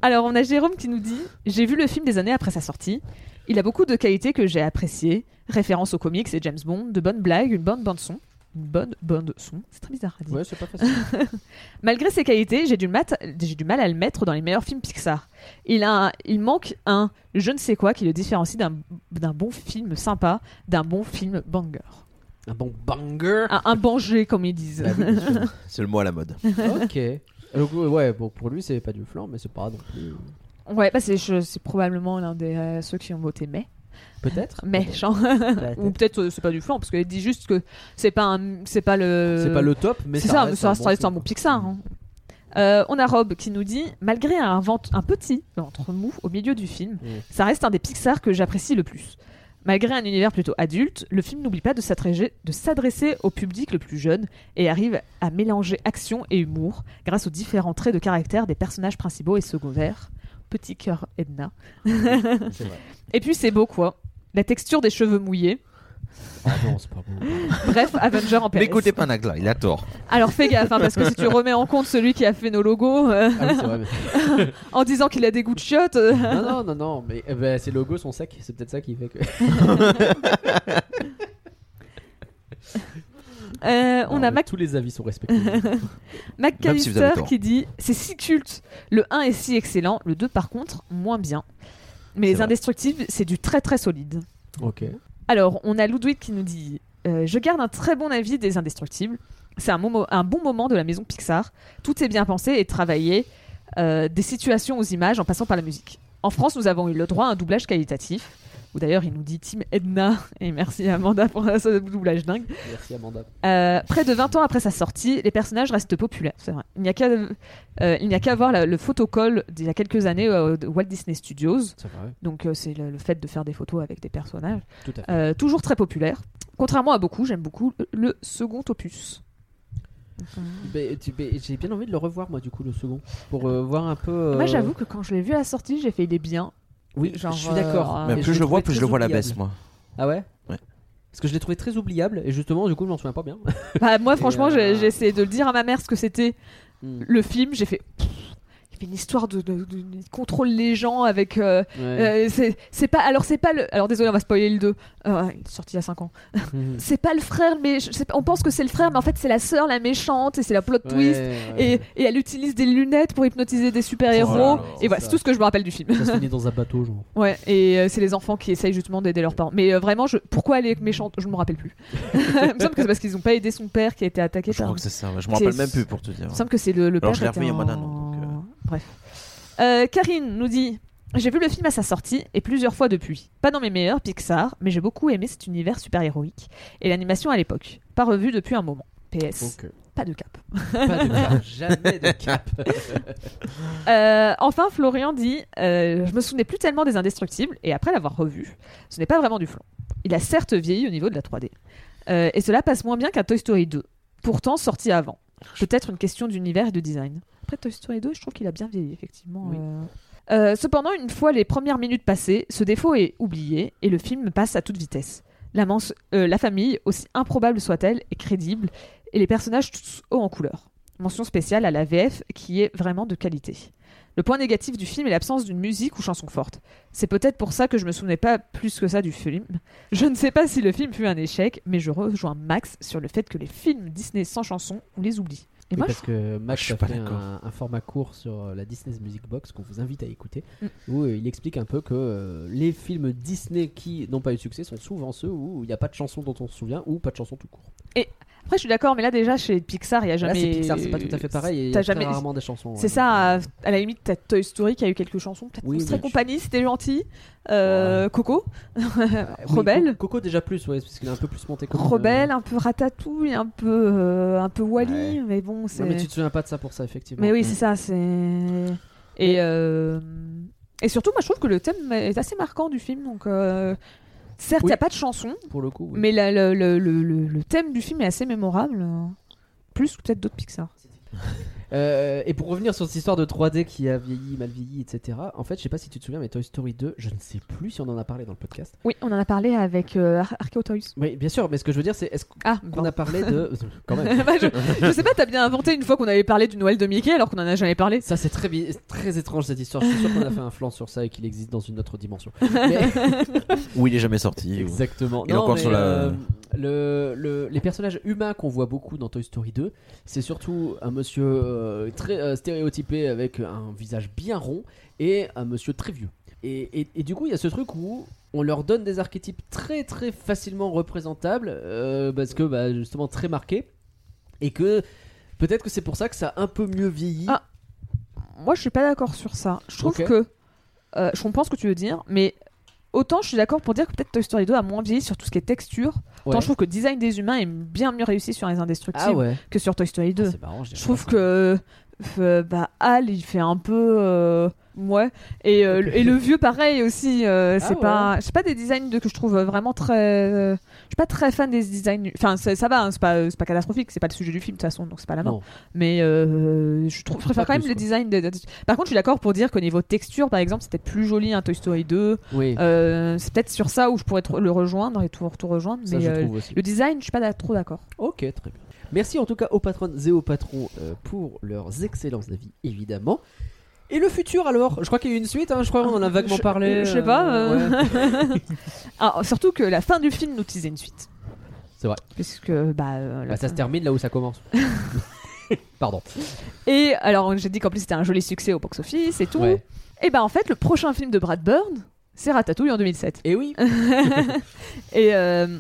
Alors, on a Jérôme qui nous dit J'ai vu le film des années après sa sortie. Il a beaucoup de qualités que j'ai appréciées. Référence aux comics et James Bond, de bonnes blagues, une bonne bande-son. Une bonne bande-son. C'est très bizarre à dire. Ouais, c'est pas facile. Malgré ses qualités, j'ai du, mat- j'ai du mal à le mettre dans les meilleurs films Pixar. Il, a un- il manque un je ne sais quoi qui le différencie d'un, d'un bon film sympa, d'un bon film banger. Un bon banger. Un, un banger, comme ils disent. Bah oui, sûr. C'est le mot à la mode. ok. Donc, ouais, bon, pour lui, c'est pas du flan, mais c'est pas non plus. Ouais, bah c'est, je- c'est probablement l'un des euh, ceux qui ont voté mais. Peut-être. Méchant. Ou peut-être euh, c'est pas du flan, parce qu'elle dit juste que c'est pas, c'est pas le. C'est pas le top, mais C'est ça, ça, ça un reste bon un bon Pixar. hein. Euh, on a Rob qui nous dit malgré un, ventre, un petit ventre mou au milieu du film, Mm. ça reste un des Pixar que j'apprécie le plus. Malgré un univers plutôt adulte, le film n'oublie pas de s'adresser, de s'adresser au public le plus jeune et arrive à mélanger action et humour grâce aux différents traits de caractère des personnages principaux et secondaires. Petit cœur Edna. C'est vrai. Et puis c'est beau quoi. La texture des cheveux mouillés. Ah non, c'est pas bon. Bref, Avenger en PS. N'écoutez pas Nagla, il a tort. Alors fais gaffe, hein, parce que si tu remets en compte celui qui a fait nos logos euh, Ah oui, c'est vrai. mais- en disant qu'il a des goûts de chiottes, euh, Non, non, non, non, mais ben, ces logos sont secs, c'est peut-être ça qui fait que. euh, on Non, a Mac Tous les avis sont respectés. Même si vous avez McAllister tort. qui dit c'est si culte, le 1 est si excellent, le 2 par contre moins bien. Mais les vrai. indestructibles, c'est du très très solide. ok. Alors, on a Ludwig qui nous dit euh, Je garde un très bon avis des Indestructibles. C'est un, momo- un bon moment de la maison Pixar. Tout est bien pensé et travaillé, euh, des situations aux images en passant par la musique. En France, nous avons eu le droit à un doublage qualitatif. Ou d'ailleurs, il nous dit Team Edna. Et merci Amanda pour ce doublage dingue. Merci Amanda. Euh, près de 20 ans après sa sortie, les personnages restent populaires, c'est vrai. Il n'y a qu'à euh, voir la- le photocall d'il y a quelques années euh, de Walt Disney Studios. C'est vrai. Donc, euh, c'est le, le fait de faire des photos avec des personnages. Tout à fait. Euh, toujours très populaire. Contrairement à beaucoup, j'aime beaucoup le, second opus. J'ai bien envie de le revoir, moi, du coup, le second. Pour euh, voir un peu. euh, Moi, j'avoue que quand je l'ai vu à la sortie, j'ai fait il est bien. Oui, genre, je suis d'accord. euh, Mais plus je le vois, plus je le vois à la baisse, moi. Ah ouais Ouais. Parce que je l'ai trouvé très oubliable et justement, du coup, je m'en souviens pas bien. Bah, moi, franchement, euh, j'ai j'ai essayé de le dire à ma mère ce que c'était Hmm. le film. J'ai fait. pff, une histoire de, de- de- il contrôle les gens avec. euh, Ouais. euh, c'est c'est pas. Alors, c'est pas le. Alors, désolé, on va spoiler le 2. Euh, il est sorti il y a 5 ans. Mhm. C'est pas le frère, mais je on pense que c'est le frère, mais en fait, c'est la sœur, la méchante, et c'est la plot Ouais, twist. ouais. Et, et elle utilise des lunettes pour hypnotiser des super-héros. Oh là là, et voilà, c'est tout ce que je me rappelle du film. Ça se finit dans un bateau, genre. Ouais, et euh, c'est les enfants qui essayent justement d'aider leurs parents. Mais euh, vraiment, je... pourquoi elle est méchante Je me rappelle plus. il me semble que c'est parce qu'ils n'ont pas aidé son père qui a été attaqué Je par. crois que c'est ça. Je me rappelle même plus pour te dire. Il me semble que c'est le, le Alors, père. je l'ai était revu il y a moins d'un an. Bref. Euh, Karine nous dit J'ai vu le film à sa sortie et plusieurs fois depuis. Pas dans mes meilleurs Pixar, mais j'ai beaucoup aimé cet univers super-héroïque et l'animation à l'époque. Pas revu depuis un moment. PS. Pas de cap. Pas de cap, jamais de cap. Euh, enfin, Florian dit euh, Je me souvenais plus tellement des Indestructibles, et après l'avoir revu, ce n'est pas vraiment du flan. Il a certes vieilli au niveau de la 3D. Euh, et cela passe moins bien qu'un Toy Story 2, pourtant sorti avant. Peut-être une question d'univers et de design. Après Toy Story 2, je trouve qu'il a bien vieilli, effectivement. Oui. euh. Euh, cependant, une fois les premières minutes passées, ce défaut est oublié et le film passe à toute vitesse. La, euh, la famille, aussi improbable soit-elle, est crédible et les personnages tous hauts en couleur. Mention spéciale à la VF qui est vraiment de qualité. Le point négatif du film est l'absence d'une musique ou chanson forte. C'est peut-être pour ça que je me souvenais pas plus que ça du film. Je ne sais pas si le film fut un échec, mais je rejoins Max sur le fait que les films Disney sans chanson, on les oublie. Et Oui, moi, parce que Je Max suis a pas fait un, un format court sur euh, la Disney's Music Box qu'on vous invite à écouter, Mm. où euh, il explique un peu que euh, les films Disney qui n'ont pas eu de succès sont souvent ceux où il n'y a pas de chanson dont on se souvient ou pas de chanson tout court. Après, je suis d'accord, mais là déjà chez Pixar, il y a Là, jamais. c'est Pixar, c'est pas tout à fait pareil. et Il y T'as jamais- rarement des chansons. C'est ouais, ça, donc, à, à la limite, t'as Toy Story qui a eu quelques chansons, peut-être Oui, oui. compagnie, c'était gentil. Euh, Coco, euh, oui, Rebelle, Co- Coco déjà plus, ouais, parce qu'il est un peu plus monté. comme, Rebelle, un peu Ratatouille, un peu, euh, un peu Wally, Ouais. mais bon, euh, c'est. mais tu te souviens pas de ça pour ça, effectivement. Mais oui, Mm. c'est ça, c'est. Et, euh, et surtout, moi je trouve que le thème est assez marquant du film. Donc, euh, certes, il Oui. n'y a pas de chanson, Pour le coup, oui. mais la- le, le- le- le- le thème du film est assez mémorable. Plus que peut-être d'autres Pixar. Euh, et pour revenir sur cette histoire de 3D qui a vieilli, mal vieilli, etc. En fait, je sais pas si tu te souviens, mais Toy Story 2, je ne sais plus si on en a parlé dans le podcast. Oui, on en a parlé avec euh, Ar- Archeo Toys. Oui, bien sûr, mais ce que je veux dire, c'est est-ce Ah, qu'on a parlé de. Quand même. Bah, je, je sais pas, t'as bien inventé une fois qu'on avait parlé du Noël de Mickey alors qu'on en a jamais parlé. Ça, c'est très, bi- très étrange cette histoire. Je suis sûr qu'on a fait un flanc sur ça et qu'il existe dans une autre dimension. Mais- Où il est jamais sorti. ou- Exactement. Il est Non, encore mais, sur la- euh, le, le- les personnages humains qu'on voit beaucoup dans Toy Story 2, c'est surtout un monsieur euh, très euh, stéréotypé avec un visage bien rond et un monsieur très vieux. Et, et- et du coup, il y a ce truc où on leur donne des archétypes très très facilement représentables euh, parce que bah, justement très marqués et que peut-être que c'est pour ça que ça a un peu mieux vieilli. Ah, Moi, je suis pas d'accord sur ça. Je trouve que. je comprends ce que tu veux dire, mais autant je suis d'accord pour dire que peut-être Toy Story 2 a moins vieilli sur tout ce qui est texture. Ouais. Autant je trouve que le design des humains est bien mieux réussi sur les Indestructibles Ah ouais. que sur Toy Story 2. Ah, marrant, je trouve que. euh, bah, Hal, il fait un peu. euh, ouais. Et, euh, le- et le vieux, pareil aussi. euh, c'est Ah pas. C'est pas des designs de, que je trouve vraiment très. Euh, je suis pas très fan des designs. Enfin, ça, ça va, hein, c'est pas, c'est pas catastrophique. C'est pas le sujet du film, de toute façon, donc c'est pas la. Non. Mais euh, je, trouve, préfère quand même plus, les designs. De, de- Par contre, je suis d'accord pour dire qu'au niveau texture, par exemple, c'était plus joli un Toy Story 2. Oui, Euh, c'est peut-être sur ça où je pourrais le rejoindre et tout, tout rejoindre. ça mais je euh, trouve aussi. le design, je suis pas trop d'accord. Ok, très bien. Merci en tout cas aux patronnes et aux patrons euh, pour leurs excellences d'avis, évidemment. Et le futur alors? Je crois qu'il y a eu une suite, hein, je crois qu'on en a vaguement Je- parlé. je sais pas, euh. ouais. Ah, surtout que la fin du film nous teasait une suite. C'est vrai. Puisque, bah. euh, la Bah, ça fin- se termine là où ça commence. Pardon. Et alors, j'ai dit qu'en plus c'était un joli succès au box-office et tout. Ouais. Et bah, en fait, le prochain film de Brad Bird, c'est Ratatouille en 2007. Et oui, et, euh,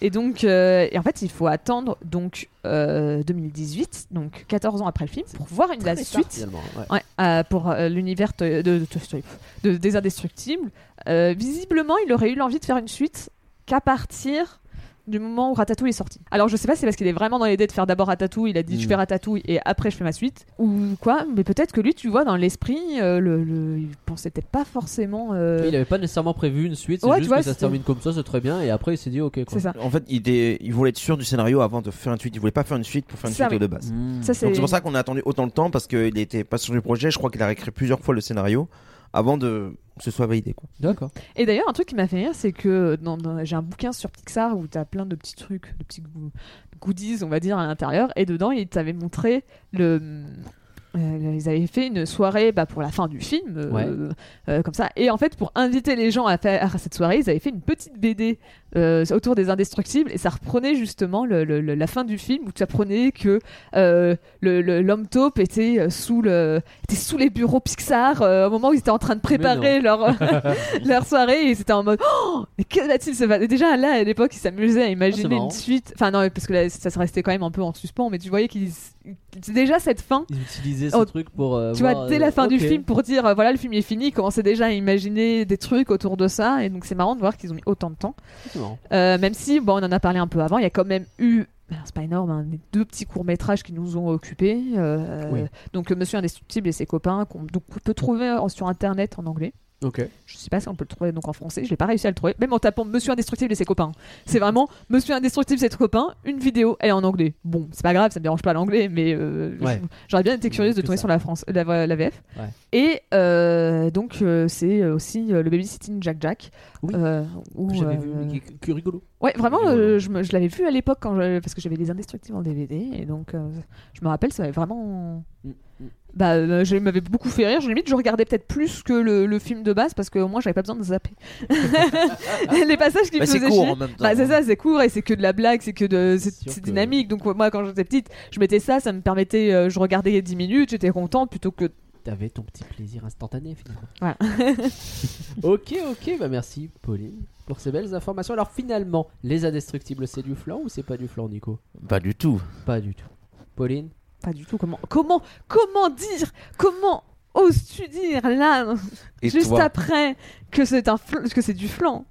et donc, euh, et en fait, il faut attendre donc euh, 2018, donc 14 ans après le film, pour voir une, la suite. finalement. ouais. Ouais, euh, pour euh, l'univers de, de, de Toy Story, de- des Indestructibles. Euh, visiblement, il aurait eu l'envie de faire une suite qu'à partir du moment où Ratatouille est sorti. Alors je sais pas si c'est parce qu'il est vraiment dans l'idée de faire d'abord Ratatouille, il a dit je Mm. fais Ratatouille et après je fais ma suite, ou quoi, mais peut-être que lui, tu vois, dans l'esprit, euh, le, le- il pensait peut-être pas forcément... euh, Il avait pas nécessairement prévu une suite, c'est Ouais, tu juste vois, que ça se termine comme ça, c'est très bien. Et après, il s'est dit ok. quoi. C'est ça. En fait, il, était- il voulait être sûr du scénario avant de faire une suite. Il voulait pas faire une suite pour faire une Ça, suite oui. de base. Mmh. Ça, c'est... Donc c'est pour ça qu'on a attendu autant de temps parce qu'il était pas sur du projet. Je crois qu'il a réécrit plusieurs fois le scénario avant de que ce soit validé. Quoi. D'accord. Et d'ailleurs, un truc qui m'a fait rire, c'est que dans- dans- j'ai un bouquin sur Pixar où t'as plein de petits trucs, de petits goo- goodies, on va dire, à l'intérieur. Et dedans, ils t'avaient montré le. euh, ils avaient fait une soirée bah, pour la fin du film, euh, Ouais. euh, comme ça. Et en fait, pour inviter les gens à faire à cette soirée, ils avaient fait une petite BD euh, autour des indestructibles. Et ça reprenait justement le- le- le- la fin du film où tu apprenais que euh, l'homme taupe était euh, sous le était sous les bureaux Pixar euh, au moment où ils étaient en train de préparer leur leur soirée. Et c'était en mode oh mais que va-t-il se passer? Déjà là à l'époque ils s'amusaient à imaginer marrant. une suite. Enfin non parce que là, ça se restait quand même un peu en suspens mais tu voyais qu'ils c'est déjà cette fin Ils utilisaient ce Oh, truc pour. tu voir, vois, dès la fin du film pour dire voilà le film est fini, ils commençaient déjà à imaginer des trucs autour de ça. Et donc c'est marrant de voir qu'ils ont mis autant de temps. Euh, même si bon on en a parlé un peu avant, il y a quand même eu alors, c'est pas énorme, hein, deux petits courts métrages qui nous ont occupés. euh, Oui. Donc euh, Monsieur Indestructible et ses copains qu'on donc, on peut trouver sur internet en anglais. Ok. Je sais pas si on peut le trouver donc en français, je l'ai pas réussi à le trouver. Même en tapant Monsieur Indestructible et ses copains. C'est vraiment Monsieur Indestructible et ses copains, une vidéo, elle est en anglais. Bon, c'est pas grave, ça me dérange pas l'anglais, mais euh, Ouais. j'aurais bien été curieuse de Que tomber sur la, France, la, la VF. Ouais. Et euh, donc euh, c'est aussi le babysitting Jack Jack. Oui. où, Que vu, mais qui est- qui est rigolo. Ouais, vraiment, Rigolo. je, l'avais vu à l'époque parce que j'avais les Indestructibles en DVD et donc je me rappelle, ça m'avait vraiment. Mm, mm. Bah, euh, je m'avait beaucoup fait rire. Je limite, je regardais peut-être plus que le, le film de base parce qu'au moins j'avais pas besoin de zapper. les passages qui me Bah, c'est faisaient court chier. en même temps. Bah, c'est ça, c'est court et c'est que de la blague, c'est que de, c'est, que- dynamique. Donc, moi, quand j'étais petite, je mettais ça, ça me permettait, euh, je regardais 10 minutes, j'étais contente plutôt que. T'avais ton petit plaisir instantané finalement. Voilà. ok, ok, bah merci Pauline pour ces belles informations. Alors finalement, les indestructibles, c'est du flan ou c'est pas du flan, Nico? Pas du tout. Pas du tout. Pauline? Pas du tout. Comment, comment, comment dire Comment oses-tu dire là, Et juste toi? après, que c'est, un fl- que c'est du flan?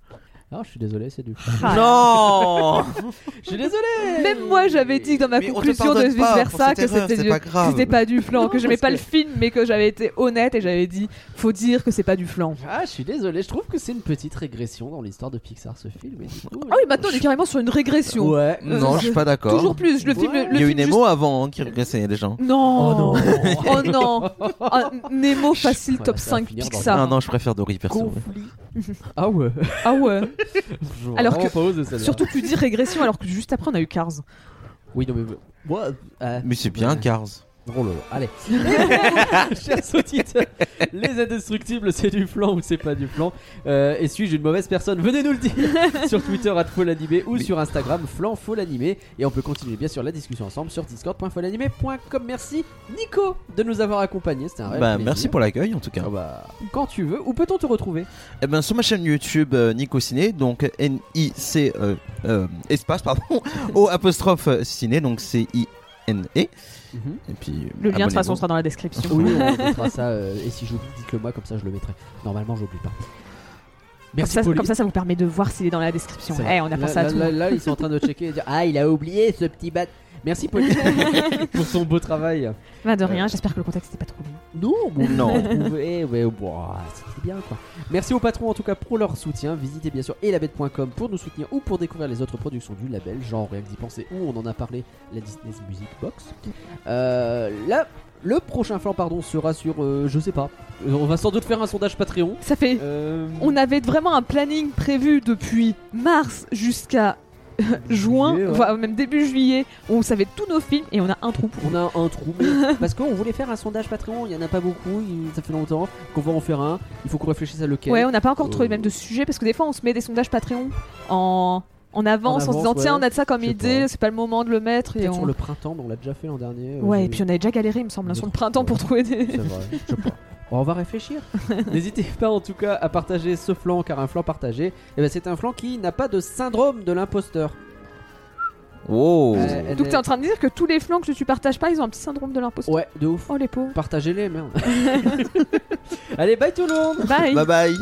Ah, je suis désolé, c'est du flan. Ah. Non je suis désolé Même moi, j'avais dit dans ma Mais conclusion de vice versa que c'était du, pas grave. c'était pas du flan, Non, que j'aimais pas que- le film, mais que j'avais été honnête et j'avais dit, faut dire que c'est pas du flan. Ah, je suis désolé, je trouve que c'est une petite régression dans l'histoire de Pixar ce film. Et du coup, Ah oui, maintenant on est carrément sur une régression. Ouais. Non, je suis pas d'accord. Toujours plus. Le film, Ouais. le Il y a eu Nemo avant hein, qui régressait les gens. juste- Non. Oh non. Oh non. Ah, Nemo facile top ça va 5 finir dans- Pixar. Ah non, je préfère Dory perso. Ah ouais. Ah ouais. Alors que- pas osé celle-là. Surtout tu dis régression alors que juste après on a eu Cars. Oui, non, mais. Moi. euh, Mais c'est bien, Cars. Oh là, allez. Chers auditeurs, les indestructibles, c'est du flan ou c'est pas du flan Euh, Et suis-je une mauvaise personne? Venez nous le dire sur Twitter @folanimé ou sur Instagram flan folanimé. Et on peut continuer bien sûr la discussion ensemble sur discord.folanimé.com. Merci Nico de nous avoir accompagnés. C'était un réel Bah, plaisir. merci pour l'accueil en tout cas. Ah bah, quand tu veux. Où peut-on te retrouver? Eh ben, sur ma chaîne YouTube euh, Nico Ciné, donc N-I-C euh, euh, espace, pardon, O apostrophe ciné, donc C-I-N-E. Et puis, Le lien de toute façon sera dans la description. Oui, on mettra ça. euh, et si j'oublie, dites-le moi, comme ça je le mettrai. Normalement, j'oublie pas. Comme Merci ça, comme ça, ça vous permet de voir s'il est dans la description. Eh, on a là, pensé à là, tout. Là, là, ils sont en train de checker et dire Ah, il a oublié ce petit bat. Merci Pauline pour ton beau travail. Bah, de rien, j'espère que le contexte n'est pas trop long. Non, bon, Non. trouvé, ouais, bon, c'était bien quoi. Merci aux patrons en tout cas pour leur soutien. Visitez bien sûr elabette.com pour nous soutenir ou pour découvrir les autres productions du label, genre rien que d'y penser ou on en a parlé, la Disney's Music Box. Euh, là, le prochain flanc pardon sera sur, euh, je sais pas, Euh, on va sans doute faire un sondage Patreon. Ça fait. Euh, On avait vraiment un planning prévu depuis mars jusqu'à juin, Juillet, ouais. voire même début juillet, où on savait tous nos films et on a un trou. On a un trou, mais parce qu'on voulait faire un sondage Patreon, il y en a pas beaucoup, il- ça fait longtemps qu'on va en faire un. Il faut qu'on réfléchisse à lequel. Ouais, on n'a pas encore trouvé Euh, même de sujet parce que des fois on se met des sondages Patreon en, en avance en, En se disant tiens on a de ça comme idée, c'est pas le moment de le mettre. Et on... sur le printemps, on l'a déjà fait l'an dernier. euh, Ouais, et puis on avait déjà galéré, il me semble, hein, sur le printemps pour trouver des. C'est vrai, je sais pas. On va réfléchir. N'hésitez pas en tout cas à partager ce flanc, car un flanc partagé, eh ben, c'est un flanc qui n'a pas de syndrome de l'imposteur. Wow. Euh, Donc est- t'es en train de dire que tous les flancs que tu partages pas, ils ont un petit syndrome de l'imposteur. Ouais, de ouf. Oh les pauvres. Partagez-les, merde. Allez, bye tout le monde Bye. Bye bye.